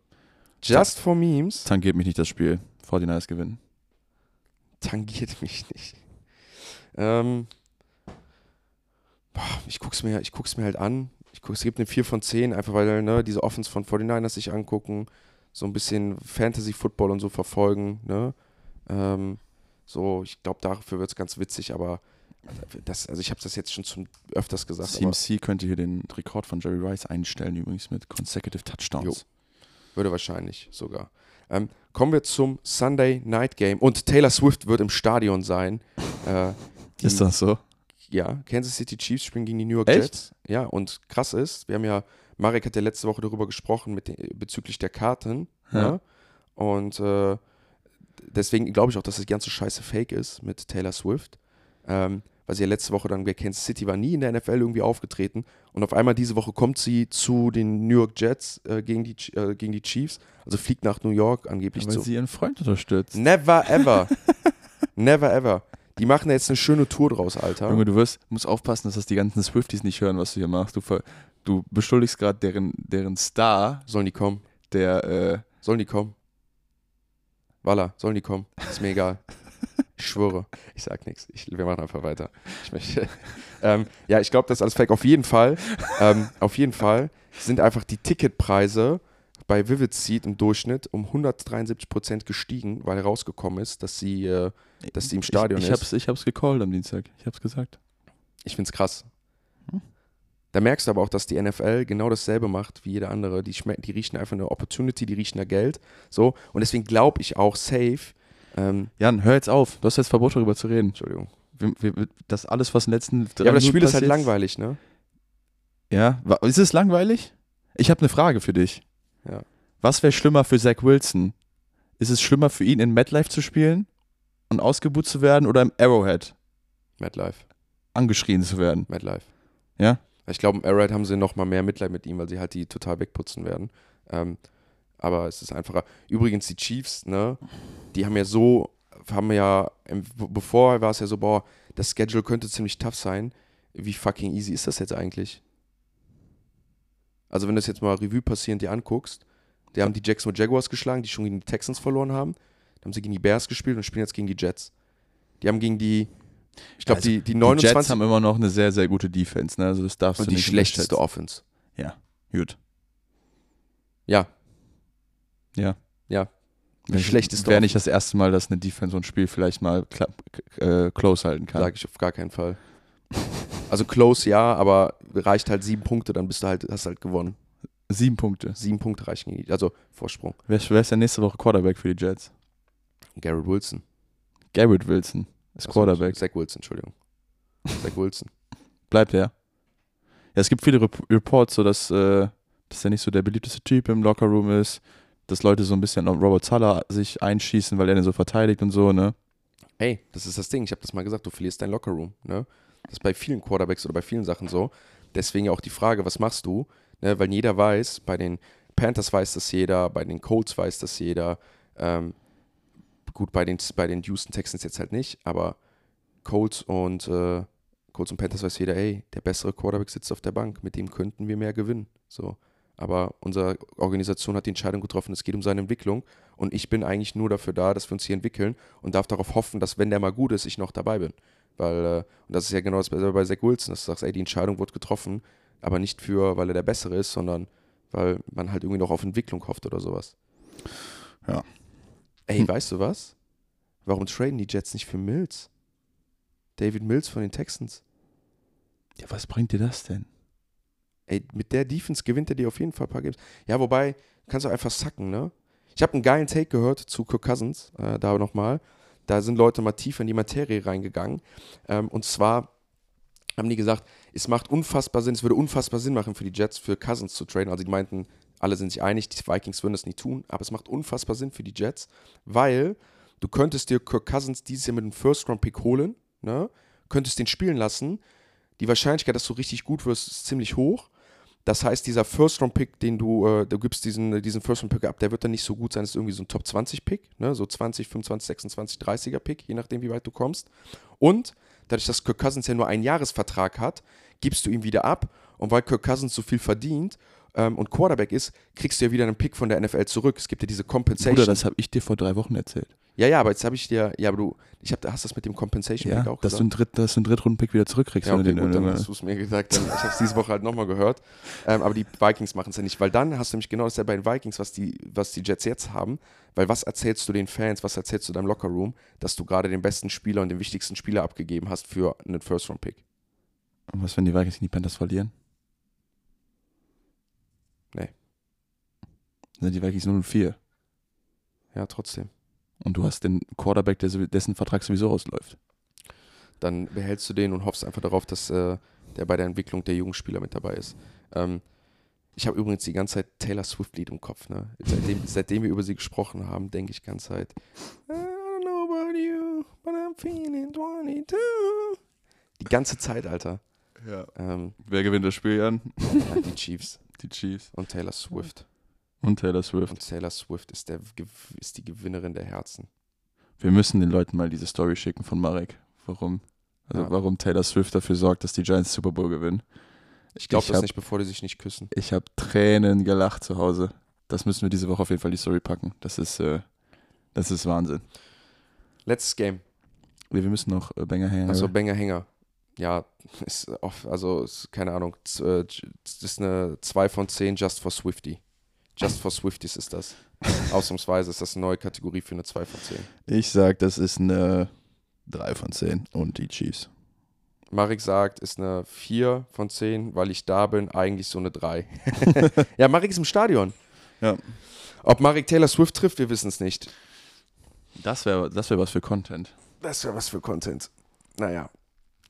Just for Memes tangiert mich nicht das Spiel. 49ers gewinnen. tangiert mich nicht. Ähm, ich guck's mir, ich guck's mir halt an. Ich guck, es gibt eine 4 von 10, einfach weil ne, diese Offense von 49ers sich angucken, so ein bisschen Fantasy-Football und so verfolgen. Ne? Ähm, so, ich glaube, dafür wird es ganz witzig, aber das, also ich habe das jetzt schon zum öfters gesagt, CMC könnte hier den Rekord von Jerry Rice einstellen, übrigens mit consecutive Touchdowns. würde wahrscheinlich sogar. Ähm, kommen wir zum Sunday Night Game und Taylor Swift wird im Stadion sein. Äh, die, Ist das so? Ja, Kansas City Chiefs spielen gegen die New York Echt? Jets. Ja, und krass ist, wir haben ja, Marek hat ja letzte Woche darüber gesprochen mit den, bezüglich der Karten. Ja. Ja. Und äh, deswegen glaube ich auch, dass das ganze Scheiße fake ist mit Taylor Swift. Ähm, weil sie ja letzte Woche dann bei Kansas City war, nie in der NFL irgendwie aufgetreten. Und auf einmal diese Woche kommt sie zu den New York Jets äh, gegen, die, äh, gegen die Chiefs. Also fliegt nach New York angeblich Weil zu. sie ihren Freund unterstützt. Never ever. Never ever. Die machen jetzt eine schöne Tour draus, Alter. Junge, du wirst, musst aufpassen, dass das die ganzen Swifties nicht hören, was du hier machst. Du, du beschuldigst gerade deren, deren Star, Sollen die kommen? der, äh, Sollen die kommen? Walla, sollen die kommen? Ist mir egal. Ich schwöre. Ich sag nichts. Wir machen einfach weiter. Ich möchte. Ähm, ja, ich glaube, das ist alles fake. Auf jeden Fall. Ähm, auf jeden Fall sind einfach die Ticketpreise bei Vivid Seat im Durchschnitt um 173% gestiegen, weil rausgekommen ist, dass sie, äh, dass sie im Stadion ich, ich ist. Hab's, ich hab's gecallt am Dienstag. Ich hab's gesagt. Ich find's krass. Hm. Da merkst du aber auch, dass die NFL genau dasselbe macht wie jeder andere. Die, die riechen einfach eine Opportunity, die riechen nach Geld. So. Und deswegen glaube ich auch safe. Ähm, Jan, hör jetzt auf. Du hast jetzt Verbot, darüber zu reden. Entschuldigung. Wir, wir, das alles, was in den letzten drei Ja, aber das Minuten Spiel ist halt langweilig, ne? Ja, ist es langweilig? Ich habe eine Frage für dich. Ja. Was wäre schlimmer für Zach Wilson? Ist es schlimmer für ihn, in MetLife zu spielen und ausgebucht zu werden oder im Arrowhead? MetLife. angeschrien zu werden. MetLife. Ja? Ich glaube, im Arrowhead haben sie noch mal mehr Mitleid mit ihm, weil sie halt die total wegputzen werden. Ähm, aber es ist einfacher. Übrigens, die Chiefs, ne, die haben ja so, haben ja, bevor war es ja so, boah, das Schedule könnte ziemlich tough sein. Wie fucking easy ist das jetzt eigentlich? Also, wenn du das jetzt mal Revue passierend dir anguckst, die haben die Jacksonville Jaguars geschlagen, die schon gegen die Texans verloren haben. Dann haben sie gegen die Bears gespielt und spielen jetzt gegen die Jets. Die haben gegen die, ich glaube, Also, die, die Die 29 Jets haben immer noch eine sehr, sehr gute Defense, ne? Also das darfst und du die nicht schlechteste unterschätzen. Offense. Ja, gut. Ja, Ja. Ja. Wäre schlechteste Wäre nicht das erste Mal, dass eine Defense so ein Spiel vielleicht mal äh, close halten kann. sage ich auf gar keinen Fall. Also close ja, aber reicht halt sieben Punkte, dann bist du halt, hast halt gewonnen. Sieben Punkte. Sieben Punkte reichen also Vorsprung. Wer, ist- wer ist der nächste Woche Quarterback für die Jets? Garrett Wilson. Garrett Wilson ist Also, Quarterback. Zach Wilson, Entschuldigung. Zach Wilson. Bleibt er? Ja, es gibt viele Rep Reports, so dass, äh, dass er nicht so der beliebteste Typ im Lockerroom ist, dass Leute so ein bisschen auf Robert Sala sich einschießen, weil er den so verteidigt und so, ne? Ey, das ist das Ding. Ich habe das mal gesagt, du verlierst dein Lockerroom. Ne? Das ist bei vielen Quarterbacks oder bei vielen Sachen so. Deswegen auch die Frage, was machst du? Ne? Weil jeder weiß, bei den Panthers weiß das jeder, bei den Colts weiß das jeder. Ähm, gut, bei den, bei den Houston Texans jetzt halt nicht, aber Colts und, äh, Colts und Panthers weiß jeder, ey, der bessere Quarterback sitzt auf der Bank, mit dem könnten wir mehr gewinnen. So. Aber unsere Organisation hat die Entscheidung getroffen, es geht um seine Entwicklung und ich bin eigentlich nur dafür da, dass wir uns hier entwickeln und darf darauf hoffen, dass wenn der mal gut ist, ich noch dabei bin. Weil, äh, und das ist ja genau das bei, bei Zach Wilson, dass du sagst, ey, die Entscheidung wurde getroffen, aber nicht für, weil er der Bessere ist, sondern weil man halt irgendwie noch auf Entwicklung hofft oder sowas. Ja. Ey, Hm. weißt du was? Warum traden die Jets nicht für Mills? David Mills von den Texans. Ja, was bringt dir das denn? Ey, mit der Defense gewinnt er dir auf jeden Fall ein paar Games. Ja, wobei, kannst du einfach sacken, ne? Ich habe einen geilen Take gehört zu Kirk Cousins, äh, da nochmal. Da sind Leute mal tiefer in die Materie reingegangen. Ähm, und zwar haben die gesagt, es macht unfassbar Sinn, es würde unfassbar Sinn machen für die Jets, für Cousins zu traden. Also die meinten, alle sind sich einig, die Vikings würden das nie tun, aber es macht unfassbar Sinn für die Jets, weil du könntest dir Kirk Cousins dieses Jahr mit einem First-Round-Pick holen, ne? könntest den spielen lassen. Die Wahrscheinlichkeit, dass du richtig gut wirst, ist ziemlich hoch. Das heißt, dieser First-Round-Pick, den du, äh, du gibst diesen, diesen First-Round-Pick ab, der wird dann nicht so gut sein, das ist irgendwie so ein Top-20-Pick, ne? so 20, 25, 26, 30er-Pick, je nachdem, wie weit du kommst. Und dadurch, dass Kirk Cousins ja nur einen Jahresvertrag hat, gibst du ihm wieder ab. Und weil Kirk Cousins so viel verdient ähm, und Quarterback ist, kriegst du ja wieder einen Pick von der NFL zurück. Es gibt ja diese Compensation. Bruder, das habe ich dir vor drei Wochen erzählt. Ja, ja, aber jetzt habe ich dir, ja, aber du, ich hab, hast das mit dem Compensation Ja, Pick auch dass du gesagt? einen, Dritt, dass du einen Drittrunden-Pick wieder zurückkriegst. Ja, wenn du okay, den gut, dann hast du es mir gesagt. Dann, ich habe es diese Woche halt nochmal gehört. Ähm, aber die Vikings machen es ja nicht, weil dann hast du nämlich genau das ja bei den Vikings, was die, was die Jets jetzt haben. Weil was erzählst du den Fans, was erzählst du deinem Lockerroom, dass du gerade den besten Spieler und den wichtigsten Spieler abgegeben hast für einen First-Round-Pick? Und was, wenn die Vikings die Panthers verlieren? Nee. Dann sind die Vikings 0 und 4. Ja, trotzdem. Und du hast den Quarterback, dessen Vertrag sowieso ausläuft. Dann behältst du den und hoffst einfach darauf, dass äh, der bei der Entwicklung der jungen Spieler mit dabei ist. Ähm, ich habe übrigens die ganze Zeit Taylor Swift-Lied im Kopf. Ne? Seitdem, seitdem wir über sie gesprochen haben, denke ich die ganze Zeit. I don't know about you, but I'm feeling 22. Die ganze Zeit, Alter. Ja. Ähm, Wer gewinnt das Spiel, Jan? ja, die Chiefs Die Chiefs. und Taylor Swift. Und Taylor Swift. Und Taylor Swift ist, der, ist die Gewinnerin der Herzen. Wir müssen den Leuten mal diese Story schicken von Marek. Warum? Also Ja. warum Taylor Swift dafür sorgt, dass die Giants Super Bowl gewinnen. Ich glaube das hab- nicht, bevor die sich nicht küssen. Ich habe Tränen gelacht zu Hause. Das müssen wir diese Woche auf jeden Fall die Story packen. Das ist, äh, das ist Wahnsinn. Letztes Game. Wir wir müssen noch äh, Banger hängen. Achso, Banger Hänger. Ja, ist oft, also ist, keine Ahnung. äh, Das ist eine 2 von 10 Just for Swifty. Just for Swifties ist das. Ausnahmsweise ist das eine neue Kategorie für eine 2 von 10. ich sag, das ist eine 3 von 10 und die Chiefs. Marek sagt, ist eine 4 von 10, weil ich da bin, eigentlich so eine 3. ja, Marek ist im Stadion. Ja. Ob Marek Taylor Swift trifft, wir wissen es nicht. Das wäre das wär was für Content. Das wäre was für Content. Naja.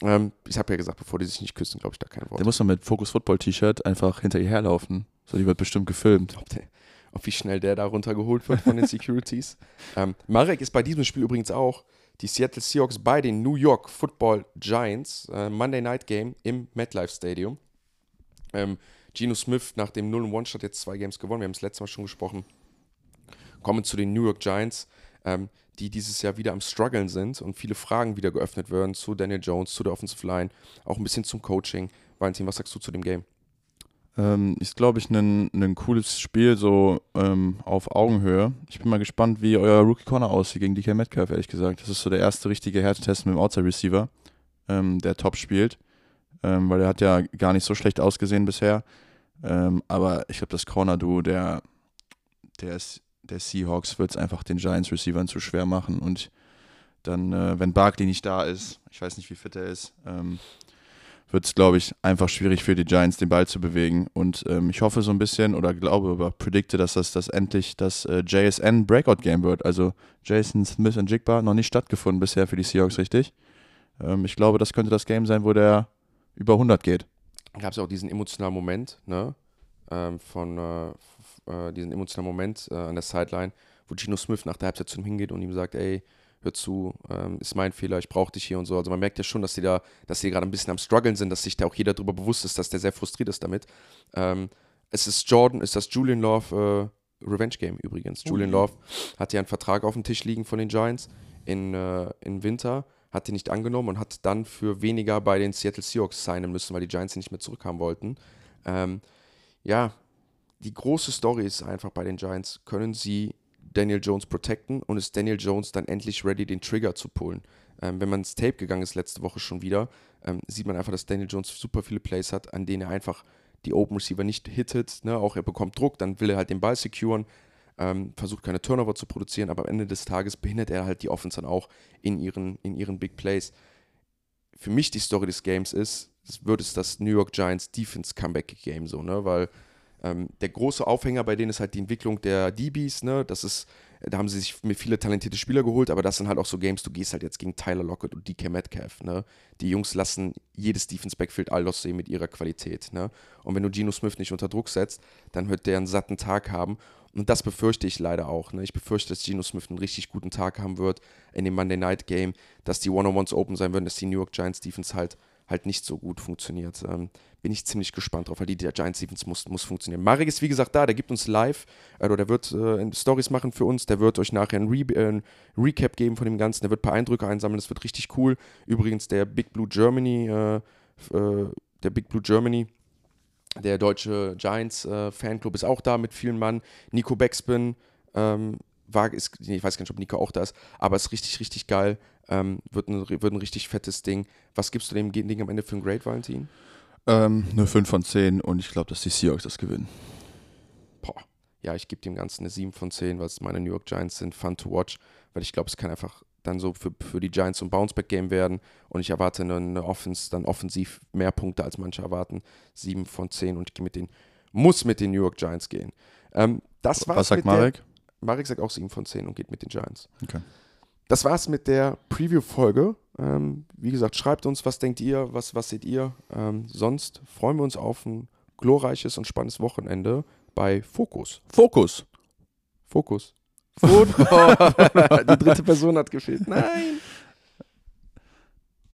Ähm, ich habe ja gesagt, bevor die sich nicht küssen, glaube ich da kein Wort. Der muss man mit Focus Football T-Shirt einfach hinter ihr herlaufen. So, die wird bestimmt gefilmt. ob, der, ob wie schnell der da runtergeholt wird von den Securities. ähm, Marek ist bei diesem Spiel übrigens auch die Seattle Seahawks bei den New York Football Giants. Äh, Monday Night Game im MetLife Stadium. Ähm, Geno Smith nach dem 0-1 hat jetzt zwei Games gewonnen. Wir haben es letztes Mal schon gesprochen. Kommen zu den New York Giants, ähm, die dieses Jahr wieder am Struggeln sind und viele Fragen wieder geöffnet werden zu Daniel Jones, zu der Offensive Line, auch ein bisschen zum Coaching. Valentin, was sagst du zu dem Game? Ähm, ist, glaube ich, ein cooles Spiel, so ähm, auf Augenhöhe. Ich bin mal gespannt, wie euer Rookie Corner aussieht gegen DK Metcalf, ehrlich gesagt. Das ist so der erste richtige Härtetest mit dem Outside Receiver, ähm, der top spielt. Ähm, weil er hat ja gar nicht so schlecht ausgesehen bisher. Ähm, aber ich glaube, das Corner-Duo der, der, der Seahawks wird es einfach den Giants-Receivern zu schwer machen. Und dann, äh, wenn Barkley nicht da ist, ich weiß nicht, wie fit er ist, ähm, wird es, glaube ich, einfach schwierig für die Giants, den Ball zu bewegen. Und ähm, ich hoffe so ein bisschen oder glaube oder predikte, dass das, das endlich das äh, JSN Breakout Game wird. Also Jason Smith und Jigba noch nicht stattgefunden bisher für die Seahawks, richtig? Ähm, ich glaube, das könnte das Game sein, wo der über 100 geht. Gab es auch diesen emotionalen Moment, ne? Ähm, von äh, äh, diesen emotionalen Moment äh, an der Sideline, wo Gino Smith nach der Halbzeit zu ihm hingeht und ihm sagt, ey, hör zu, ähm, ist mein Fehler, ich brauche dich hier und so. Also man merkt ja schon, dass die da, dass die gerade ein bisschen am struggeln sind, dass sich da auch jeder darüber bewusst ist, dass der sehr frustriert ist damit. Ähm, es ist Jordan, ist das Julian Love äh, Revenge Game übrigens. Oh. Julian Love hat ja einen Vertrag auf dem Tisch liegen von den Giants in, äh, im Winter, hat den nicht angenommen und hat dann für weniger bei den Seattle Seahawks signen müssen, weil die Giants ihn nicht mehr zurückhaben wollten. Ähm, ja, die große Story ist einfach bei den Giants, können sie Daniel Jones protecten und ist Daniel Jones dann endlich ready, den Trigger zu pullen. Ähm, wenn man ins Tape gegangen ist letzte Woche schon wieder, ähm, sieht man einfach, dass Daniel Jones super viele Plays hat, an denen er einfach die Open Receiver nicht hittet. Ne? Auch er bekommt Druck, dann will er halt den Ball securen, ähm, versucht keine Turnover zu produzieren, aber am Ende des Tages behindert er halt die Offense dann auch in ihren, in ihren Big Plays. Für mich die Story des Games ist, es wird es das New York Giants Defense Comeback Game so, ne? Weil ähm, der große Aufhänger bei denen ist halt die Entwicklung der DBs, ne? Das ist, da haben sie sich mir viele talentierte Spieler geholt, aber das sind halt auch so Games, du gehst halt jetzt gegen Tyler Lockett und DK Metcalf, ne? Die Jungs lassen jedes Defense Backfield all aussehen mit ihrer Qualität, ne? Und wenn du Geno Smith nicht unter Druck setzt, dann wird der einen satten Tag haben. Und das befürchte ich leider auch. Ne? Ich befürchte, dass Geno Smith einen richtig guten Tag haben wird in dem Monday Night Game, dass die One-on-Ones open sein würden, dass die New York Giants Defense halt halt nicht so gut funktioniert. Ähm, bin ich ziemlich gespannt drauf, weil die der Giants Defense muss, muss funktionieren. Marek ist wie gesagt da, der gibt uns live, äh, oder der wird äh, Stories machen für uns, der wird euch nachher ein, Re äh, ein, Recap geben von dem Ganzen, der wird ein paar Eindrücke einsammeln, das wird richtig cool. Übrigens der Big Blue Germany, äh, äh, der Big Blue Germany, der deutsche Giants äh, Fanclub ist auch da mit vielen Mann. Nico Beckspin, ähm, war, ist, ich weiß gar nicht, ob Nico auch da ist, aber ist richtig, richtig geil. Ähm, wird, ein, wird ein richtig fettes Ding. Was gibst du dem Ding am Ende für ein Great, Valentin? Ähm, eine 5 von 10 und ich glaube, dass die Seahawks das gewinnen. Boah. Ja, ich gebe dem Ganzen eine 7 von 10, weil es meine New York Giants sind. Fun to watch, weil ich glaube, es kann einfach dann so für, für die Giants ein Bounceback-Game werden und ich erwarte eine, eine Offense, dann offensiv mehr Punkte als manche erwarten. 7 von 10 und ich gehe mit den, muss mit den New York Giants gehen. Ähm, das war's Was sagt Marek? Der, Marek sagt auch 7 von 10 und geht mit den Giants. Okay. Das war's mit der Preview-Folge. Ähm, wie gesagt, schreibt uns, was denkt ihr, was, was seht ihr. Ähm, sonst freuen wir uns auf ein glorreiches und spannendes Wochenende bei Fokus. Fokus. Fokus. Football. Die dritte Person hat gefehlt. Nein.